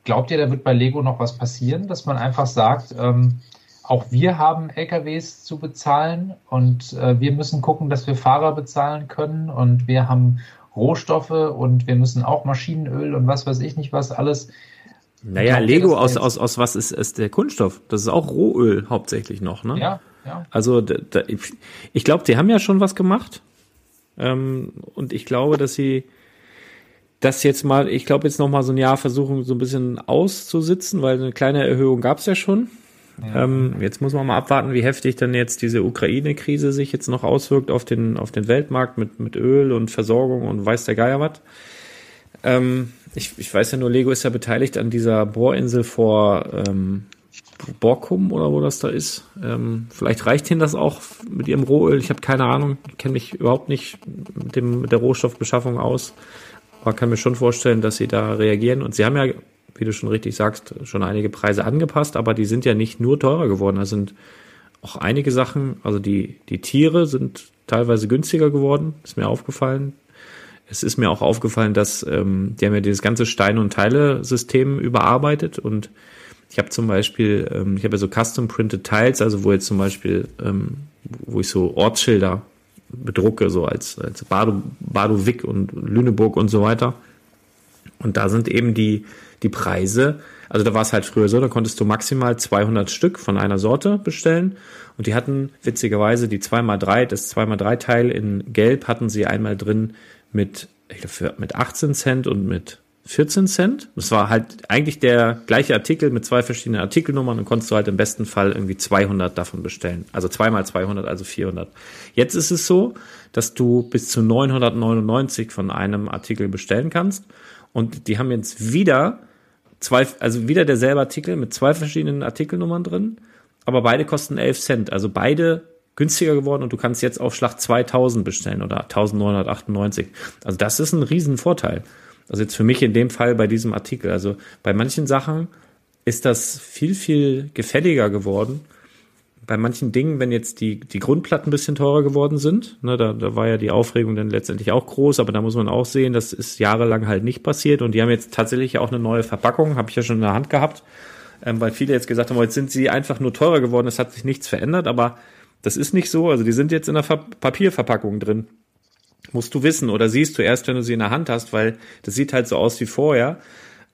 Glaubt ihr, da wird bei Lego noch was passieren, dass man einfach sagt, ähm, auch wir haben LKWs zu bezahlen und äh, wir müssen gucken, dass wir Fahrer bezahlen können und wir haben Rohstoffe und wir müssen auch Maschinenöl und was weiß ich nicht was alles. Naja, Glaubt ihr, Lego aus, aus, aus was ist, ist der Kunststoff? Das ist auch Rohöl hauptsächlich noch, ne? Ja, ja. Also da, ich glaube, die haben ja schon was gemacht. Ähm, und ich glaube, dass sie das jetzt mal, ich glaube jetzt noch mal so ein Jahr versuchen, so ein bisschen auszusitzen, weil eine kleine Erhöhung gab es ja schon. Ähm, jetzt muss man mal abwarten, wie heftig dann jetzt diese Ukraine-Krise sich jetzt noch auswirkt auf den, auf den Weltmarkt mit, mit Öl und Versorgung und weiß der Geier was. Ähm, ich, ich weiß ja nur, Lego ist ja beteiligt an dieser Bohrinsel vor ähm, Borkum oder wo das da ist. Ähm, vielleicht reicht ihnen das auch mit ihrem Rohöl. Ich habe keine Ahnung. Ich kenne mich überhaupt nicht mit, dem, mit der Rohstoffbeschaffung aus. Aber kann mir schon vorstellen, dass sie da reagieren. Und sie haben ja, wie du schon richtig sagst, schon einige Preise angepasst, aber die sind ja nicht nur teurer geworden. Da sind auch einige Sachen, also die, die Tiere sind teilweise günstiger geworden, ist mir aufgefallen. Es ist mir auch aufgefallen, dass ähm, die haben ja dieses ganze Steine- und Teile-System überarbeitet und ich habe zum Beispiel, ähm, ich habe ja so Custom-Printed Tiles, also wo jetzt zum Beispiel, ähm, wo ich so Ortsschilder bedrucke, so als, als Bado, Badowik und Lüneburg und so weiter. Und da sind eben die, die Preise, also da war es halt früher so, da konntest du maximal 200 Stück von einer Sorte bestellen. Und die hatten witzigerweise die 2x3, das 2x3 Teil in Gelb hatten sie einmal drin mit, ich glaube, mit 18 Cent und mit 14 Cent. Das war halt eigentlich der gleiche Artikel mit zwei verschiedenen Artikelnummern und konntest du halt im besten Fall irgendwie 200 davon bestellen. Also zweimal 200, also 400. Jetzt ist es so, dass du bis zu 999 von einem Artikel bestellen kannst. Und die haben jetzt wieder zwei, also wieder derselbe Artikel mit zwei verschiedenen Artikelnummern drin, aber beide kosten 11 Cent. Also beide günstiger geworden und du kannst jetzt auf Schlag 2000 bestellen oder 1998. Also das ist ein Riesenvorteil. Also jetzt für mich in dem Fall bei diesem Artikel. Also bei manchen Sachen ist das viel, viel gefälliger geworden. Bei manchen Dingen, wenn jetzt die, die Grundplatten ein bisschen teurer geworden sind, ne, da, da war ja die Aufregung dann letztendlich auch groß, aber da muss man auch sehen, das ist jahrelang halt nicht passiert und die haben jetzt tatsächlich auch eine neue Verpackung, habe ich ja schon in der Hand gehabt, ähm, weil viele jetzt gesagt haben, jetzt sind sie einfach nur teurer geworden, es hat sich nichts verändert, aber das ist nicht so, also die sind jetzt in der Ver Papierverpackung drin musst du wissen oder siehst du erst, wenn du sie in der Hand hast, weil das sieht halt so aus wie vorher,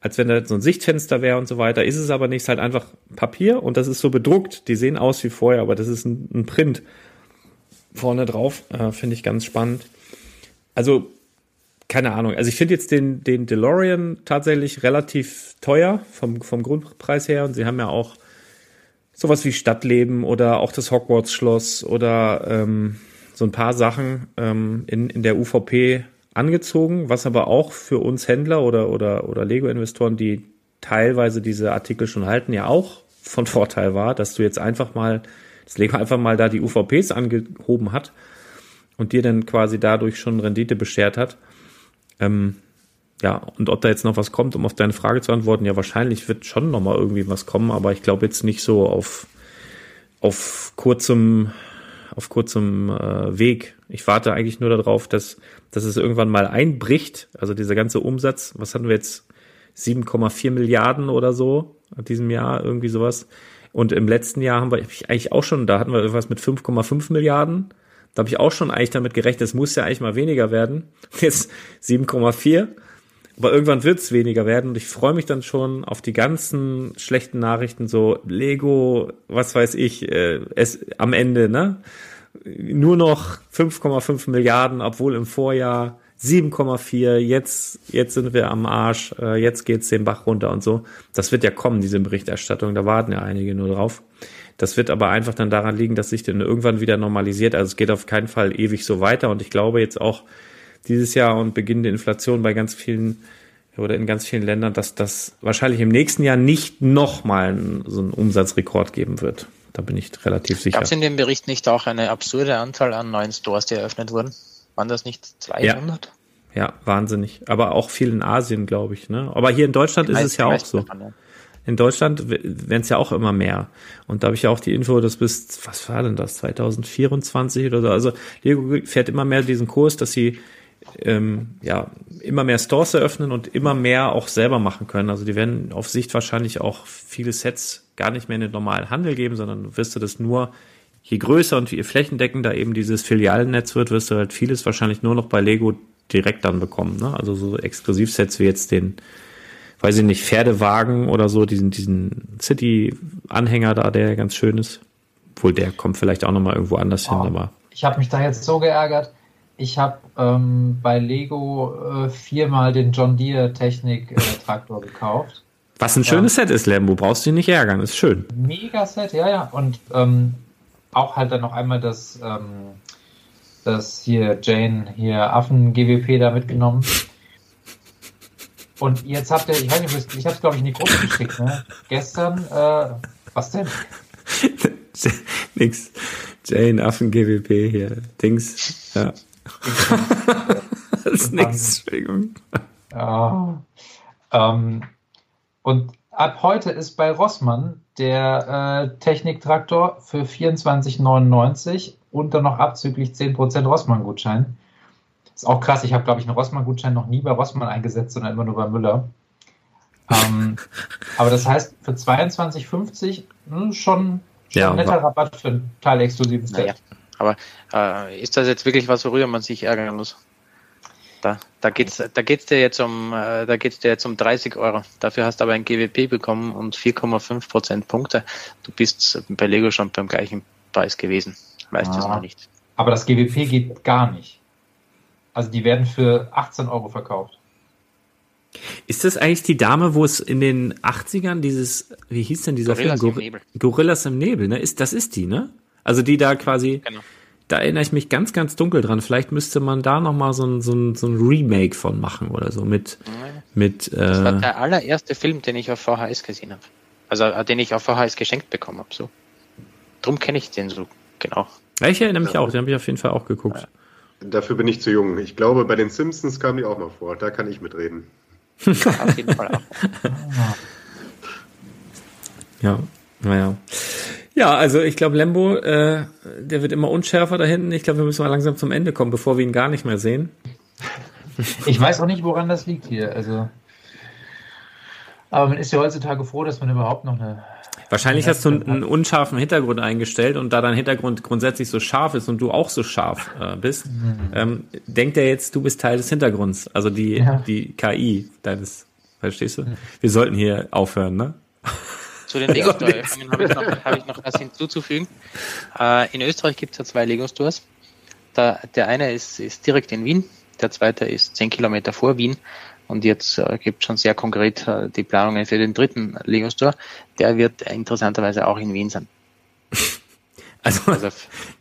als wenn da so ein Sichtfenster wäre und so weiter. Ist es aber nicht, ist halt einfach Papier und das ist so bedruckt. Die sehen aus wie vorher, aber das ist ein, ein Print vorne drauf. Äh, finde ich ganz spannend. Also, keine Ahnung. Also ich finde jetzt den, den DeLorean tatsächlich relativ teuer vom, vom Grundpreis her und sie haben ja auch sowas wie Stadtleben oder auch das Hogwarts-Schloss oder ähm, so ein paar Sachen ähm, in, in der UVP angezogen, was aber auch für uns Händler oder, oder, oder Lego-Investoren, die teilweise diese Artikel schon halten, ja auch von Vorteil war, dass du jetzt einfach mal, das Lego einfach mal da die UVPs angehoben hat und dir dann quasi dadurch schon Rendite beschert hat. Ähm, ja, und ob da jetzt noch was kommt, um auf deine Frage zu antworten, ja, wahrscheinlich wird schon noch mal irgendwie was kommen, aber ich glaube jetzt nicht so auf, auf kurzem, auf kurzem äh, Weg. Ich warte eigentlich nur darauf, dass, dass es irgendwann mal einbricht. Also dieser ganze Umsatz, was hatten wir jetzt? 7,4 Milliarden oder so in diesem Jahr, irgendwie sowas. Und im letzten Jahr haben wir eigentlich auch schon, da hatten wir irgendwas mit 5,5 Milliarden. Da habe ich auch schon eigentlich damit gerechnet, es muss ja eigentlich mal weniger werden. (laughs) Jetzt 7,4. Aber irgendwann wird's weniger werden und ich freue mich dann schon auf die ganzen schlechten Nachrichten, so Lego, was weiß ich, äh, es am Ende, ne? Nur noch 5,5 Milliarden, obwohl im Vorjahr 7,4, jetzt, jetzt sind wir am Arsch, äh, jetzt geht's den Bach runter und so. Das wird ja kommen, diese Berichterstattung, da warten ja einige nur drauf. Das wird aber einfach dann daran liegen, dass sich dann irgendwann wieder normalisiert. Also es geht auf keinen Fall ewig so weiter und ich glaube jetzt auch, dieses Jahr und Beginn der Inflation bei ganz vielen oder in ganz vielen Ländern, dass das wahrscheinlich im nächsten Jahr nicht nochmal so einen Umsatzrekord geben wird. Da bin ich relativ sicher. Gab es in dem Bericht nicht auch eine absurde Anzahl an neuen Stores, die eröffnet wurden? Waren das nicht 200? Ja, ja wahnsinnig. Aber auch viel in Asien, glaube ich. Ne? Aber hier in Deutschland ist es ja auch so. Davon, ja. In Deutschland werden es ja auch immer mehr. Und da habe ich ja auch die Info, dass bis, was war denn das, 2024 oder so. Also Lego fährt immer mehr diesen Kurs, dass sie ähm, ja, immer mehr Stores eröffnen und immer mehr auch selber machen können. Also die werden auf Sicht wahrscheinlich auch viele Sets gar nicht mehr in den normalen Handel geben, sondern wirst du das nur, je größer und je flächendeckender eben dieses Filialnetz wird, wirst du halt vieles wahrscheinlich nur noch bei Lego direkt dann bekommen. Ne? Also so Exklusivsets wie jetzt den, weiß ich nicht, Pferdewagen oder so, diesen, diesen City-Anhänger da, der ganz schön ist. Obwohl der kommt vielleicht auch nochmal irgendwo anders oh, hin, aber. Ich habe mich da jetzt so geärgert ich habe ähm, bei Lego äh, viermal den John Deere Technik äh, Traktor gekauft. Was ein schönes Set ist, Lembo. Brauchst du dich nicht ärgern, ist schön. Mega Set, ja, ja. Und ähm, auch halt dann noch einmal das, ähm, das hier Jane hier Affen GWP da mitgenommen. Und jetzt habt ihr, ich weiß nicht, ich hab's glaube ich in die Gruppe geschickt, ne? Gestern, äh, was denn? (laughs) Nix. Jane Affen GWP hier. Dings. Ja (laughs) das ist nichts, Entschuldigung. Ja. Ähm, und ab heute ist bei Rossmann der äh, Techniktraktor für 24,99 und dann noch abzüglich 10% Rossmann-Gutschein. Ist auch krass, ich habe, glaube ich, einen Rossmann-Gutschein noch nie bei Rossmann eingesetzt, sondern immer nur bei Müller. Ähm, (laughs) aber das heißt, für 22,50 hm, schon, schon ja, ein netter Rabatt für ein teilexklusives Set. Naja. Aber äh, ist das jetzt wirklich was, worüber man sich ärgern muss? Da, da geht's, da geht's dir jetzt um, äh, da geht's dir jetzt um 30 Euro. Dafür hast du aber ein GWP bekommen und 4,5 Prozent Punkte. Du bist bei Lego schon beim gleichen Preis gewesen. Weißt du es noch nicht? Aber das GWP geht gar nicht. Also die werden für 18 Euro verkauft. Ist das eigentlich die Dame, wo es in den 80ern dieses, wie hieß denn dieser Gorillas Film? Gor im Nebel. Gorillas im Nebel, ne? Ist, das ist die, ne? Also die da quasi, genau. Da erinnere ich mich ganz, ganz dunkel dran. Vielleicht müsste man da nochmal so ein, so, ein, so ein Remake von machen oder so mit, mit, äh, Das war der allererste Film, den ich auf VHS gesehen habe. Also, äh, den ich auf VHS geschenkt bekommen habe, so. Drum kenne ich den so, genau. Ja, ich erinnere mich ja. auch, den habe ich auf jeden Fall auch geguckt. Dafür bin ich zu jung. Ich glaube, bei den Simpsons kam die auch mal vor. Da kann ich mitreden. auf jeden Fall auch. (laughs) ja, naja. Ja, also ich glaube, Lembo, äh, der wird immer unschärfer da hinten. Ich glaube, wir müssen mal langsam zum Ende kommen, bevor wir ihn gar nicht mehr sehen. Ich weiß auch nicht, woran das liegt hier. Also, aber man ist ja heutzutage froh, dass man überhaupt noch eine Wahrscheinlich hast du einen unscharfen Hintergrund eingestellt und da dein Hintergrund grundsätzlich so scharf ist und du auch so scharf äh, bist, ähm, denkt er jetzt, du bist Teil des Hintergrunds, also die, Ja. die KI deines, verstehst du? Wir sollten hier aufhören, ne? Zu den Lego-Store-Öffnungen habe ich, noch- habe ich noch was hinzuzufügen. Äh, in Österreich gibt es ja zwei Lego-Stores. Der, der eine ist, ist direkt in Wien, der zweite ist 10 Kilometer vor Wien. Und jetzt äh, gibt schon sehr konkret äh, die Planungen für den dritten Lego-Store. Der wird interessanterweise auch in Wien sein. (laughs) Also, Also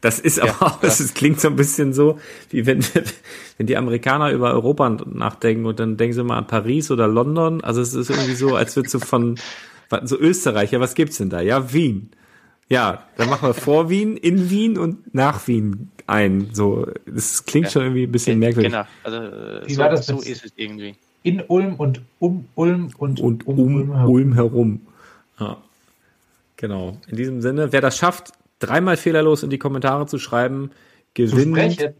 das ist aber Ja, auch, das ist, klingt so ein bisschen so, wie wenn, (laughs) wenn die Amerikaner über Europa nachdenken und dann denken sie mal an Paris oder London. Also es ist irgendwie so, als würdest du von, so Österreich, ja, was gibt's denn da? Ja, Wien. Ja, dann machen wir vor Wien, in Wien und nach Wien ein. So, das klingt Ja. schon irgendwie ein bisschen merkwürdig. Genau, also Wie so, war das so ist es irgendwie. In Ulm und um Ulm und, Und um Ulm herum. Ja. Genau. In diesem Sinne, wer das schafft, dreimal fehlerlos in die Kommentare zu schreiben, Zu gewinnt. sprechen.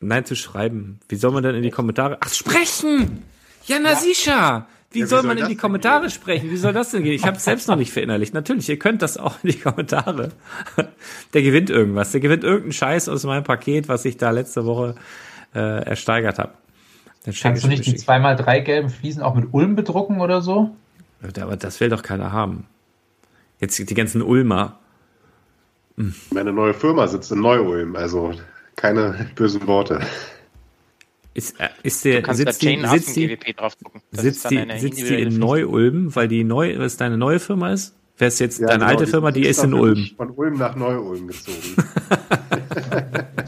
Nein, zu schreiben. Wie soll man denn in die Kommentare? Ach, sprechen! Ja, na sicher! Wie Ja, wie soll soll man in die Kommentare gehen? sprechen? Wie soll das denn gehen? Ich habe es selbst noch nicht verinnerlicht. Natürlich, ihr könnt das auch in die Kommentare. Der gewinnt irgendwas. Der gewinnt irgendeinen Scheiß aus meinem Paket, was ich da letzte Woche äh, ersteigert habe. Kannst du nicht die zweimal drei gelben Fliesen auch mit Ulm bedrucken oder so? Aber das will doch keiner haben. Jetzt die ganzen Ulmer. Meine neue Firma sitzt in Neu-Ulm, also keine bösen Worte. Ist, äh, ist der, Du kannst da sitzt die, sitzt die, sitzt dann die, eine sitzt die in. Neu-Ulm, weil die neu, was deine neue Firma ist? Wer ist jetzt Ja, deine genau, alte Firma? Die ist in Ulm. Von Ulm nach Neu-Ulm gezogen. (laughs)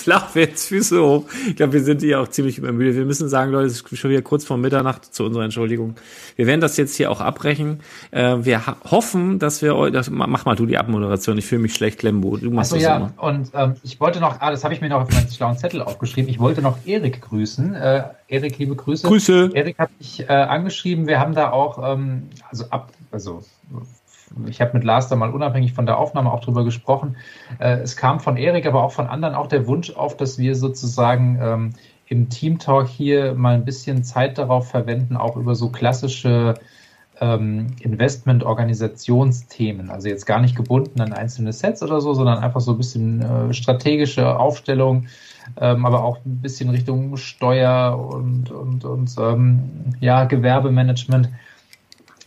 (laughs) Flach wir jetzt Füße hoch. Ich glaube, wir sind hier auch ziemlich übermüdet. Wir müssen sagen, Leute, es ist schon wieder kurz vor Mitternacht zu unserer Entschuldigung. Wir werden das jetzt hier auch abbrechen. Äh, wir hoffen, dass wir euch, mach mal du die Abmoderation. Ich fühle mich schlecht, Lembo. Du machst Achso, das ja, immer. und ähm, ich wollte noch, ah, das habe ich mir noch auf meinen schlauen Zettel aufgeschrieben, ich wollte noch Erik grüßen. Äh, Erik, liebe Grüße. Grüße. Erik hat mich äh, angeschrieben, wir haben da auch, ähm, also ab, also ich habe mit Lars da mal unabhängig von der Aufnahme auch drüber gesprochen. Äh, es kam von Erik, aber auch von anderen auch der Wunsch auf, dass wir sozusagen ähm, im Team Talk hier mal ein bisschen Zeit darauf verwenden, auch über so klassische ähm, Investment-Organisationsthemen. Also jetzt gar nicht gebunden an einzelne Sets oder so, sondern einfach so ein bisschen äh, strategische Aufstellung, ähm, aber auch ein bisschen Richtung Steuer und, und, und ja, Gewerbemanagement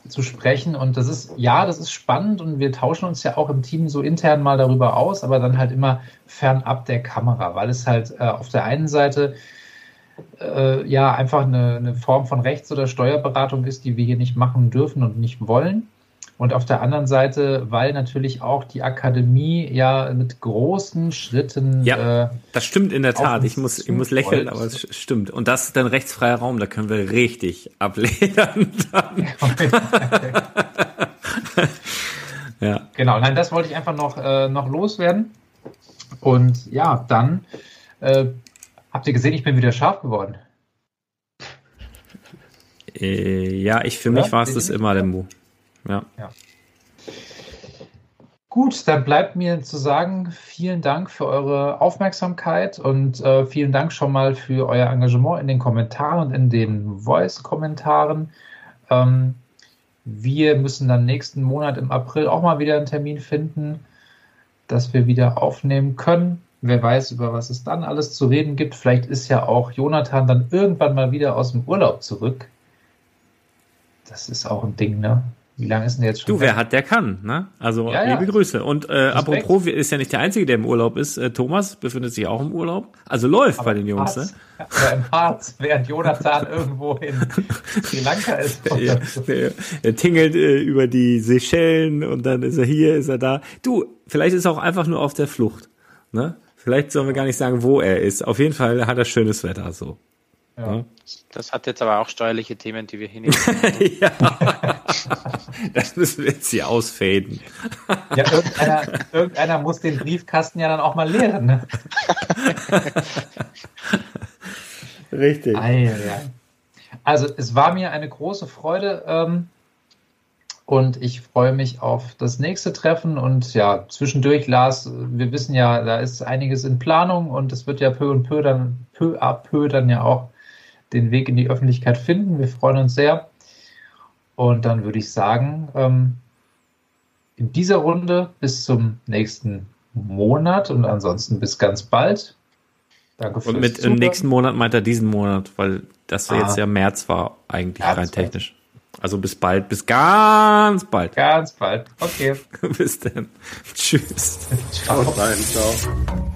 zu sprechen. Und das ist, ja, das ist spannend und wir tauschen uns ja auch im Team so intern mal darüber aus, aber dann halt immer fernab der Kamera, weil es halt äh, auf der einen Seite äh, ja einfach eine, eine Form von Rechts- oder Steuerberatung ist, die wir hier nicht machen dürfen und nicht wollen. Und auf der anderen Seite, weil natürlich auch die Akademie ja mit großen Schritten Ja. äh, Das stimmt in der Tat. Ich muss, ich muss lächeln, aber es stimmt. Und das ist dann rechtsfreier Raum. Da können wir richtig abledern. Dann. (laughs) ja. Genau, nein, das wollte ich einfach noch, äh, noch loswerden. Und ja, dann äh, habt ihr gesehen, ich bin wieder scharf geworden. Äh, ja, ich für Oder? mich war es das immer, Lembo. Ja. Gut, dann bleibt mir zu sagen, vielen Dank für eure Aufmerksamkeit und äh, vielen Dank schon mal für euer Engagement in den Kommentaren und in den Voice-Kommentaren. Ähm, wir müssen dann nächsten Monat im April auch mal wieder einen Termin finden, dass wir wieder aufnehmen können. Wer weiß, über was es dann alles zu reden gibt. Vielleicht ist ja auch Jonathan dann irgendwann mal wieder aus dem Urlaub zurück. Das ist auch ein Ding, ne? Wie lange ist denn der jetzt schon? Du, wer weg? hat, der kann, ne? Also, Ja, ja. liebe Grüße. Und äh, Respekt. apropos, ist ja nicht der Einzige, der im Urlaub ist. Äh, Thomas befindet sich auch im Urlaub. Also läuft bei den Jungs, ne? Harz. Ja, im Harz, während Jonathan (laughs) irgendwo in Sri Lanka ist. Ja, (laughs) der, er tingelt äh, über die Seychellen und dann ist er hier, ist er da. Du, vielleicht ist er auch einfach nur auf der Flucht. Ne? Vielleicht sollen wir gar nicht sagen, wo er ist. Auf jeden Fall hat er schönes Wetter so. Ja. Das hat jetzt aber auch steuerliche Themen, die wir hier nicht. (laughs) ja. Das müssen wir jetzt hier ausfaden. Ja, irgendeiner, irgendeiner muss den Briefkasten ja dann auch mal leeren. Ne? Richtig. Also es war mir eine große Freude ähm, und ich freue mich auf das nächste Treffen und ja, zwischendurch, Lars, wir wissen ja, da ist einiges in Planung und es wird ja peu und peu dann, peu à peu dann ja auch den Weg in die Öffentlichkeit finden. Wir freuen uns sehr und dann würde ich sagen, ähm, in dieser Runde bis zum nächsten Monat und ansonsten bis ganz bald. Danke fürs Und mit im Zuhören. nächsten Monat meint er diesen Monat, weil das Ah. jetzt ja März war, eigentlich März rein technisch. Also bis bald, bis ganz bald. Ganz bald. Okay. (laughs) bis dann. Tschüss. Ciao. Ciao.